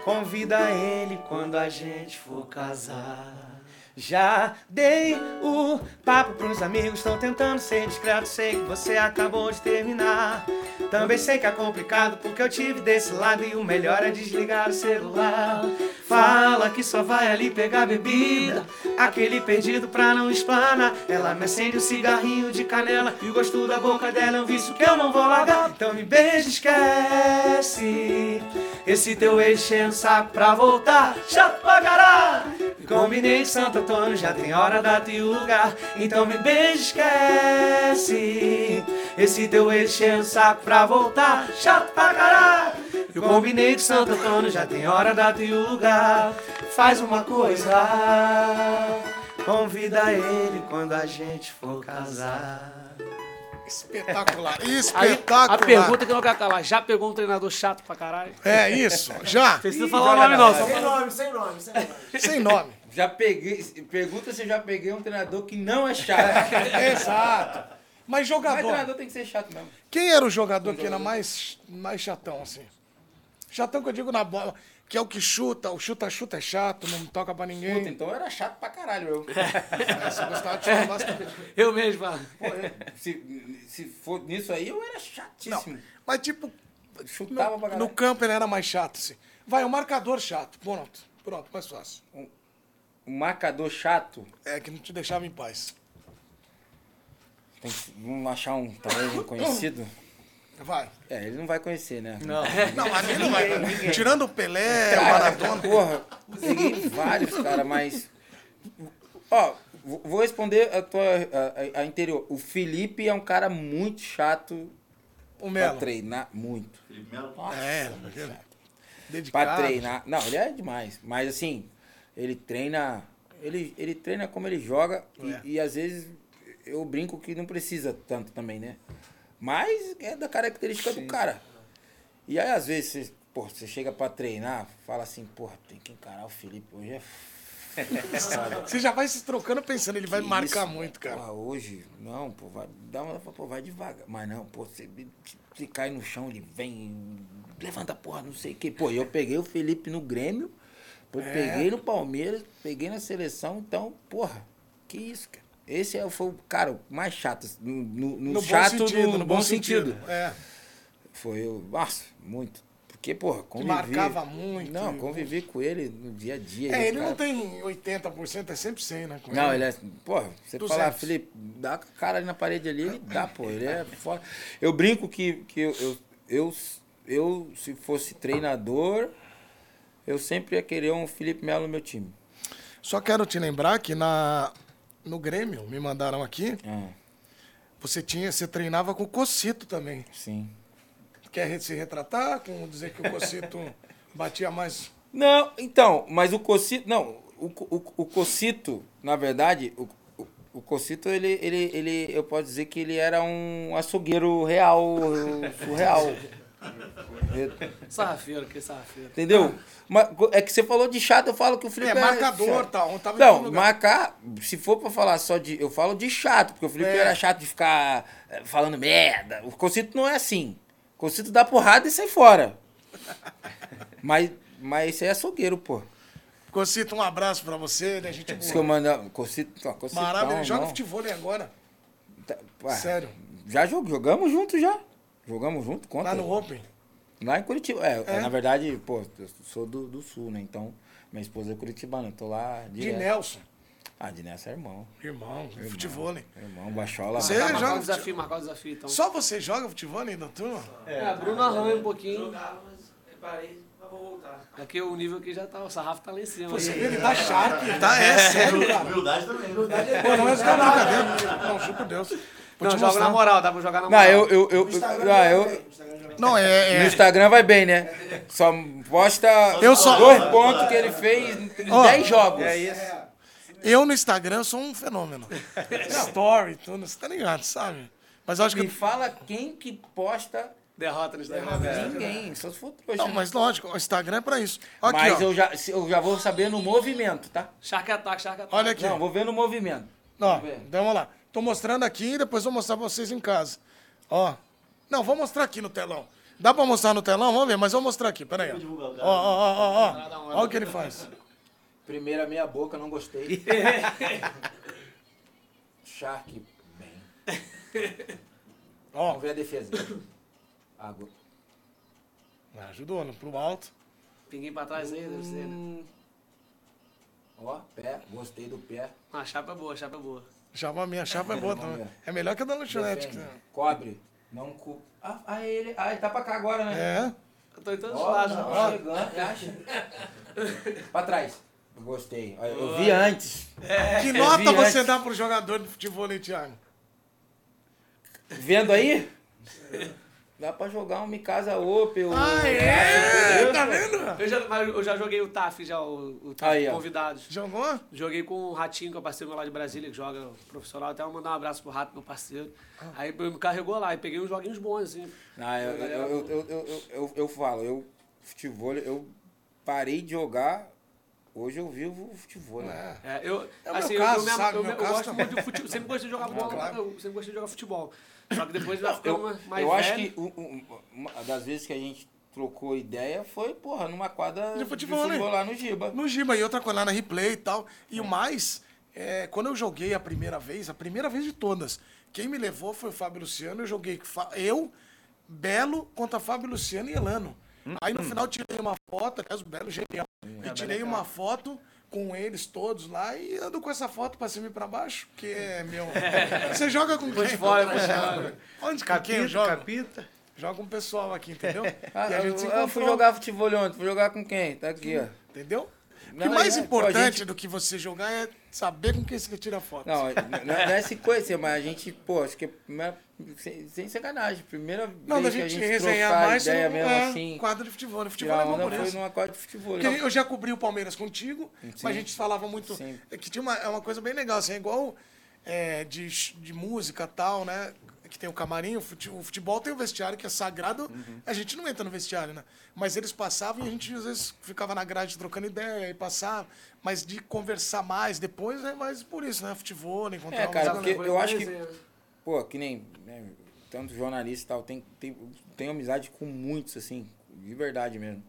C: Convida ele quando a gente for casar. Já dei o papo pros amigos, estão tentando ser discreto. Sei que você acabou de terminar. Também sei que é complicado porque eu tive desse lado e o melhor é desligar o celular. Fala que só vai ali pegar bebida, aquele perdido pra não explanar. Ela me acende um cigarrinho de canela e o gosto da boca dela é um vício que eu não vou largar. Então me beija, esquece. Esse teu ex saco pra voltar, chato pra caralho. Combinei com Santo Antônio, já tem hora, data e lugar. Então me beija, esquece. Esse teu ex enchendo o saco pra voltar, chato pra caralho. Eu combinei com Santo Antônio, já tem hora, data e lugar. Faz uma coisa, convida ele quando a gente for casar.
A: Espetacular,
F: Aí,
A: espetacular.
F: a pergunta que eu não quero calar. Já pegou um treinador chato pra caralho?
A: É isso, já,
F: Precisa falar o nome não.
E: Sem nome, sem nome, sem nome.
A: sem nome.
B: Já peguei. Pergunta se eu já peguei um treinador que não é chato.
A: Exato. Mas
B: Mas
A: jogador,
B: treinador tem que ser chato mesmo.
A: quem era o jogador que era mais, mais chatão, assim? Chatão que eu digo na bola, que é o que chuta, o chuta-chuta é chato, não toca pra
B: Puta,
A: ninguém.
B: então eu era chato pra caralho, eu.
A: É, você gostava de chutar bastante.
F: Eu mesmo, falo.
B: Pô, eu- se, se for nisso aí, eu era chatíssimo.
A: Mas tipo,
B: Chutava pra
A: no,
B: caralho.
A: no campo ele era mais chato, assim. Vai, o marcador chato, pronto, pronto, mais fácil.
B: Um marcador chato.
A: É, que não te deixava em paz.
B: Tem que, vamos achar um, talvez um conhecido.
A: Vai.
B: É, ele não vai conhecer, né?
C: Não.
A: Não, ali não vai. Tirando o Pelé, o
B: Cara,
A: Maradona.
B: porra, peguei vários, cara, mas. Ó, vou responder a tua. A, a- interior. O Felipe é um cara muito chato
A: O
B: pra
A: Melo.
B: treinar. Muito.
E: Felipe Melo.
A: É,
B: Pra
A: dedicado.
B: treinar. Não, ele é demais. Mas assim, ele treina. Ele, ele treina como ele joga. e-
A: É.
B: E, às vezes eu brinco que não precisa tanto também, né? Mas é da característica do cara. E aí, às vezes, você, pô, você chega pra treinar, fala assim, porra, tem que encarar o Felipe. Hoje é.
A: Você já vai se trocando pensando, ele vai
B: Que
A: marcar
B: isso,
A: muito, cara.
B: Porra, hoje, não, pô, vai, dá uma, pô, vai devagar. Mas não, pô, você, você cai no chão, ele vem, levanta, porra, não sei o quê. Pô, eu peguei o Felipe no Grêmio, depois
A: É.
B: peguei no Palmeiras, peguei na seleção, então, porra, que isso, cara. Esse é, foi o cara mais chato, no, no, no
A: No
B: chato
A: bom sentido,
B: no,
A: no
B: bom sentido.
A: É.
B: Foi. Nossa, muito. Porque, porra, convivi.
A: marcava muito.
B: Não, convivi com ele no dia a dia.
A: É, ele
B: cara-
A: não tem 80%, é sempre 100, né?
B: Não, ele é. Porra, você
A: 200.
B: falar, Felipe, dá com a cara ali na parede ali, ele dá, pô. Ele é foda. Eu brinco que, que eu, eu, eu, eu, se fosse treinador, eu sempre ia querer um Felipe Melo no meu time.
A: Só quero te lembrar que na, no Grêmio, me mandaram aqui,
B: Ah,
A: você tinha, você treinava com o Cocito também.
B: sim.
A: Quer se retratar com dizer que o Cocito batia mais...
B: Não, então, mas o Cocito. Não, o, o, o Cocito, na verdade, o, o, o Cocito, ele, ele, ele. Eu posso dizer que ele era um açougueiro real, surreal.
F: Sarrafeiro, que sarrafeiro.
B: Entendeu? Mas é que você falou de chato, eu falo que o Felipe
A: É, marcador, tal, tava em
B: Não, marcar, se for pra falar só de. Eu falo de chato, porque o Felipe
A: É.
B: era chato de ficar eh, falando merda. O Cocito não é assim. O Cocito dá porrada e sai fora. mas, mas esse aí é açougueiro, pô.
A: Cocito, um abraço pra você, né? Gente
B: Diz que eu
A: boa.
B: mando. Cocito, não, Cocito,
A: Maravilha, ele joga
B: não.
A: futebol agora.
B: Tá,
A: Sério.
B: Já jog- jogamos junto já. Jogamos junto, conta.
A: Lá no Open.
B: Lá em Curitiba. É,
A: É?
B: na verdade, pô, eu sou do, do sul, né? Então, Minha esposa é curitibana, eu tô lá
A: De
B: direto.
A: Nelson.
B: Ah, de Nessa é irmão.
A: Irmão, futebol.
B: Irmão, Baixola.
A: Você
F: Marcar
A: joga
F: o desafio, marcar o desafio, então.
A: Só você joga futebol ainda, turma?
F: É, Bruno arranha um pouquinho.
D: Jogava, mas eu parei, mas vou voltar.
F: Aqui o nível aqui já tá, o sarrafo tá lá em cima.
A: Você vê, ele tá sharp. Tá, é sério, cara.
E: Humildade também.
A: Pô, não é brincadeira. Não, juro por Deus. Vou
F: Não, joga na moral, dá pra jogar na
B: Não,
F: moral.
B: eu, eu, eu, eu, ah, eu,
A: Não, é...
B: no
A: é...
B: Instagram vai bem, né? Só posta
A: Eu só-
B: dois pontos que ele fez em
A: Ó,
B: 10 jogos.
C: É isso.
A: Eu no Instagram sou um fenômeno. Story, tudo, você tá ligado, sabe? Mas acho
B: Me
A: que...
B: fala quem que posta
F: Derrota no Instagram.
B: ninguém, só se for trouxa.
A: Não, mas lógico, o Instagram é pra isso. Aqui,
B: Mas
A: ó.
B: eu já, eu já vou saber no movimento, tá?
F: Shark Attack, Shark Attack.
A: Olha aqui.
B: Não, vou ver no movimento.
A: Então vamos lá. Tô mostrando aqui e depois vou mostrar pra vocês em casa. Ó. Não, vou mostrar aqui no telão. Dá pra mostrar no telão? Vamos ver, mas vou mostrar aqui. Pera aí. Ó, ó, ó, ó, ó, ó. Olha o que ele faz.
B: Primeira meia boca, não gostei. Shark, bem.
A: Ó,
B: Vamos ver a defesa. Água.
A: ajudou, né? Pro alto.
F: Pinguinho pra trás aí, deve ser, né?
B: Ó, pé, gostei do pé.
F: Ah, A chapa é boa, a chapa é boa.
A: Chapa, a minha chapa é boa também. É melhor que a da lanchonete. Que-
B: Cobre. Não cu. Ah, ah, ele. Ah, ele tá pra cá agora, né?
A: É.
F: Eu tô em todos os
B: Ó,
F: lados.
B: não,
F: ó.
B: chegando, acha? pra trás. Gostei. Eu vi antes.
A: Que
B: Eu
A: nota você
B: antes.
A: dá pro jogador de futebol, hein, Thiago?
B: Vendo aí? Dá pra jogar um Mikasa Opel.
A: Ah, é? Tá vendo?
F: Eu já, eu já joguei o TAF, já, o, o TAF
B: Aí, ó.
F: convidados.
A: Jogou?
F: Joguei com o Ratinho, que é o parceiro meu lá de Brasília, que joga profissional. Até vou mandar um abraço pro Rato, meu parceiro. Aí me carregou lá e peguei uns joguinhos bons, assim.
B: Ah, eu, eu, eu, eu, eu, eu falo, eu futebol, eu parei de jogar Hoje eu vivo o futebol. Né?
F: É, eu,
A: é
F: assim,
A: caso,
F: eu, eu, eu,
A: eu,
F: gosto muito de futebol. Sempre gostei de jogar bola,
A: claro.
F: eu sempre gostei de jogar futebol. Só que depois vai ficando
B: Eu,
F: mais-
B: eu acho
F: velho.
B: que um- um- uma das vezes que a gente trocou ideia foi, porra, numa quadra
A: De futebol, né?
B: lá no Giba.
A: No Giba e outra coisa lá na replay e tal. E o mais, é, quando eu joguei a primeira vez, a primeira vez de todas, quem me levou foi o Fábio Luciano. Eu joguei eu, Belo, contra Fábio Luciano e Elano. Aí no final tirei uma foto, aliás, o Belo genial. E tirei uma foto com eles todos lá e ando com essa foto pra cima e pra baixo, que é meu. Você joga com quem?
F: fora.
A: Onde com quem eu jogo?
C: Capita.
A: Joga com o pessoal aqui, entendeu?
B: Ah,
A: e a
B: eu,
A: gente se
B: eu fui jogar futebol ontem, fui jogar com quem? Tá aqui, ó.
A: Entendeu?
B: Não,
A: o mais
B: é, a
A: importante
B: gente-
A: do que você jogar é saber com quem você tira foto.
B: Não, não não é se conhecer, mas a gente, pô, acho que é primeira- sem, sem sacanagem, primeira
A: Não, da
B: vez que a
A: gente
B: gente
A: resenhar mais,
B: ideia mesmo
A: é,
B: assim,
A: quadro de futebol. né? Futebol é bom por
B: foi
A: isso.
B: numa quadra de futebol.
A: Porque eu já cobri o Palmeiras contigo, mas a gente falava muito.
B: Sim.
A: é Que tinha uma, é uma coisa bem legal, assim, é igual é, de, de música e tal, né? Que tem o camarim, o fute- o futebol tem o vestiário que é sagrado.
B: Uhum.
A: A gente não entra no vestiário, né? Mas eles passavam e a gente às vezes ficava na grade trocando ideia e passava. Mas de conversar mais depois é mais por isso, né? Futebol, encontrar
B: É, cara, porque eu acho que, pô, que nem, né, tanto jornalista e tal, tem, tem, tem amizade com muitos, assim, de verdade mesmo.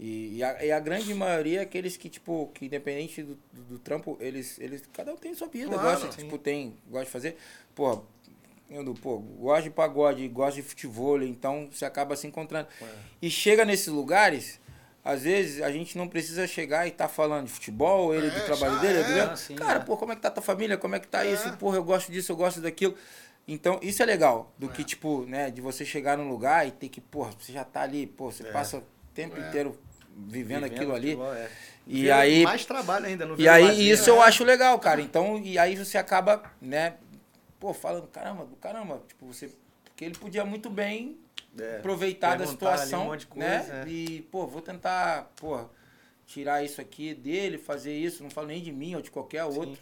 B: E, e, a, e a grande maioria é aqueles que, tipo, que independente do, do, do trampo, eles, eles, cada um tem sua vida,
A: Claro,
B: gosta, tipo, tem, gosta de fazer, pô, eu, do- pô, gosto de pagode, gosto de futebol, então você acaba se encontrando. E chega nesses lugares, às vezes a gente não precisa chegar e tá falando de futebol, ele
A: É,
B: do trabalho dele,
A: é.
B: do.
C: Ah, sim,
B: Cara,
C: é.
B: pô, como é que tá tua família? Como é que tá isso? Porra, eu gosto disso, eu gosto daquilo. Então, isso é legal. Do que, tipo, né, de você chegar num lugar e ter que, porra, você já tá ali, pô, você passa o tempo inteiro vivendo, aquilo ali.
C: futebol, é.
B: E aí,
C: Mais trabalho ainda no
B: e aí isso eu acho legal, cara. Então, e aí você acaba, né, pô, falando, caramba, do caramba, tipo, você. Porque ele podia muito bem aproveitar da situação,
C: um
B: né?
C: coisa, é.
B: E, pô, vou tentar, pô, tirar isso aqui dele, fazer isso, não falo nem de mim ou de qualquer outro.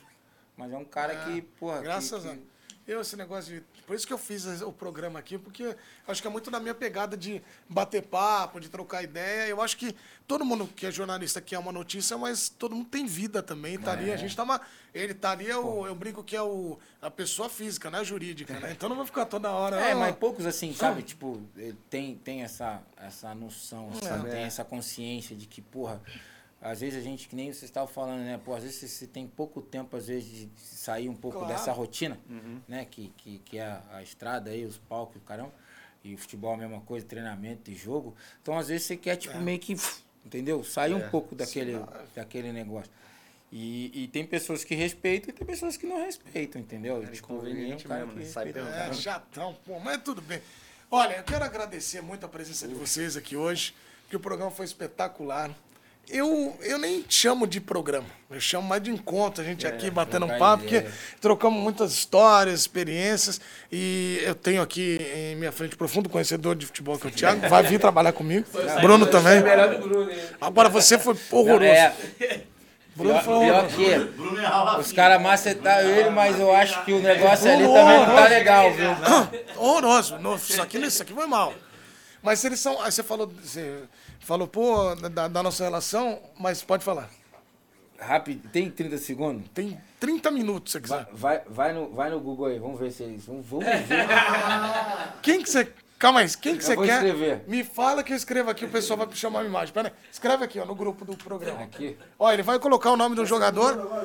B: Mas é um cara que, porra, que-
A: Graças
B: que,
A: a eu, esse negócio de. Por isso que eu fiz o programa aqui, porque acho que é muito da minha pegada de bater papo, de trocar ideia. Eu acho que todo mundo que é jornalista quer uma notícia, mas todo mundo tem vida também. Tá ali, a gente tá uma. Ele tá ali, é o, eu brinco que é o, a pessoa física, né? Jurídica, né? Então não vai ficar toda hora.
B: É,
A: "Ah,
B: mas poucos assim, sabe? Tipo, ele tem, tem essa, essa noção, assim,
A: É.
B: tem essa consciência de que, porra, às vezes a gente, que nem vocês estavam falando, né? Pô, às vezes você- você tem pouco tempo, às vezes, de sair um pouco
A: Claro.
B: dessa rotina, né? Que, que, que é a, a estrada aí, os palcos, caramba. E o futebol é a mesma coisa, treinamento e jogo. Então, às vezes, você quer, tipo, meio que Entendeu? Sair um pouco daquele, daquele negócio. E, e tem pessoas que respeitam e tem pessoas que não respeitam, entendeu?
C: É
B: Tipo,
C: inconveniente
B: tem um cara
C: mesmo,
B: que
C: né? Sai
B: respeita.
A: É chatão, pô, mas tudo bem. Olha, eu quero agradecer muito a presença de vocês aqui hoje, porque o programa foi espetacular. Eu, eu nem chamo de programa, eu chamo mais de encontro, a gente aqui batendo um papo, porque
B: ideia.
A: trocamos muitas histórias, experiências, e eu tenho aqui em minha frente profundo conhecedor de futebol, que é o Thiago, vai vir trabalhar comigo. Bruno também.
F: Bruno?
A: Agora você foi horroroso.
B: É,
A: Bruno foi
B: pior
A: horroroso.
B: que
E: Bruno é Rafa.
B: os caras macetaram ele, mas eu acho que o negócio ali também não tá
A: horroroso.
B: legal, viu?
A: Horroroso. No, isso, aqui, isso aqui foi mal. Mas eles são. Aí você falou, você falou, pô, da, da nossa relação, mas pode falar.
B: Rápido, tem 30 segundos?
A: Tem 30 minutos, se você quiser.
B: Vai, vai, no, vai no Google aí, vamos ver se eles. Vamos, vamos ver.
A: Quem que você. Calma aí, quem que
B: Eu
A: você quer?
B: escrever.
A: Me fala que eu escrevo aqui, o pessoal vai chamar uma imagem. Pera aí. Escreve aqui, ó, no grupo do programa.
B: Aqui.
A: Ó, ele vai colocar o nome do jogador.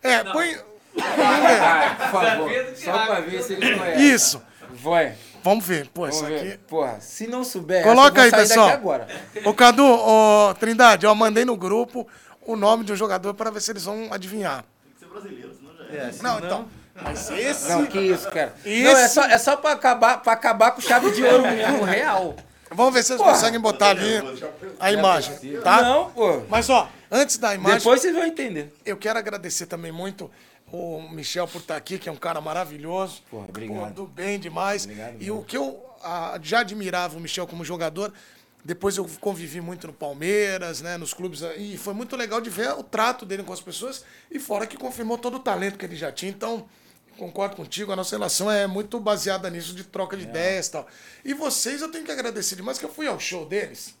A: É, põe.
B: Ah, por favor. Só pra ver se eles conhecem.
A: Isso.
B: Vai.
A: Vamos ver. Pô,
B: Vamos
A: isso
B: ver.
A: aqui.
B: Porra, se não souber,
A: Coloca aí,
B: essa, eu vou sair
A: pessoal.
B: daqui agora.
A: Ô, Cadu, ô, Trindade, eu mandei no grupo o nome de um jogador para ver se eles vão adivinhar.
E: Tem que ser brasileiro, senão já é.
A: Não, então. Mas esse.
B: Não, que isso, cara.
A: Esse-
B: Não, é só, é só pra, acabar, pra acabar com chave de ouro mesmo, real.
A: Vamos ver se vocês conseguem botar ali a imagem, tá?
B: Não, pô.
A: Mas, ó, antes da imagem,
B: Depois vocês vão entender.
A: eu quero agradecer também muito o Michel por estar aqui, que é um cara maravilhoso.
B: Pô, obrigado.
A: do bem demais.
B: Obrigado
A: e o que eu ah, já admirava o Michel como jogador, depois eu convivi muito no Palmeiras, né, nos clubes, e foi muito legal de ver o trato dele com as pessoas, e fora que confirmou todo o talento que ele já tinha. Então, concordo contigo, a nossa relação é muito baseada nisso, de troca de ideias e tal. E vocês eu tenho que agradecer demais, que eu fui ao show deles.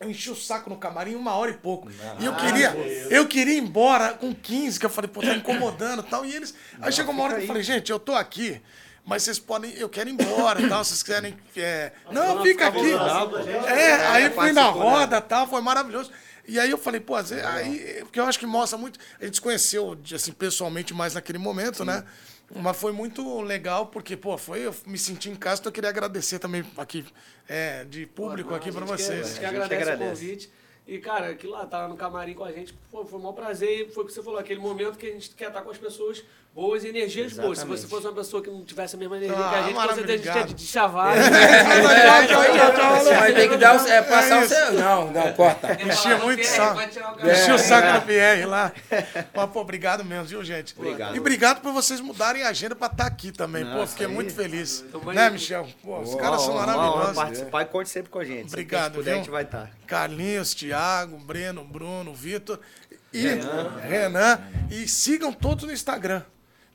A: Eu enchi o saco no camarim uma hora e pouco. e eu queria, eu queria ir embora com 15, que eu falei, pô, tá incomodando e tal. E eles. aí chegou uma hora que eu falei, gente, eu tô aqui, mas vocês podem. Eu quero ir embora e tal. Vocês querem. é, não, fica aqui. É, aí fui na roda e tal, foi maravilhoso. E aí eu falei, pô, às vezes- aí, porque eu acho que mostra muito. A gente se conheceu assim, pessoalmente mais naquele momento, né? Mas foi muito legal, porque, pô, foi, eu me senti em casa, então eu queria agradecer também aqui, é, de público aqui pra
F: A gente que-
A: vocês.
F: A gente que
C: A gente
F: agradece,
C: agradece.
F: o convite. E, cara, aquilo lá, tá no camarim com a gente, pô, foi um maior prazer. E foi o que você falou, aquele momento que a gente quer estar com as pessoas boas, energias boas. Se você fosse uma pessoa que não tivesse a mesma energia que
A: Ah,
F: a gente, com certeza a gente tinha de chavar.
B: É, Você vai ter que dar o, é, passar o seu. Não, não, corta.
A: Enchia muito saco.
F: O.
A: Enchia o saco do PR lá. Mas, pô, obrigado mesmo, viu, gente?
C: Obrigado.
A: E obrigado por vocês mudarem a agenda pra estar aqui também. pô, fiquei muito feliz. né, Michel? Pô, os caras são maravilhosos.
C: participar e conte sempre com a gente. Que
A: Obrigado,
C: puder,
A: viu?
C: a gente vai estar.
A: Carlinhos, Thiago, Breno, Bruno, Vitor e Renan. E sigam todos no Instagram.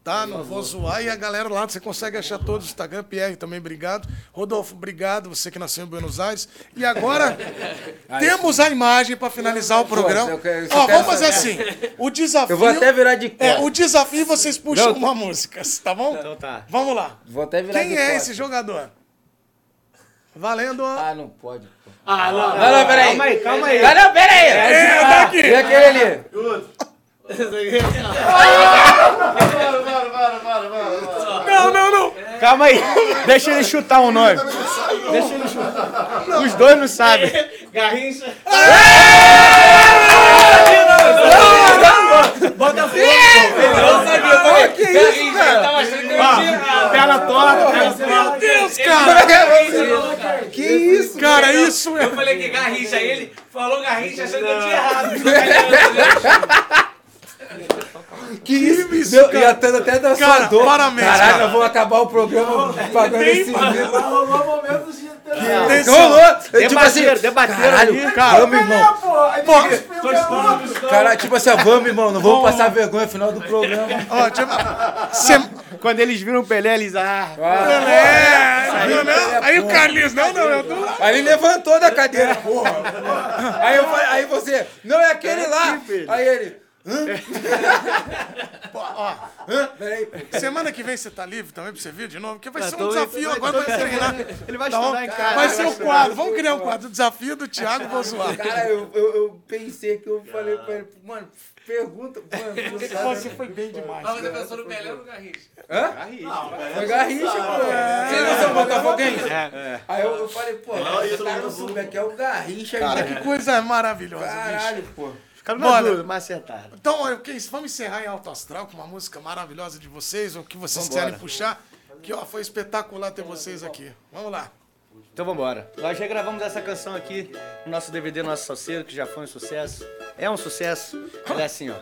A: Tá? Não vou zoar. E a galera lá, você consegue achar todos no Instagram. Pierre também, obrigado. Rodolfo, obrigado. Você que nasceu em Buenos Aires. E agora, temos a imagem para finalizar o programa.
B: eu quero- eu
A: Ó, vamos fazer assim. O desafio.
B: Eu vou até virar de
A: É,
B: costas.
A: o desafio vocês puxam
B: Não.
A: uma música, tá bom?
C: Então tá.
A: Vamos lá.
B: Vou até virar
A: Quem
B: de
A: é
B: costas.
A: esse jogador? Valendo.
B: Ah, não pode. pô.
F: Ah, não.
B: Não, não, peraí.
C: Calma aí, calma aí.
B: Ah, não, peraí.
A: É, tá aqui.
B: E aquele ali?
A: Não, não, não.
C: Calma aí. Deixa ele chutar um nome. Deixa ele chutar. Os dois não sabem.
F: Garrincha.
B: Isso, cara?
F: Tava achando que eu tinha.
C: Perna torta, perna
A: Meu Deus, cara.
B: Que isso?
A: Cara, isso é.
F: Eu falei que Garrincha, ele falou Garrincha achando que eu tinha errado.
B: Que isso?
A: isso,
B: Deu-
A: cara?
B: E até, até dançador.
A: parabéns,
B: Caralho,
A: cara.
B: vamos acabar o programa pagando esse vídeo.
E: Rolou momentos de
A: Esse-
B: Rolou. Tipo assim,
C: Debateram, ali.
A: Cara,
B: vamos, irmão.
E: Pô, que.
B: Caralho, tipo assim, vamos, irmão, não vamos passar vergonha no final do programa.
A: Ó, tipo,
C: Quando eles viram o Pelé, eles. Ah,
A: É, não, não. Aí o Carlinhos, não, não, eu tô lá.
B: Aí ele levantou da cadeira, porra. Aí, eu falei, aí você, não é aquele lá. Aí ele,
A: Pô, ó,
B: Peraí, pô.
A: semana que vem você tá livre também pra você vir de novo? Porque vai
C: Ah,
A: ser um desafio
C: vai-
A: agora pra treinar.
C: Ele vai
A: Tá
C: estudar em casa.
A: Vai ser o quadro. Vamos criar um quadro. Desafio do Thiago Bozoar.
B: Cara, eu, eu, eu pensei que eu falei pra ele, mano, pergunta. Mano, você sabe.
A: Você foi bem demais.
F: Mas você pensou no Pelé ou no Garrincha?
B: Hã? Foi Garrincha, pô. Você não é botafoguense?
C: É.
B: Aí eu, eu falei, pô,
E: Não, isso
B: cara
E: não
B: não souber que é o Garrincha,
A: Cara, que coisa maravilhosa.
B: Caralho, pô.
C: Ficaram na
A: Bora.
C: dúvida, mas acertaram.
A: Então, eu- que- vamos encerrar em Alto Astral com uma música maravilhosa de vocês, ou que vocês quiserem puxar. Que ó, foi espetacular ter vocês aqui. Vamos lá.
C: Então vambora. Nós já gravamos essa canção aqui no nosso DVD Nosso Salseiro, que já foi um sucesso. É um sucesso. Ela é assim, ó.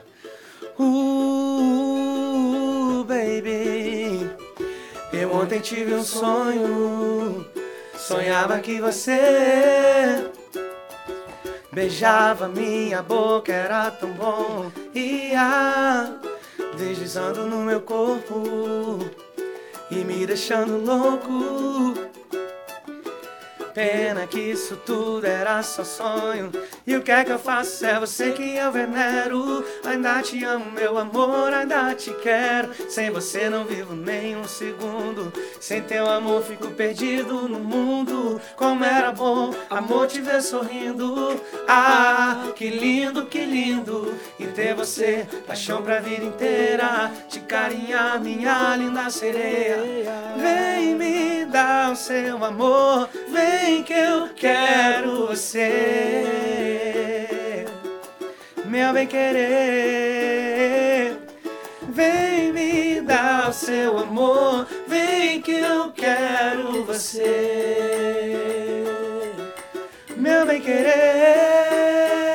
C: Uh, baby, eu ontem tive um sonho. Sonhava que você beijava minha boca, era tão bom. Ia deslizando no meu corpo e me deixando louco. Pena que isso tudo era só sonho. E o que é que eu faço? É você que eu venero. Ainda te amo, meu amor, ainda te quero. Sem você não vivo nem um segundo. Sem teu amor fico perdido no mundo. Como era bom, amor, te ver sorrindo. Ah, que lindo, que lindo. E ter você, paixão pra vida inteira. Te carinhar, minha linda sereia. Vem me dar o seu amor. Vem que eu quero você. Meu bem querer. Vem me dar o seu amor. Vem que eu quero você. Meu bem querer.